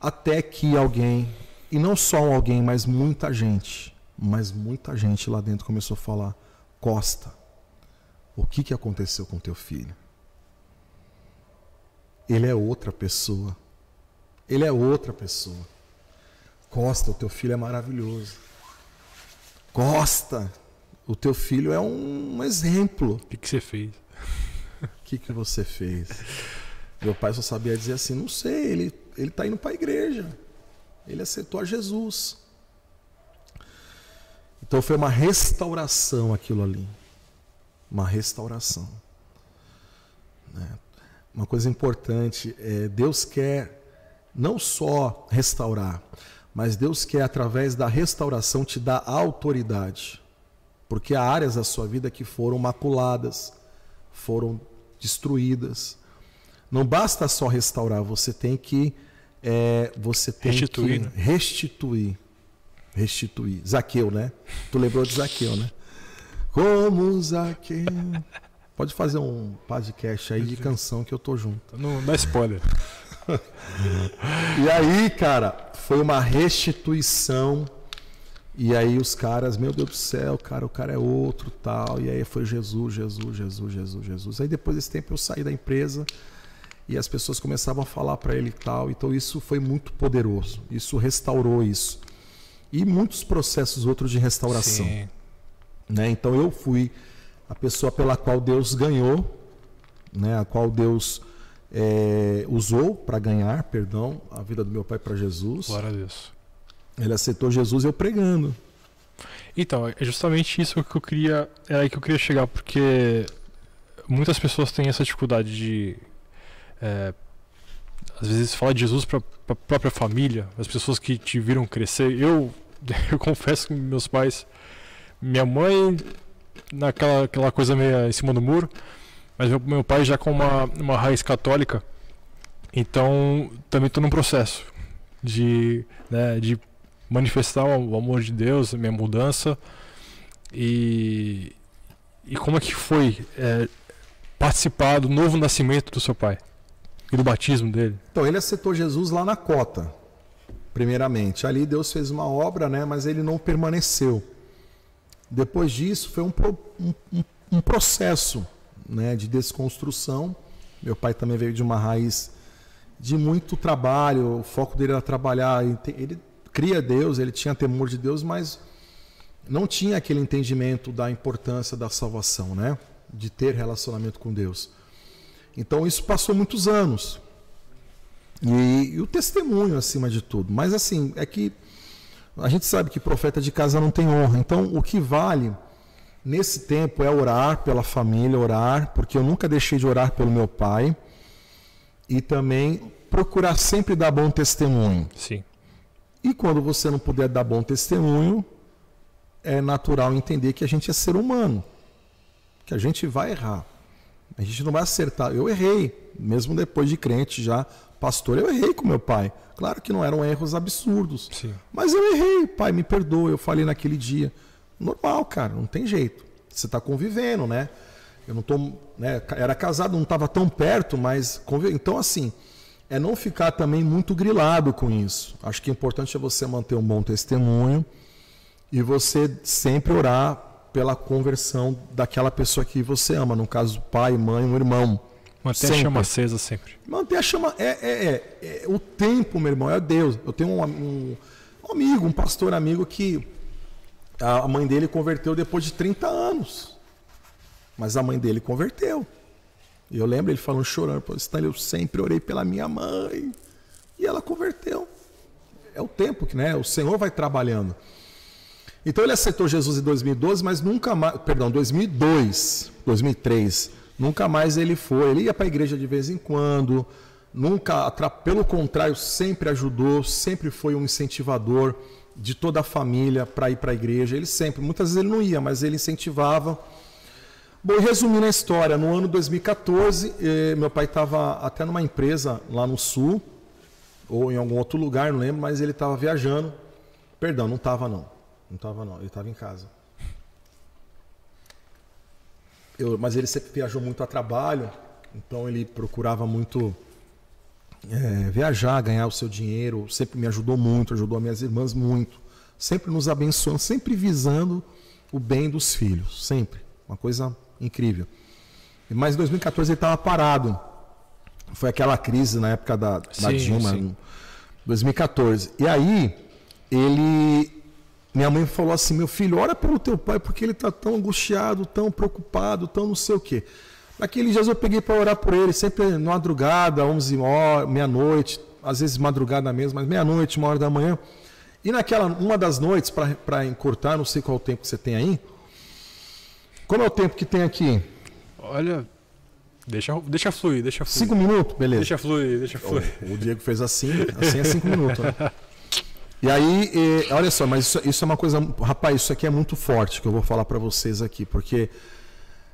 Até que alguém, e não só alguém, mas muita gente, mas muita gente lá dentro começou a falar: Costa, o que, que aconteceu com teu filho? Ele é outra pessoa. Ele é outra pessoa. Costa, o teu filho é maravilhoso. Costa, o teu filho é um exemplo. O que, que você fez? O que, que você fez? Meu pai só sabia dizer assim: não sei, ele ele está indo para a igreja. Ele aceitou a Jesus. Então foi uma restauração aquilo ali. Uma restauração. Né? Uma coisa importante é Deus quer não só restaurar, mas Deus quer através da restauração te dar autoridade. Porque há áreas da sua vida que foram maculadas, foram destruídas. Não basta só restaurar, você tem que é, você tem restituir, que né? restituir. Restituir. Zaqueu, né? Tu lembrou de Zaqueu, né? Como Zaqueu. Pode fazer um podcast aí de canção que eu tô junto. Não dá spoiler. e aí, cara, foi uma restituição. E aí os caras, meu Deus do céu, cara, o cara é outro, tal. E aí foi Jesus, Jesus, Jesus, Jesus, Jesus. Aí depois desse tempo eu saí da empresa e as pessoas começavam a falar para ele tal. Então isso foi muito poderoso. Isso restaurou isso. E muitos processos outros de restauração. Sim. Né? Então eu fui a pessoa pela qual Deus ganhou, né? a qual Deus é, usou para ganhar, perdão, a vida do meu pai para Jesus. Glória a Deus. Ele aceitou Jesus eu pregando. Então, é justamente isso que eu queria, é aí que eu queria chegar, porque muitas pessoas têm essa dificuldade de é, às vezes falar de Jesus para a própria família, as pessoas que te viram crescer. Eu, eu confesso que meus pais, minha mãe naquela aquela coisa meio em cima do muro, mas meu, meu pai já com uma, uma raiz católica, então também estou num processo de, né, de manifestar o amor de Deus, a minha mudança e, e como é que foi é, participar do novo nascimento do seu pai e do batismo dele? Então ele aceitou Jesus lá na cota. primeiramente. Ali Deus fez uma obra, né, mas ele não permaneceu. Depois disso, foi um, um, um processo né, de desconstrução. Meu pai também veio de uma raiz de muito trabalho, o foco dele era trabalhar. Ele cria Deus, ele tinha temor de Deus, mas não tinha aquele entendimento da importância da salvação, né? De ter relacionamento com Deus. Então isso passou muitos anos. E, e, o testemunho acima de tudo. Mas assim, é que a gente sabe que profeta de casa não tem honra. Então o que vale nesse tempo é orar pela família, orar, porque eu nunca deixei de orar pelo meu pai. E também procurar sempre dar bom testemunho. Sim. E quando você não puder dar bom testemunho, é natural entender que a gente é ser humano, que a gente vai errar. A gente não vai acertar. Eu errei, mesmo depois de crente já, pastor, eu errei com meu pai. Claro que não eram erros absurdos. Sim. Mas eu errei, pai, me perdoa, eu falei naquele dia. Normal, cara, não tem jeito. Você está convivendo, né? Eu não tô, né, era casado, não estava tão perto, mas então assim, é não ficar também muito grilado com isso. Acho que o importante é você manter um bom testemunho e você sempre orar pela conversão daquela pessoa que você ama, no caso, pai, mãe, um irmão. Manter sempre. a chama acesa sempre. Manter a chama. É, é, é, é, o tempo, meu irmão, é Deus. Eu tenho um, um, um, amigo, um pastor amigo que a mãe dele converteu depois de 30 anos. Mas a mãe dele converteu. E eu lembro ele falando, chorando, Stanley, eu sempre orei pela minha mãe. E ela converteu. É o tempo que né, o Senhor vai trabalhando. Então ele aceitou Jesus em 2012, mas nunca mais, perdão, 2002, 2003, nunca mais ele foi. Ele ia para a igreja de vez em quando, nunca, pelo contrário, sempre ajudou, sempre foi um incentivador de toda a família para ir para a igreja. Ele sempre, muitas vezes ele não ia, mas ele incentivava. Bom, resumindo a história, no ano 2014, eh, meu pai estava até numa empresa lá no sul, ou em algum outro lugar, não lembro, mas ele estava viajando. Perdão, não estava não. Não estava não, ele estava em casa. Eu, mas ele sempre viajou muito a trabalho, então ele procurava muito é, viajar, ganhar o seu dinheiro, sempre me ajudou muito, ajudou as minhas irmãs muito, sempre nos abençoando, sempre visando o bem dos filhos, sempre. Uma coisa incrível. Mas em 2014 ele estava parado. Foi aquela crise na época da, da sim, Dilma, sim. 2014. E aí ele minha mãe falou assim: meu filho, ora pelo teu pai, porque ele está tão angustiado, tão preocupado, tão não sei o quê. Naqueles dias eu peguei para orar por ele, sempre madrugada, 11 horas, meia-noite, às vezes madrugada mesmo, mas meia-noite, uma hora da manhã. E naquela, uma das noites, para encurtar, não sei qual o tempo que você tem aí. Como é o tempo que tem aqui? Olha, deixa, deixa fluir, deixa fluir. Cinco minutos? Beleza. Deixa fluir, deixa fluir. O, o Diego fez assim, assim é cinco minutos. Né? E aí, e, olha só, mas isso, isso, é uma coisa, rapaz, isso aqui é muito forte que eu vou falar para vocês aqui, porque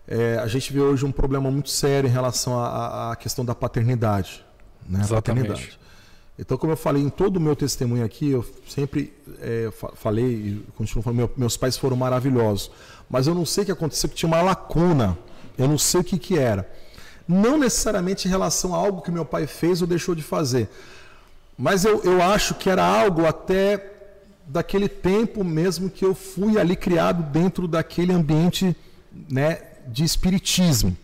é, a gente vê hoje um problema muito sério em relação à, à questão da paternidade, né? Exatamente. Paternidade. Então, como eu falei em todo o meu testemunho aqui, eu sempre é, falei e continuo falando, meu, meus pais foram maravilhosos, mas eu não sei o que aconteceu, que tinha uma lacuna, eu não sei o que que era. Não necessariamente em relação a algo que meu pai fez ou deixou de fazer, mas eu, eu acho que era algo até daquele tempo mesmo que eu fui ali criado dentro daquele ambiente né, de espiritismo.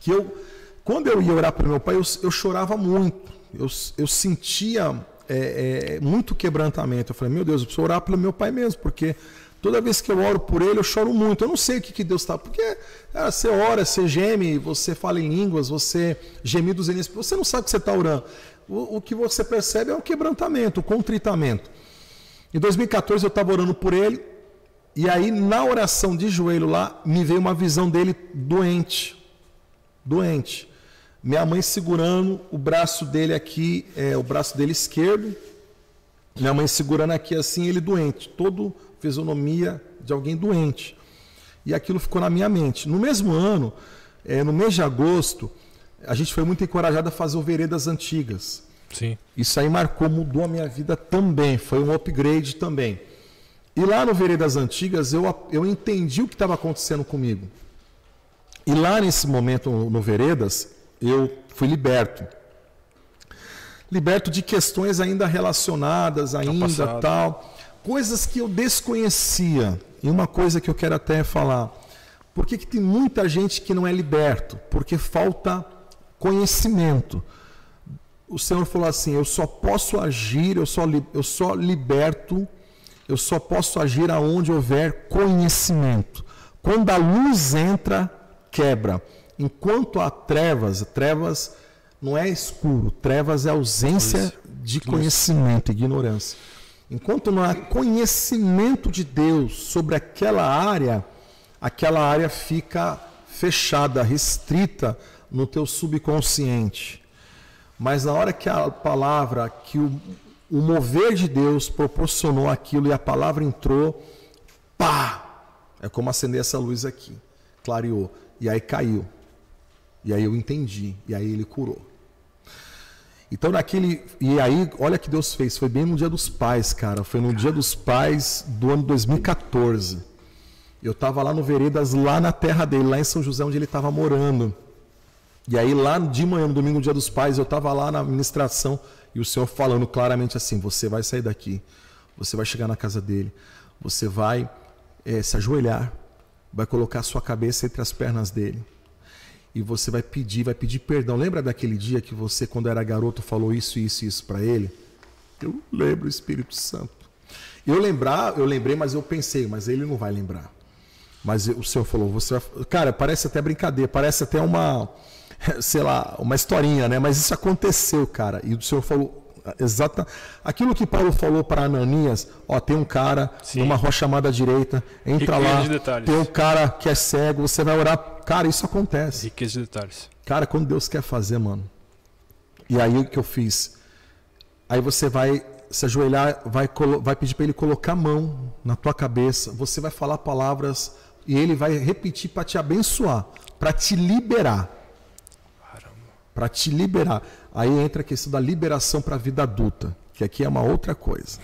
Que eu, quando eu ia orar para meu pai, eu, eu chorava muito. Eu, eu sentia é, é, muito quebrantamento. Eu falei, meu Deus, eu preciso orar pelo meu pai mesmo, porque toda vez que eu oro por ele, eu choro muito. Eu não sei o que, que Deus está. Porque você ora, você geme, você fala em línguas, você gemidos inexplicáveis. Você não sabe que você está orando o, o que você percebe é o quebrantamento, o contritamento. Em 2014 eu estava orando por ele, e aí na oração de joelho lá, me veio uma visão dele doente. Doente. Minha mãe segurando o braço dele aqui, é, o braço dele esquerdo, minha mãe segurando aqui assim, ele doente, todo fisionomia de alguém doente. E aquilo ficou na minha mente. No mesmo ano, é, no mês de agosto, a gente foi muito encorajado a fazer o Veredas Antigas. Sim. Isso aí marcou, mudou a minha vida também, foi um upgrade também. E lá no Veredas Antigas eu, eu entendi o que estava acontecendo comigo. E lá nesse momento no Veredas, eu fui liberto. liberto de questões ainda relacionadas, ainda tal, coisas que eu desconhecia. E uma coisa que eu quero até falar, por que, que tem muita gente que não é liberto? Porque falta conhecimento. O Senhor falou assim: eu só posso agir, eu só, eu só liberto, eu só posso agir aonde houver conhecimento. Quando a luz entra, quebra. Enquanto há trevas, trevas não é escuro, trevas é ausência de conhecimento, ignorância. Enquanto não há conhecimento de Deus sobre aquela área, aquela área fica fechada, restrita no teu subconsciente. Mas na hora que a palavra, que o, o mover de Deus proporcionou aquilo e a palavra entrou, pá! É como acender essa luz aqui. Clareou. E aí caiu. E aí eu entendi. E aí ele curou. Então naquele. E aí, olha que Deus fez. Foi bem no dia dos pais, cara. Foi no dia dos pais do ano 2014. Eu estava lá no Veredas, lá na terra dele, lá em São José, onde ele estava morando. E aí, lá de manhã, no domingo, dia dos pais, eu estava lá na administração e o senhor falando claramente assim: você vai sair daqui, você vai chegar na casa dele, você vai é, se ajoelhar, vai colocar sua cabeça entre as pernas dele e você vai pedir, vai pedir perdão. Lembra daquele dia que você, quando era garoto, falou isso, isso, isso para ele? Eu lembro, Espírito Santo. Eu lembrar, eu lembrei, mas eu pensei, mas ele não vai lembrar. Mas o Senhor falou, você vai... Cara, parece até brincadeira, parece até uma, sei lá, uma historinha, né? Mas isso aconteceu, cara. E o Senhor falou, exata aquilo que Paulo falou para Ananias, ó, tem um cara Sim. numa rocha chamada direita, entra lá, tem um cara que é cego, você vai orar, cara, isso acontece. Riqueza de detalhes. Cara, quando Deus quer fazer, mano. E aí o que eu fiz? Aí você vai se ajoelhar, vai, vai pedir para ele colocar a mão na tua cabeça, você vai falar palavras e ele vai repetir para te abençoar, para te liberar. Para te liberar. Aí entra a questão da liberação para a vida adulta, que aqui é uma outra coisa.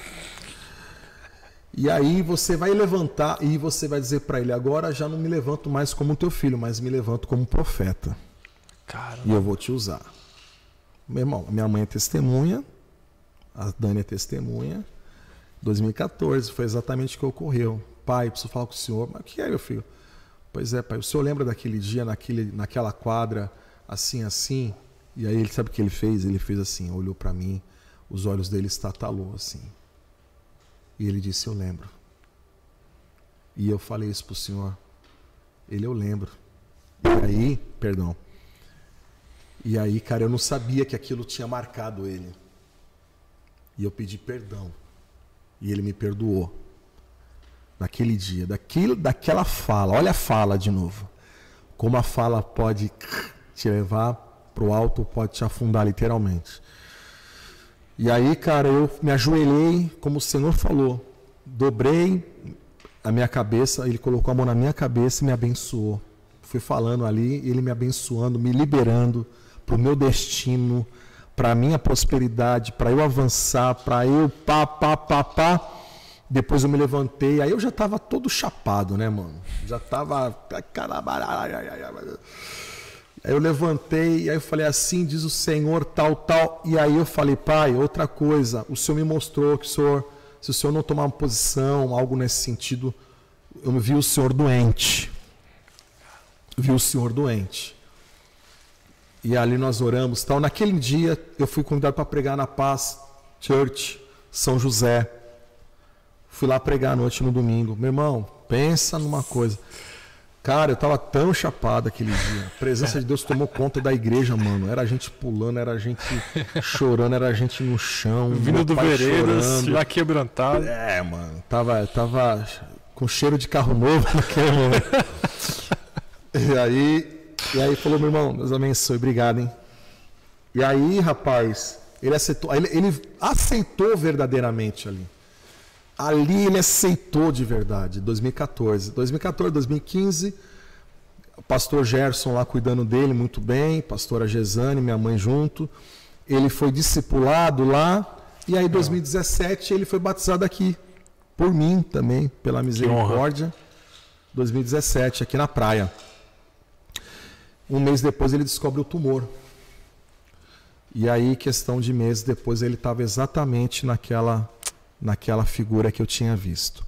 E aí você vai levantar e você vai dizer para ele: agora já não me levanto mais como teu filho, mas me levanto como profeta. Caramba. E eu vou te usar. Meu irmão, minha mãe é testemunha, a Dani é testemunha. 2014 foi exatamente o que ocorreu. Pai, preciso falar com o senhor. Mas o que é, meu filho? Pois é, pai. O senhor lembra daquele dia, naquele, naquela quadra, assim, assim? E aí ele sabe o que ele fez? Ele fez assim, olhou para mim, os olhos dele estatalou assim. E ele disse: Eu lembro. E eu falei isso pro senhor. Ele, eu lembro. E aí, perdão. E aí, cara, eu não sabia que aquilo tinha marcado ele. E eu pedi perdão. E ele me perdoou. Naquele dia, daquilo, daquela fala. Olha a fala de novo. Como a fala pode te levar pro alto pode te afundar literalmente. E aí, cara, eu me ajoelhei, como o Senhor falou, dobrei a minha cabeça, ele colocou a mão na minha cabeça e me abençoou. Fui falando ali, ele me abençoando, me liberando para o meu destino, para minha prosperidade, para eu avançar, para eu pá, pá, pá, pá. Depois eu me levantei, aí eu já estava todo chapado, né, mano? Já estava. Aí eu levantei e aí eu falei assim, diz o Senhor, tal, tal. E aí eu falei, pai, outra coisa, o Senhor me mostrou que o Senhor, se o Senhor não tomar uma posição, algo nesse sentido, eu vi o Senhor doente. Vi o Senhor doente. E ali nós oramos, tal. Naquele dia eu fui convidado para pregar na Paz Church, São José. Fui lá pregar à noite no domingo. Meu irmão, pensa numa coisa. Cara, eu tava tão chapado aquele dia. A presença de Deus tomou conta da igreja, mano. Era a gente pulando, era a gente chorando, era a gente no chão. Vindo do veredas, já quebrantado. É, mano. Tava, tava com cheiro de carro novo naquele momento. e aí, e aí falou, meu irmão, Deus abençoe, obrigado, hein? E aí, rapaz, ele aceitou, ele, ele aceitou verdadeiramente ali. Ali ele aceitou de verdade, 2014. 2014, 2015, o pastor Gerson lá cuidando dele muito bem, pastora Gesane, minha mãe junto. Ele foi discipulado lá, e aí em 2017 ele foi batizado aqui, por mim também, pela misericórdia. 2017, aqui na praia. Um mês depois ele descobre o tumor. E aí, questão de meses depois, ele estava exatamente naquela, naquela figura que eu tinha visto.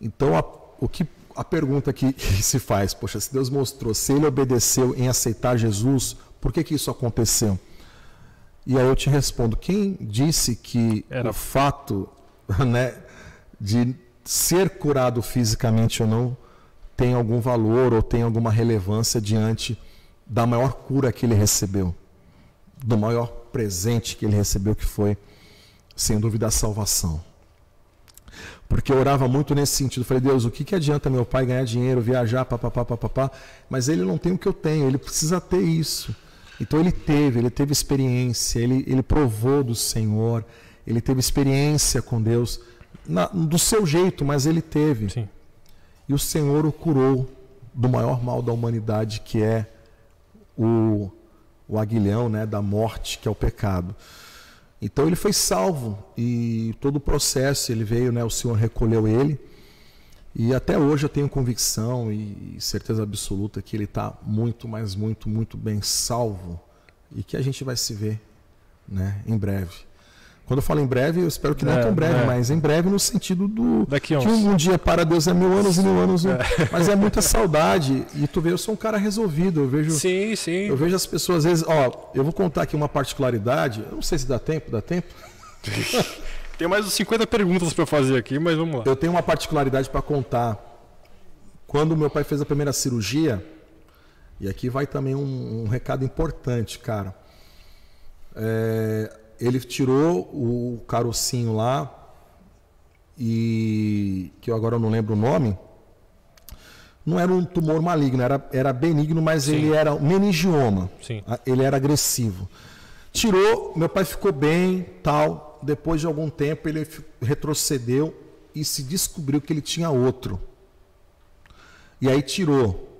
Então, a, o que, a pergunta que, que, se faz, poxa, se Deus mostrou, se ele obedeceu em aceitar Jesus, por que, que isso aconteceu? E aí eu te respondo, quem disse que Era... o fato né, de ser curado fisicamente ou não tem algum valor ou tem alguma relevância diante da maior cura que ele recebeu? do maior presente que ele recebeu, que foi, sem dúvida, a salvação. Porque eu orava muito nesse sentido. Falei, Deus, o que, que adianta meu pai ganhar dinheiro, viajar, papapá, papapá, mas ele não tem o que eu tenho, ele precisa ter isso. Então ele teve, ele teve experiência, ele, ele provou do Senhor, ele teve experiência com Deus, na, do seu jeito, mas ele teve. Sim. E o Senhor o curou do maior mal da humanidade, que é o o aguilhão né, da morte, que é o pecado. Então ele foi salvo e todo o processo ele veio, né, o Senhor recolheu ele. E até hoje eu tenho convicção e certeza absoluta que ele está muito, mas muito, muito bem salvo e que a gente vai se ver né, em breve. Quando eu falo em breve, eu espero que não é, tão breve, é. mas em breve no sentido do Daqui que um, um, dia para Deus é mil anos e mil anos, é. mas é muita saudade. E tu vê, eu sou um cara resolvido, eu vejo. Sim, sim. Eu vejo as pessoas às vezes, ó, eu vou contar aqui uma particularidade. Eu não sei se dá tempo, dá tempo. Tem mais de 50 perguntas para fazer aqui, mas vamos lá. Eu tenho uma particularidade para contar. Quando meu pai fez a primeira cirurgia, e aqui vai também um, um recado importante, cara. É, ele tirou o carocinho lá, e que eu agora não lembro o nome. Não era um tumor maligno, era, era benigno, mas Sim. ele era meningioma. Sim. Ele era agressivo. Tirou, meu pai ficou bem, tal. Depois de algum tempo ele retrocedeu e se descobriu que ele tinha outro. E aí tirou.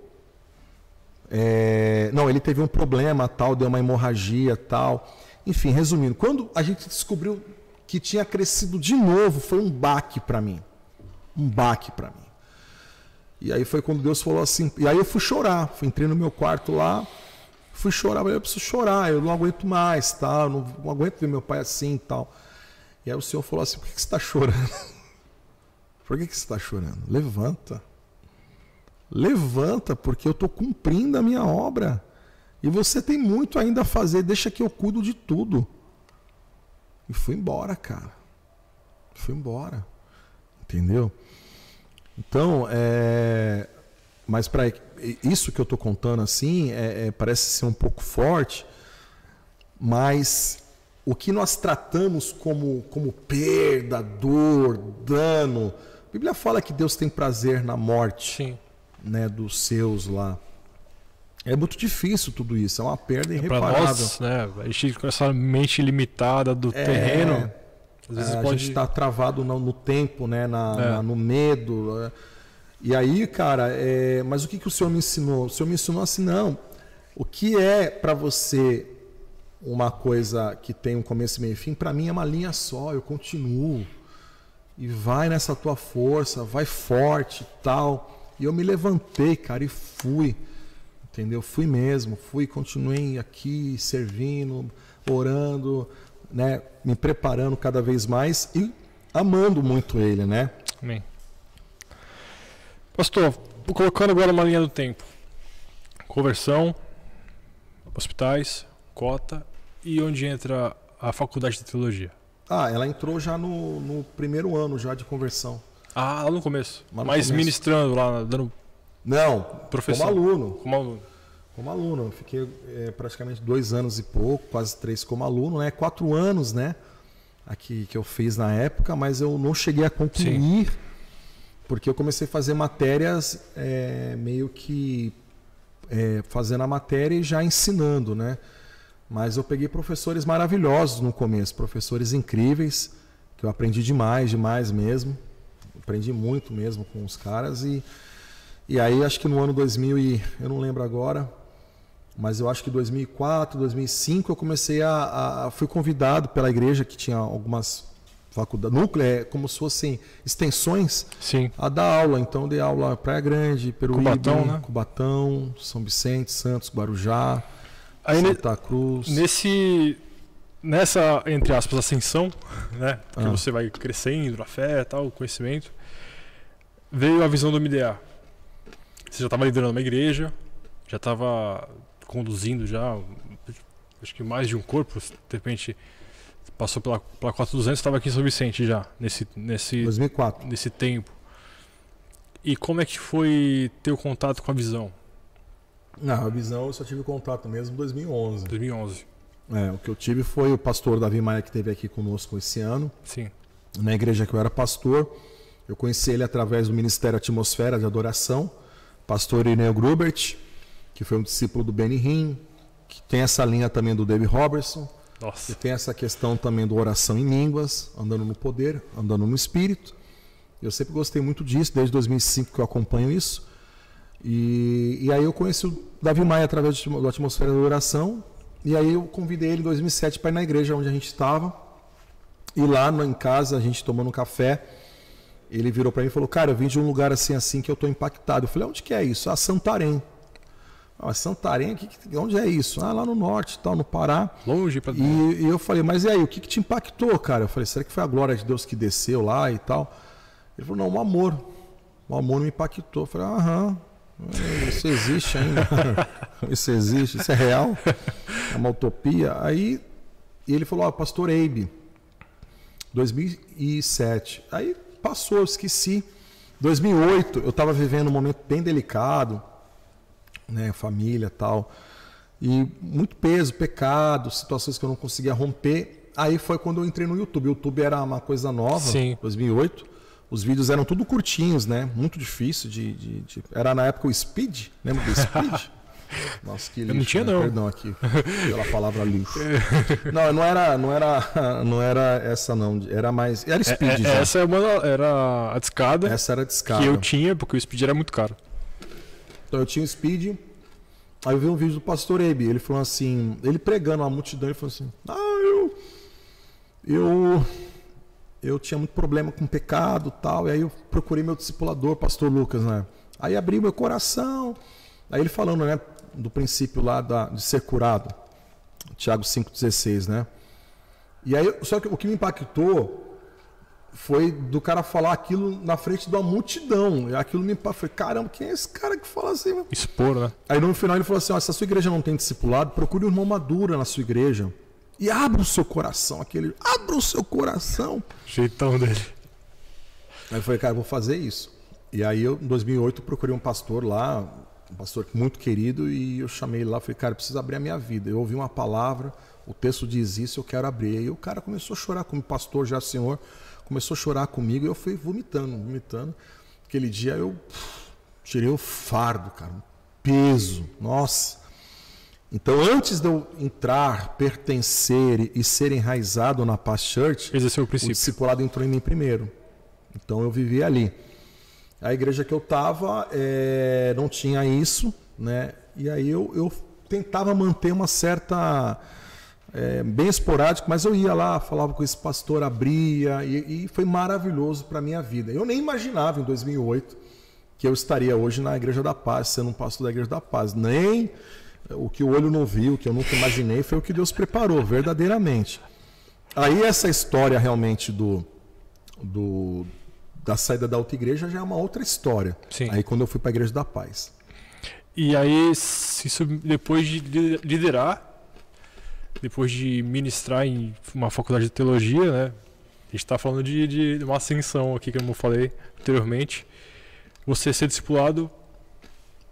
É, não, ele teve um problema, tal, deu uma hemorragia, tal. Enfim, resumindo, quando a gente descobriu que tinha crescido de novo, foi um baque para mim. Um baque para mim. E aí foi quando Deus falou assim. E aí eu fui chorar. Fui, entrei no meu quarto lá, fui chorar. Falei, eu preciso chorar, eu não aguento mais, tá? não, não aguento ver meu pai assim e tal. E aí o Senhor falou assim: por que, que você está chorando? por que, que você está chorando? Levanta. Levanta, porque eu estou cumprindo a minha obra. E você tem muito ainda a fazer, deixa que eu cuido de tudo. E fui embora, cara. Fui embora. Entendeu? Então, é... mas para isso que eu estou contando assim, é, é, parece ser um pouco forte, mas o que nós tratamos como, como perda, dor, dano, a Bíblia fala que Deus tem prazer na morte Sim. Né, dos seus lá. É muito difícil tudo isso, é uma perda é irreparável. Nós, né, a gente com essa mente limitada do é, terreno, às vezes é, pode... a gente está travado no, no, tempo, né, na, é. na, no medo. É. E aí, cara, é, mas o que, que o Senhor me ensinou? O Senhor me ensinou assim, não. O que é para você uma coisa que tem um começo, meio e fim, para mim é uma linha só, eu continuo. E vai nessa tua força, vai forte tal. E eu me levantei, cara, e fui. Entendeu? Fui mesmo, fui, continuei aqui servindo, orando, né, me preparando cada vez mais e amando muito ele, né? Amém. Pastor, colocando agora uma linha do tempo. Conversão, hospitais, cota e onde entra a faculdade de teologia? Ah, ela entrou já no, no primeiro ano já de conversão. Ah, lá no começo. Mas, Mas começo. ministrando lá, dando não, professor. como aluno. Como aluno. Como aluno. Eu fiquei é, praticamente dois anos e pouco, quase três como aluno, né? Quatro anos, né? Aqui que eu fiz na época, mas eu não cheguei a concluir, Sim. porque eu comecei a fazer matérias é, meio que é, fazendo a matéria e já ensinando, né? Mas eu peguei professores maravilhosos no começo, professores incríveis, que eu aprendi demais, demais mesmo. Aprendi muito mesmo com os caras e e aí acho que no ano 2000 e eu não lembro agora, mas eu acho que 2004, 2005 eu comecei a, a fui convidado pela igreja que tinha algumas faculdades, núcleo, é, como se fossem extensões, Sim. a dar aula. Então dei aula Praia Grande, Peruíbe, Cubatão, né? Cubatão, São Vicente, Santos, Guarujá, Aí Santa Cruz. nesse nessa entre aspas ascensão, né, que Ah. você vai crescendo na fé, tal, conhecimento, veio a visão do MDA. Você já estava liderando uma igreja, já estava conduzindo já, acho que mais de um corpo, de repente passou pela, pela 4200, estava aqui em São Vicente já, nesse, nesse, 2004. nesse tempo. E como é que foi ter o contato com a visão, Não, a visão eu só tive contato mesmo em 2011. 2011? É, o que eu tive foi o pastor Davi Maia que esteve aqui conosco esse ano, Sim, na igreja que eu era pastor. Eu conheci ele através do Ministério Atmosfera de Adoração, pastor Irineu Grubert, que foi um discípulo do Benny Hinn, que tem essa linha também do David Robertson, que nossa, tem essa questão também do oração em línguas, andando no poder, andando no espírito. Eu sempre gostei muito disso, desde 2005 que eu acompanho isso. E, e aí eu conheci o Davi Maia através do do Atmosfera da Oração. E aí eu convidei ele em 2007 para ir na igreja onde a gente estava. E lá em casa, a gente tomando um café, ele virou para mim e falou: Cara, eu vim de um lugar assim, assim, que eu estou impactado. Eu falei: Onde que é isso? Ah, Santarém. Ah, Santarém, que, onde é isso? Ah, lá no norte, tal, no Pará. longe para E, e eu falei, mas e aí, o que, que te impactou, cara? Eu falei, será que foi a glória de Deus que desceu lá e tal? Ele falou, não, o amor. O amor me impactou. Eu falei, aham, isso existe ainda. isso existe, isso é real. É uma utopia. Aí ele falou, ó, pastor Abe, 2007. Aí passou, eu esqueci. 2008, eu estava vivendo um momento bem delicado, né, família tal, e muito peso, pecado, situações que eu não conseguia romper. Aí foi quando eu entrei no YouTube. O YouTube era uma coisa nova, Sim. 2008. Os vídeos eram tudo curtinhos, né? Muito difícil de, de- de- Era na época o Speed, lembra do Speed? Nossa, que lixo. não tinha, né? não. Perdão aqui pela palavra lixo. Não, não era, não era, não era essa não. Era mais, era É, Speed é, já. essa é uma, era a discada Essa era de escada. que eu tinha, porque o speed era muito caro. Então eu tinha o Speed. Aí eu vi um vídeo do pastor Abe. Ele falou assim, ele pregando a multidão, ele falou assim: "Ah, eu eu eu tinha muito problema com pecado, tal, e aí eu procurei meu discipulador, pastor Lucas, né? Aí abri meu coração. Aí ele falando, né, do princípio lá da, de ser curado. Tiago 5:16, né? E aí, só que o que me impactou foi do cara falar aquilo na frente de uma multidão. E aquilo me impactou. Falei, caramba, quem é esse cara que fala assim? meu?" Expor, né? Aí no final ele falou assim: ó, se a sua igreja não tem discipulado, procure um irmão maduro na sua igreja. E abra o seu coração, aquele. Abra o seu coração. Jeitão dele. Aí eu falei, cara, eu vou fazer isso. E aí eu, em 2008, procurei um pastor lá, um pastor muito querido, e eu chamei ele lá, falei, cara, eu preciso abrir a minha vida. Eu ouvi uma palavra, o texto diz isso, eu quero abrir. Aí o cara começou a chorar como pastor, já senhor, começou a chorar comigo, e eu fui vomitando, vomitando. Aquele dia eu pff, tirei o fardo, cara, um peso, nossa. Então, antes de eu entrar, pertencer e- e ser enraizado na Paz Church, Esse é o o princípio. discipulado entrou em mim primeiro. Então eu vivi ali. A igreja que eu estava não tinha isso, né? E aí eu, eu tentava manter uma certa. é, bem esporádico, mas eu ia lá, falava com esse pastor, abria, e, e foi maravilhoso para minha vida. Eu nem imaginava em 2008 que eu estaria hoje na Igreja da Paz, sendo um pastor da Igreja da Paz. Nem o que o olho não viu, o que eu nunca imaginei, foi o que Deus preparou, verdadeiramente. Aí essa história realmente do, do da saída da outra igreja já é uma outra história. Sim. Aí quando eu fui para a Igreja da Paz. E aí, depois de li- liderar, depois de ministrar em uma faculdade de teologia, né? A gente está falando de, de uma ascensão aqui, como eu falei anteriormente. Você ser discipulado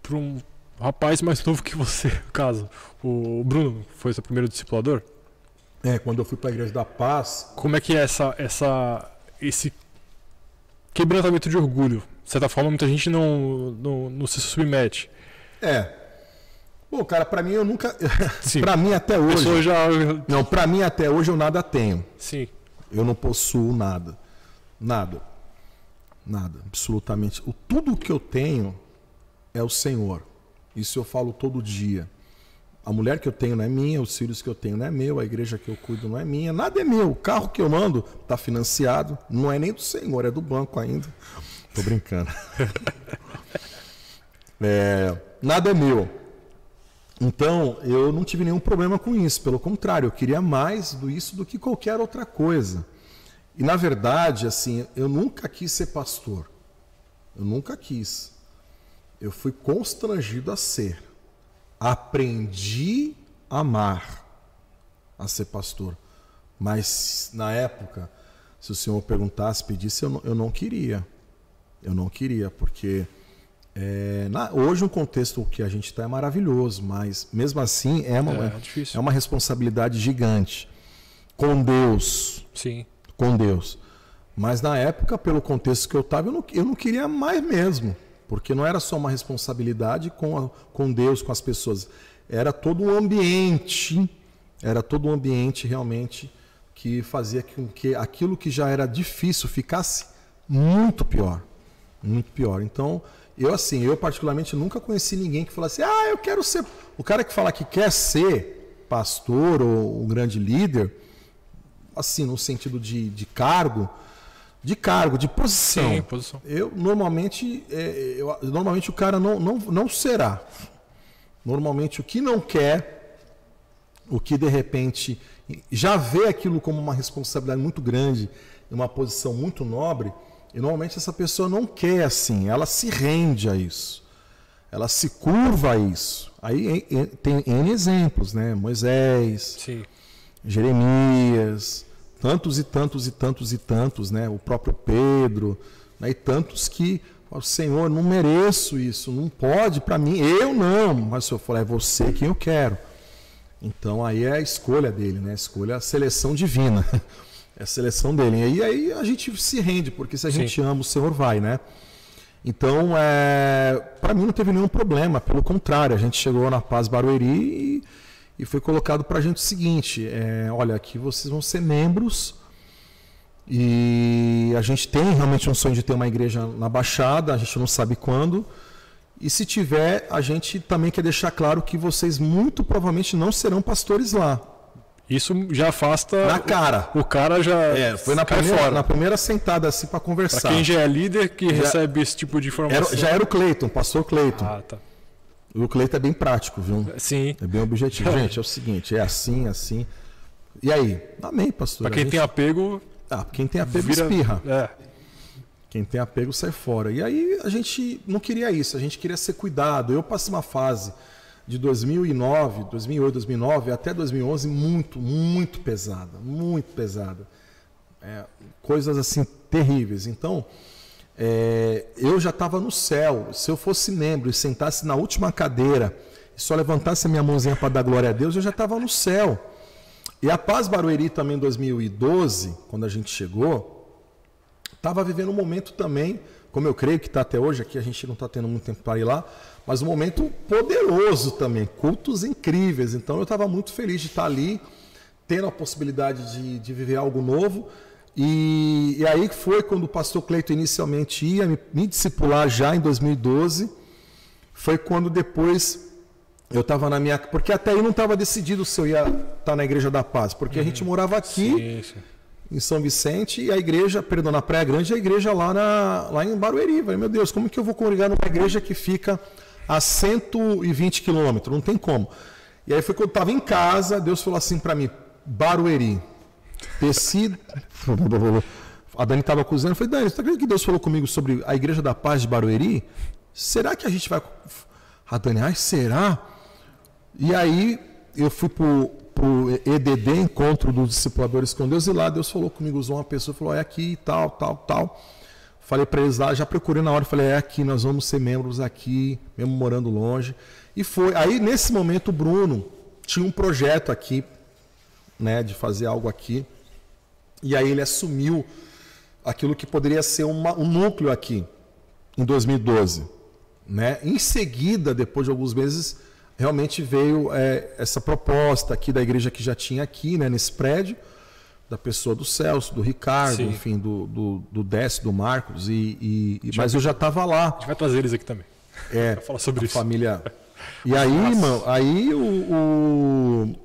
por um rapaz mais novo que você, no caso. O Bruno foi seu primeiro discipulador. É, quando eu fui para a Igreja da Paz, Como é que é essa, essa, esse quebrantamento de orgulho? De certa forma, muita gente não, não, não se submete. é. Bom, cara, para mim eu nunca para mim até hoje. já... Não, para mim até hoje eu nada tenho. Sim, Eu não possuo nada. Nada. Nada, absolutamente. O tudo que eu tenho é o Senhor. Isso eu falo todo dia. A mulher que eu tenho não é minha, os filhos que eu tenho não é meu, a igreja que eu cuido não é minha, nada é meu. O carro que eu mando está financiado, não é nem do Senhor, é do banco ainda. Tô brincando. É, nada é meu. Então, eu não tive nenhum problema com isso, pelo contrário, eu queria mais do isso do que qualquer outra coisa. E na verdade, assim, eu nunca quis ser pastor. Eu nunca quis. Eu fui constrangido a ser. Aprendi a amar a ser pastor. Mas na época, se o senhor perguntasse, pedisse, eu não, eu não queria. Eu não queria, porque é, na, hoje o contexto que a gente está é maravilhoso, mas mesmo assim é uma, é, é uma responsabilidade gigante. Com Deus. Sim. Com Deus. Mas na época, pelo contexto que eu estava, eu não, eu não queria mais mesmo. Porque não era só uma responsabilidade com, a, com Deus, com as pessoas. Era todo um ambiente, era todo um ambiente realmente que fazia com que aquilo que já era difícil ficasse muito pior. Muito pior. Então, eu assim, eu particularmente nunca conheci ninguém que falasse, ah, eu quero ser. O cara que fala que quer ser pastor ou um grande líder, assim, no sentido de, de cargo, de cargo, de posição. Sim, posição. Eu normalmente, é, eu, normalmente o cara não, não, não será. Normalmente o que não quer, o que de repente já vê aquilo como uma responsabilidade muito grande, uma posição muito nobre, e normalmente essa pessoa não quer assim, ela se rende a isso. Ela se curva a isso. Aí tem N exemplos, né? Moisés, Sim. Jeremias, tantos e tantos e tantos e tantos, né? O próprio Pedro, né? e tantos que o Senhor, não mereço isso, não pode para mim, eu não, mas o Senhor falou, é você quem eu quero. Então aí é a escolha dele, né? A escolha, a seleção divina. É a seleção dele. E aí a gente se rende, porque se a gente Sim. ama, o Senhor vai, né? Então, é, para mim não teve nenhum problema, pelo contrário, a gente chegou na Paz Barueri e e foi colocado para a gente o seguinte: é, olha, aqui vocês vão ser membros e a gente tem realmente um sonho de ter uma igreja na Baixada, a gente não sabe quando. E se tiver, a gente também quer deixar claro que vocês muito provavelmente não serão pastores lá. Isso já afasta. Na cara. O, o cara já. É, foi na primeira, fora. na primeira sentada assim para conversar. Para quem já é líder que já, recebe esse tipo de informação. Era, já era o Cleiton, pastor Cleiton. Ah, tá. O Cleiton é bem prático, viu? Sim. É bem objetivo. Gente, é o seguinte, é assim, assim. E aí? Amém, pastor. Para quem gente... tem apego. Ah, quem tem apego vira... espirra. É. Quem tem apego sai fora. E aí a gente não queria isso, a gente queria ser cuidado. Eu passei uma fase de 2009, 2008, 2009 até 2011 muito, muito pesada, muito pesada. É, coisas assim terríveis. Então, é, eu já estava no céu. Se eu fosse membro e sentasse na última cadeira e só levantasse a minha mãozinha para dar glória a Deus, eu já estava no céu. E a Paz Barueri também em 2012, quando a gente chegou, estava vivendo um momento também, como eu creio que está até hoje, aqui a gente não está tendo muito tempo para ir lá, mas um momento poderoso também, cultos incríveis. Então eu estava muito feliz de estar ali, tendo a possibilidade de, de viver algo novo. E, e, aí foi quando o pastor Cleito inicialmente ia me, me discipular já em 2012. Foi quando depois eu estava na minha. Porque até aí não estava decidido se eu ia estar tá na Igreja da Paz. Porque uhum. a gente morava aqui sim, sim. em São Vicente e a igreja, perdão, na Praia Grande, a igreja lá, na, lá em Barueri. Falei, meu Deus, como que eu vou congregar numa igreja que fica a 120 quilômetros? Não tem como. E aí foi quando eu estava em casa, Deus falou assim para mim: Barueri. Desci. A Dani estava cozinhando. Eu falei, Dani, você acredita que Deus falou comigo sobre a Igreja da Paz de Barueri? Será que a gente vai. A Dani, ai, será? E aí eu fui para o EDD, Encontro dos Discipuladores com Deus, e lá Deus falou comigo, usou uma pessoa, falou, é aqui, tal, tal, tal. Falei para eles lá, já procurei na hora, falei, é aqui, nós vamos ser membros aqui, mesmo morando longe. E foi. Aí, nesse momento, o Bruno tinha um projeto aqui, né, de fazer algo aqui. E aí ele assumiu aquilo que poderia ser uma, um núcleo aqui em 2012. Né? Em seguida, depois de alguns meses, realmente veio é, essa proposta aqui da igreja que já tinha aqui, né, nesse prédio, da pessoa do Celso, do Ricardo, Sim. enfim, do, do, do Décio, do Marcos, e, e, e mas eu já estava lá. A gente vai trazer eles aqui também. É, falar sobre a isso. família. E aí, irmão, aí o, o,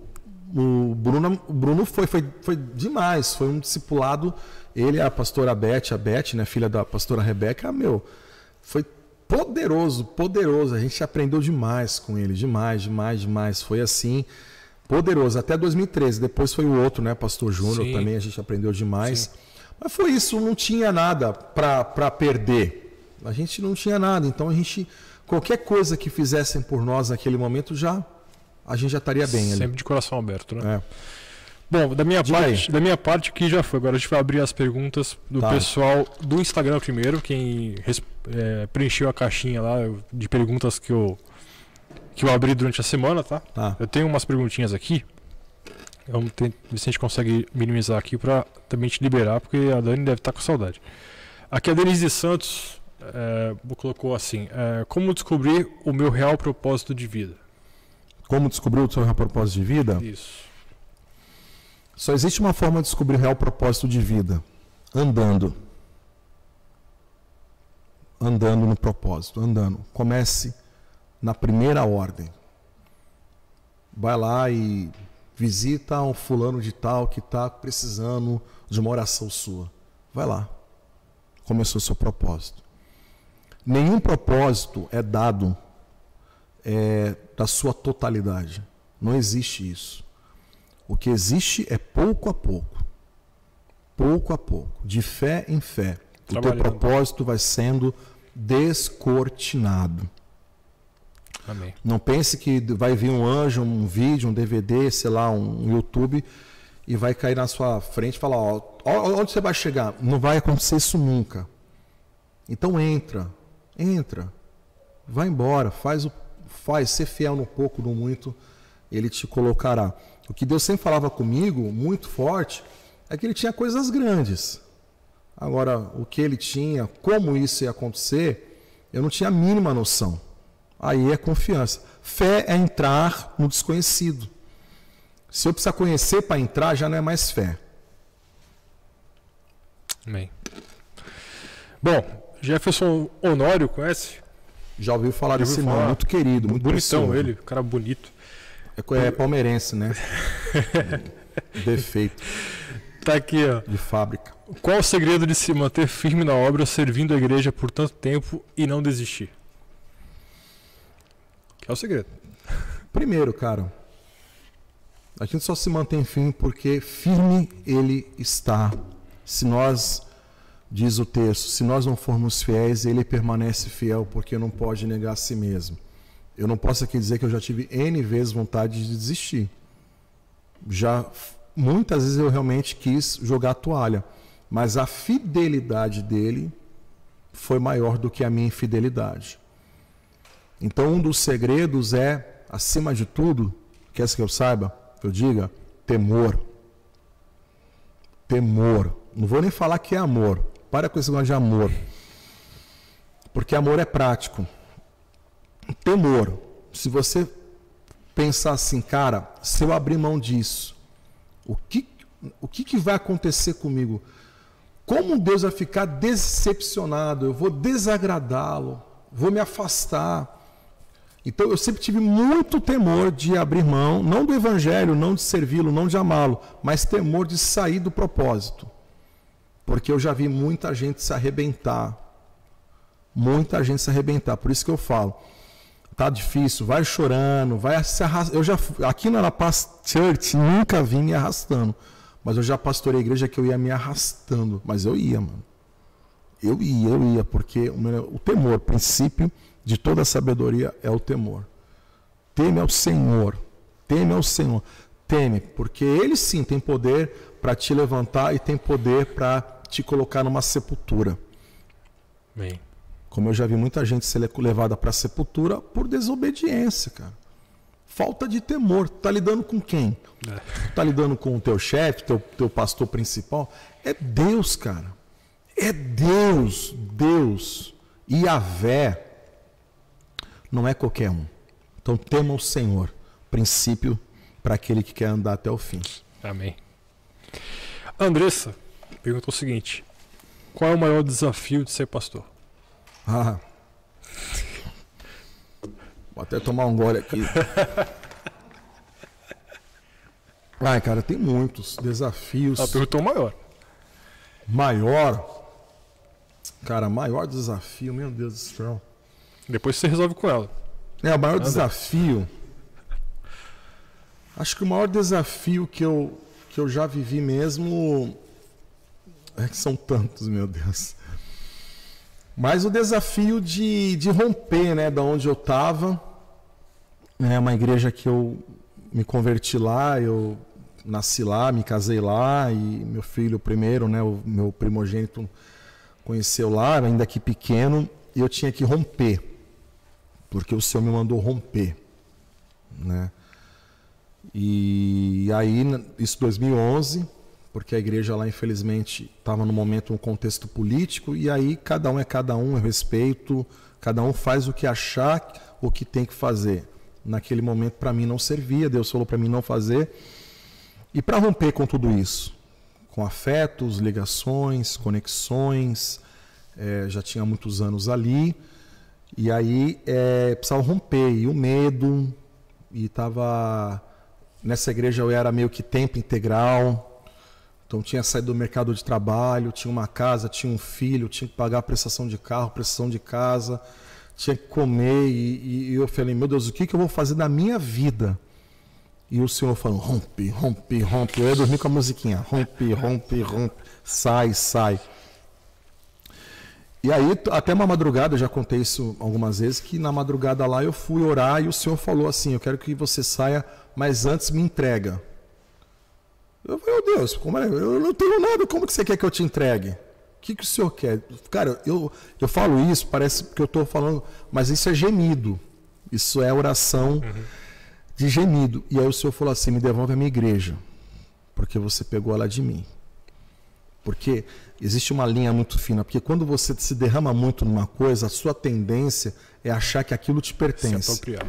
o Bruno, o Bruno foi, foi, foi demais, foi um discipulado. Ele, a pastora Beth, a Beth, né, filha da pastora Rebeca, meu, foi poderoso, poderoso. A gente aprendeu demais com ele, demais, demais, demais. Foi assim, poderoso. Até 2013. Depois foi o outro, né, Pastor Júnior. Também a gente aprendeu demais. Sim. Mas foi isso, não tinha nada para perder. A gente não tinha nada. Então a gente, qualquer coisa que fizessem por nós naquele momento, já a gente já estaria bem ali. Sempre de coração aberto, né? É. Bom, da minha parte, da minha parte aqui já foi. Agora a gente vai abrir as perguntas do Tá. pessoal do Instagram primeiro, quem é, preencheu a caixinha lá de perguntas que eu que eu abri durante a semana, tá? Tá. Eu tenho umas perguntinhas aqui. Vamos ver se a gente consegue minimizar aqui para também te liberar, porque a Dani deve estar com saudade. Aqui a Denise Santos é, colocou assim: é, Como descobrir o meu real propósito de vida? Como descobriu o seu real propósito de vida? Isso. Só existe uma forma de descobrir o real propósito de vida: andando. Andando no propósito, andando. Comece na primeira ordem. Vai lá e visita um fulano de tal que está precisando de uma oração sua. Vai lá. Começou seu propósito. Nenhum propósito é dado é, da sua totalidade. Não existe isso. O que existe é pouco a pouco. Pouco a pouco. De fé em fé. O teu propósito vai sendo descortinado. Amém. Não pense que vai vir um anjo, um vídeo, um DVD, sei lá, um YouTube e vai cair na sua frente e falar, ó, onde você vai chegar? Não vai acontecer isso nunca. Então entra, entra, vai embora, faz o, faz, ser fiel no pouco, no muito, ele te colocará. O que Deus sempre falava comigo, muito forte, é que ele tinha coisas grandes. Agora, o que ele tinha, como isso ia acontecer, eu não tinha a mínima noção. Aí é confiança. Fé é entrar no desconhecido. Se eu precisar conhecer para entrar, já não é mais fé. Amém. Bom, Jefferson Honório, conhece? Já ouviu falar Já ouviu desse nome? Muito querido, muito Bonitão ele, cara bonito. É, é palmeirense, né? Defeito Tá aqui, ó. de fábrica. Qual o segredo de se manter firme na obra, servindo a igreja por tanto tempo e não desistir? Que é o segredo. Primeiro, cara, a gente só se mantém firme porque firme ele está. Se nós, diz o texto, se nós não formos fiéis, ele permanece fiel porque não pode negar a si mesmo. Eu não posso aqui dizer que eu já tive N vezes vontade de desistir. Já muitas vezes eu realmente quis jogar a toalha, mas a fidelidade dele foi maior do que a minha infidelidade. Então, um dos segredos é, acima de tudo, quer que eu saiba, eu diga, temor. Temor. Não vou nem falar que é amor. Para com esse negócio de amor. Porque amor é prático. Temor. Se você pensar assim, cara, se eu abrir mão disso, o que, o que, que vai acontecer comigo? Como Deus vai ficar decepcionado? Eu vou desagradá-lo, vou me afastar. Então eu sempre tive muito temor de abrir mão, não do evangelho, não de servi-lo, não de amá-lo, mas temor de sair do propósito. Porque eu já vi muita gente se arrebentar. Muita gente se arrebentar. Por isso que eu falo, tá difícil, vai chorando, vai se arrastando. Eu já aqui na Paz Church nunca vim me arrastando, mas eu já pastorei igreja que eu ia me arrastando, mas eu ia, mano. Eu ia, eu ia, porque o, meu- o temor, o princípio de toda sabedoria é o temor. Teme ao Senhor, teme ao Senhor, teme, porque Ele sim tem poder para te levantar e tem poder para te colocar numa sepultura. Bem. Como eu já vi muita gente ser le- levada para a sepultura por desobediência, cara. Falta de temor. Tá lidando com quem? É. Tá lidando com o teu chefe, teu, teu pastor principal? É Deus, cara. É Deus, Deus. E a vé não é qualquer um. Então tema o Senhor. Princípio para aquele que quer andar até o fim. Amém. Andressa perguntou o seguinte: Qual é o maior desafio de ser pastor? Ah. Vou até tomar um gole aqui. Ai, cara, tem muitos desafios. Ela perguntou o maior. Maior. Cara, maior desafio, meu Deus do céu. Depois você resolve com ela. É, o maior desafio. Acho que o maior desafio que eu, que eu já vivi mesmo. É que são tantos, meu Deus. Mas o desafio de, de romper, né, da onde eu estava. É uma igreja que eu me converti lá, eu nasci lá, me casei lá e meu filho primeiro, né, o meu primogênito conheceu lá, ainda que pequeno, e eu tinha que romper, porque o Senhor me mandou romper, né? E aí, isso 2011, porque a igreja lá, infelizmente, estava no momento, um contexto político, e aí cada um é cada um, eu respeito, cada um faz o que achar, o que tem que fazer. Naquele momento, para mim, não servia, Deus falou para mim não fazer. E para romper com tudo isso, com afetos, ligações, conexões, é, já tinha muitos anos ali, e aí é, precisava romper, e o medo, e estava Nessa igreja eu era meio que tempo integral. Então tinha saído do mercado de trabalho, tinha uma casa, tinha um filho, tinha que pagar a prestação de carro, prestação de casa, tinha que comer. E, e eu falei, meu Deus, o que, que eu vou fazer da minha vida? E o Senhor falou, rompe, rompe, rompe. Eu ia dormir com a musiquinha, rompe, rompe, rompe, sai, sai. E aí, até uma madrugada, eu já contei isso algumas vezes, que na madrugada lá eu fui orar e o Senhor falou assim: Eu quero que você saia, mas antes me entrega. Eu falei, meu Deus, como é? eu não tenho nada, como que você quer que eu te entregue? O que, que o Senhor quer? Cara, eu, eu falo isso, parece que eu estou falando, mas isso é gemido. Isso é oração uhum. de gemido. E aí o Senhor falou assim: Me devolve a minha igreja, porque você pegou ela de mim. Porque existe uma linha muito fina, porque quando você se derrama muito numa coisa, a sua tendência é achar que aquilo te pertence. Se apropriar.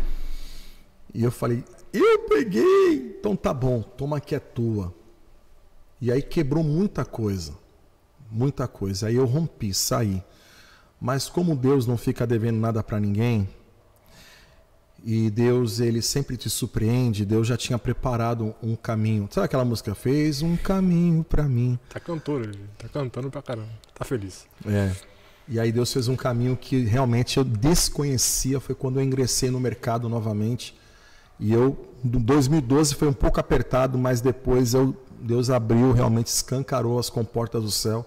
E eu falei, eu peguei, então tá bom, toma que é tua. E aí quebrou muita coisa, muita coisa. Aí eu rompi, saí. Mas como Deus não fica devendo nada para ninguém, e Deus, ele sempre te surpreende. Deus já tinha preparado um caminho. Sabe aquela música? Fez um caminho para mim. Tá ele tá cantando pra caramba. Tá feliz. É. E aí Deus fez um caminho que realmente eu desconhecia. Foi quando eu ingressei no mercado novamente. E eu, em 2012 foi um pouco apertado, mas depois eu, Deus abriu, realmente escancarou as comportas do céu.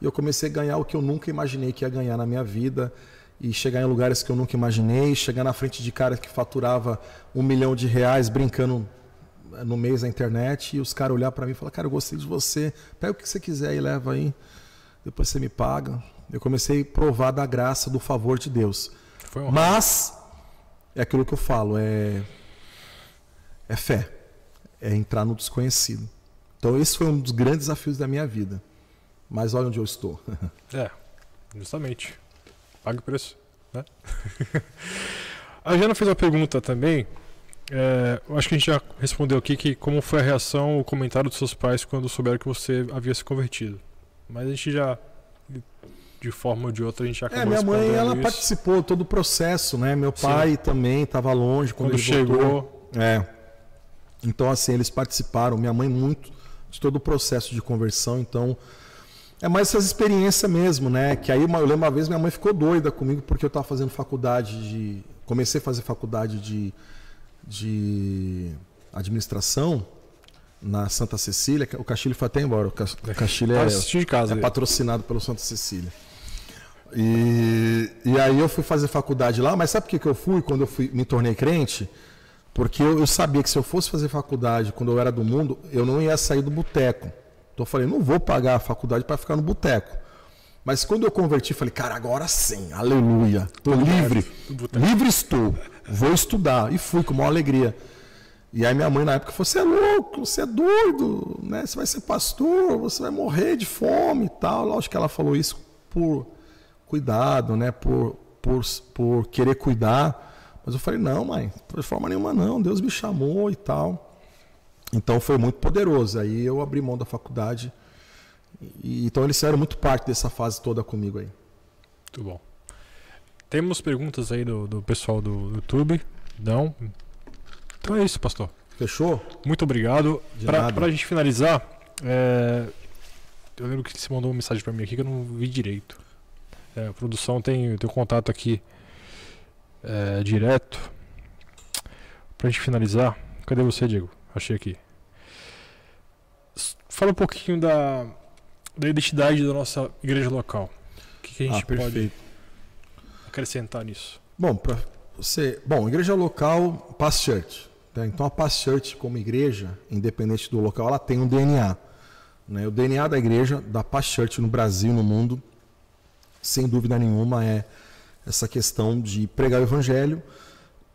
E eu comecei a ganhar o que eu nunca imaginei que ia ganhar na minha vida e chegar em lugares que eu nunca imaginei, chegar na frente de caras que faturava um milhão de reais brincando no mês na internet e os caras olhar para mim e falar, cara, eu gostei de você, pega o que você quiser e leva aí, depois você me paga. Eu comecei a provar da graça, do favor de Deus. Mas é aquilo que eu falo, é é fé, é entrar no desconhecido. Então esse foi um dos grandes desafios da minha vida. Mas olha onde eu estou. é, justamente pague o preço. Né? a Jana fez uma pergunta também. É, acho que a gente já respondeu aqui que como foi a reação, o comentário dos seus pais quando souberam que você havia se convertido. Mas a gente já, de forma ou de outra, a gente já acabou É, minha mãe, ela isso. participou todo o processo, né? Meu pai Sim. também estava longe quando, quando chegou. Voltou. É. Então, assim, eles participaram, minha mãe muito, de todo o processo de conversão. Então, é mais essas experiências mesmo, né? Que aí eu lembro uma vez minha mãe ficou doida comigo porque eu estava fazendo faculdade de. Comecei a fazer faculdade de, de administração na Santa Cecília. O Castilho foi até embora. O Castilho é, de casa, é patrocinado pelo Santa Cecília. E, e aí eu fui fazer faculdade lá, mas sabe por que, que eu fui quando eu fui, me tornei crente? Porque eu, eu sabia que se eu fosse fazer faculdade quando eu era do mundo, eu não ia sair do boteco. Então eu falei, não vou pagar a faculdade para ficar no boteco. Mas quando eu converti, falei, cara, agora sim, aleluia, estou livre, livre estou, vou estudar. E fui com maior alegria. E aí minha mãe na época falou, você é louco, você é doido, né? Você vai ser pastor, você vai morrer de fome e tal. Lógico que ela falou isso por cuidado, né? Por, por, por querer cuidar. Mas eu falei, não, mãe, de forma nenhuma não, Deus me chamou e tal. Então foi muito poderoso. Aí eu abri mão da faculdade. E, então eles fizeram muito parte dessa fase toda comigo aí. Muito bom. Temos perguntas aí do, do pessoal do YouTube? Não? Então é isso, pastor. Fechou? Muito obrigado. Para a gente finalizar, é... eu lembro que você mandou uma mensagem para mim aqui que eu não vi direito. É, a produção tem o teu contato aqui é, direto. Pra gente finalizar. Cadê você, Diego? Achei aqui. Fala um pouquinho da, da identidade da nossa igreja local. O que, que a gente Ah, pode acrescentar nisso? Bom, para você, bom, igreja local, Pass Church. tá? Então a Pass Church como igreja, independente do local, ela tem um DNA. né? O DNA da igreja, da Pass Church no Brasil, no mundo, sem dúvida nenhuma é essa questão de pregar o evangelho,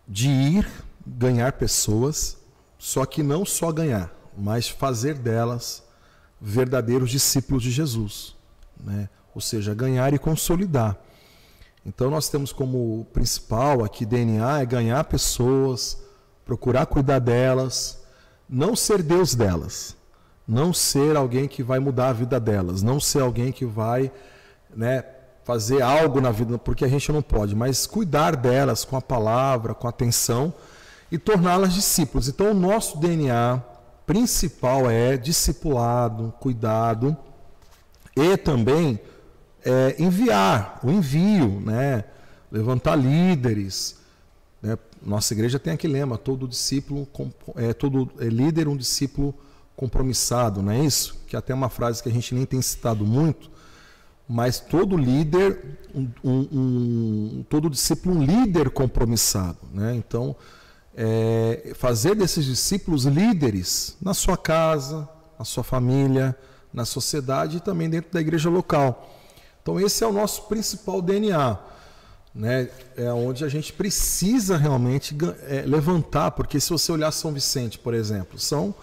de ir ganhar pessoas, só que não só ganhar, mas fazer delas verdadeiros discípulos de Jesus, né? Ou seja, ganhar e consolidar. Então nós temos como principal aqui DNA é ganhar pessoas, procurar cuidar delas, não ser Deus delas, não ser alguém que vai mudar a vida delas, não ser alguém que vai, né, fazer algo na vida, porque a gente não pode, mas cuidar delas com a palavra, com a atenção e torná-las discípulos. Então o nosso DNA principal é discipulado, cuidado e também é, enviar, o envio, né? levantar líderes. Né? Nossa igreja tem aquele lema: todo discípulo, é, todo é, líder, um discípulo compromissado, não é isso? Que até é uma frase que a gente nem tem citado muito, mas todo líder, um, um, um, todo discípulo, um líder compromissado. Né? Então, é, fazer desses discípulos líderes na sua casa, na sua família, na sociedade e também dentro da igreja local. Então esse é o nosso principal DNA, né? É onde a gente precisa realmente é, levantar, porque se você olhar São Vicente, por exemplo, são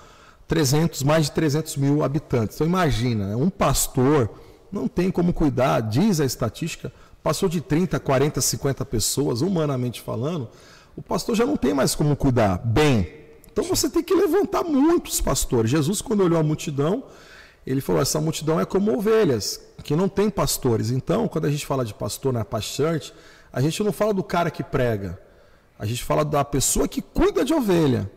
300, mais de 300 mil habitantes. Então imagina, um pastor não tem como cuidar, diz a estatística, passou de 30, 40, 50 pessoas, humanamente falando, o pastor já não tem mais como cuidar bem. Então você tem que levantar muitos pastores. Jesus, quando olhou a multidão, ele falou: essa multidão é como ovelhas, que não tem pastores. Então, quando a gente fala de pastor na Church, a gente não fala do cara que prega, a gente fala da pessoa que cuida de ovelha.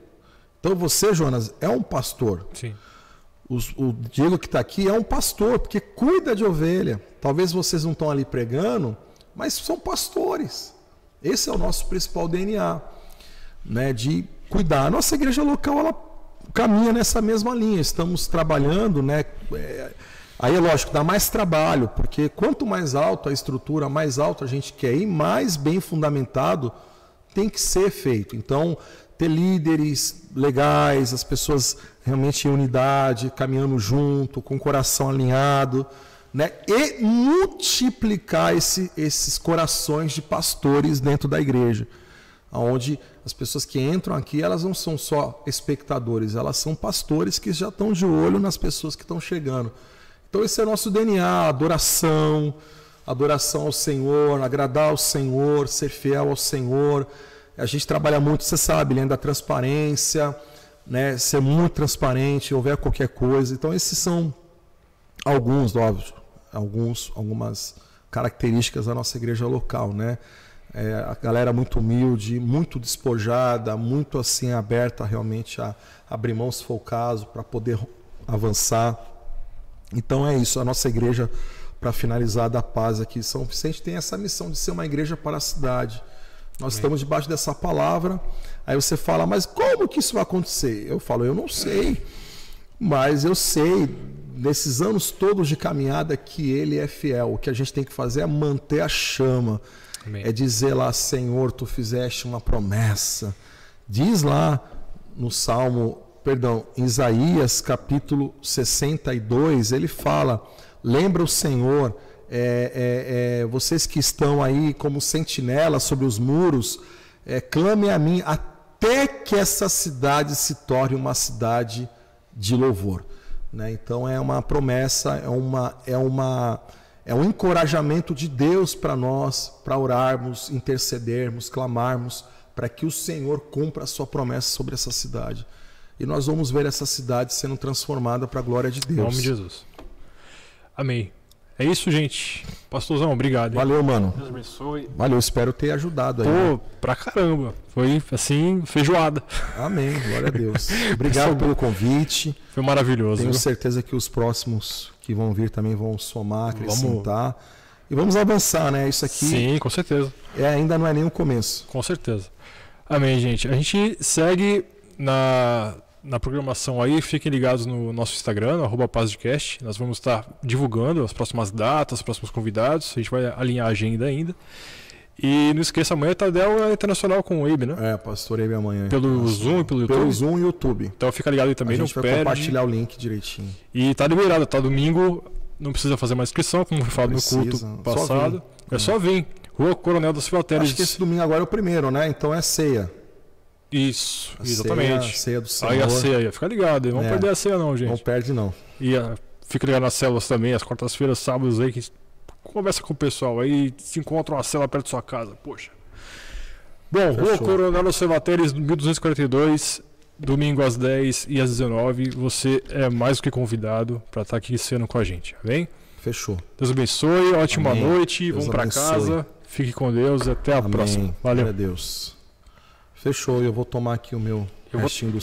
Então, você, Jonas, é um pastor. Sim. O, o Diego que está aqui é um pastor, porque cuida de ovelha. Talvez vocês não estão ali pregando, mas são pastores. Esse é o nosso principal DNA, né, de cuidar. A nossa igreja local, ela caminha nessa mesma linha. Estamos trabalhando, né? É, aí é lógico, dá mais trabalho, porque quanto mais alto a estrutura, mais alto a gente quer ir, mais bem fundamentado tem que ser feito. Então, ter líderes legais, as pessoas realmente em unidade, caminhando junto, com o coração alinhado, né? E multiplicar esse, esses corações de pastores dentro da igreja onde as pessoas que entram aqui, elas não são só espectadores, elas são pastores que já estão de olho nas pessoas que estão chegando. Então esse é nosso DNA, adoração, adoração ao Senhor, agradar ao Senhor, ser fiel ao Senhor. A gente trabalha muito, você sabe, além da transparência, né, ser muito transparente, houver qualquer coisa. Então esses são alguns, óbvio, alguns, algumas características da nossa igreja local, né? É, a galera muito humilde, muito despojada, muito assim aberta realmente a abrir mão se for o caso para poder avançar. Então é isso, a nossa igreja para finalizar da paz aqui, São Vicente tem essa missão de ser uma igreja para a cidade. Nós estamos debaixo dessa palavra. Aí você fala, mas como que isso vai acontecer? Eu falo, eu não sei, mas eu sei nesses anos todos de caminhada que ele é fiel. O que a gente tem que fazer é manter a chama. Amém. É dizer lá, Senhor, tu fizeste uma promessa. Diz lá no Salmo, perdão, em Isaías capítulo 62, ele fala: lembra o Senhor, é, é, é, vocês que estão aí como sentinelas sobre os muros, é, clame a mim até que essa cidade se torne uma cidade de louvor. Né? Então é uma promessa, é uma, é uma é um encorajamento de Deus para nós, para orarmos, intercedermos, clamarmos, para que o Senhor cumpra a sua promessa sobre essa cidade. E nós vamos ver essa cidade sendo transformada para a glória de Deus. Em nome de Jesus. Amém. É isso, gente. Pastorzão, obrigado. Hein? Valeu, mano. Deus abençoe. Valeu, espero ter ajudado aí. Pô, né? pra caramba. Foi assim, feijoada. Amém. Glória a Deus. Obrigado pelo convite. Foi maravilhoso. Tenho viu? certeza que os próximos que vão vir também vão somar, acrescentar. E vamos avançar, né? Isso aqui Sim, com certeza. é, ainda não é nem o começo. Com certeza. Amém, gente. A gente segue na, na programação aí. Fiquem ligados no nosso Instagram, no arroba Pazdcast. Nós vamos estar divulgando as próximas datas, os próximos convidados. A gente vai alinhar a agenda ainda. E não esqueça, amanhã Tadel é internacional com o Web, né? É, pastorei minha amanhã. Pelo Zoom e pelo YouTube. Pelo Zoom e YouTube. Então fica ligado aí A também, não gente vai perde. compartilhar o link direitinho. E tá liberado, tá domingo, não precisa fazer mais inscrição, como foi falado no culto só passado. É só vir. Rua Coronel da Silva Teles. Acho que esse domingo agora é o primeiro, né? Então é ceia. Isso, A exatamente. Ceia, a ceia do Senhor. Aí a ceia, fica ligado, não É. perder a ceia não, gente. Não perde, não. E ah, fica ligado nas células também, as quartas-feiras, sábados aí, que conversa com o pessoal aí, se encontra uma célula perto da sua casa, poxa. Bom, Rua Fechou. Coronel Cevateres, 1242, domingo às 10 e às 19 você é mais do que convidado para estar aqui sendo com a gente, tá bem? Fechou. Deus abençoe, ótima Amém. noite, Deus vamos para casa, fique com Deus e até a Amém. próxima. Valeu. Glória a Deus. Fechou. Eu vou tomar aqui o meu Eu vou- restinho do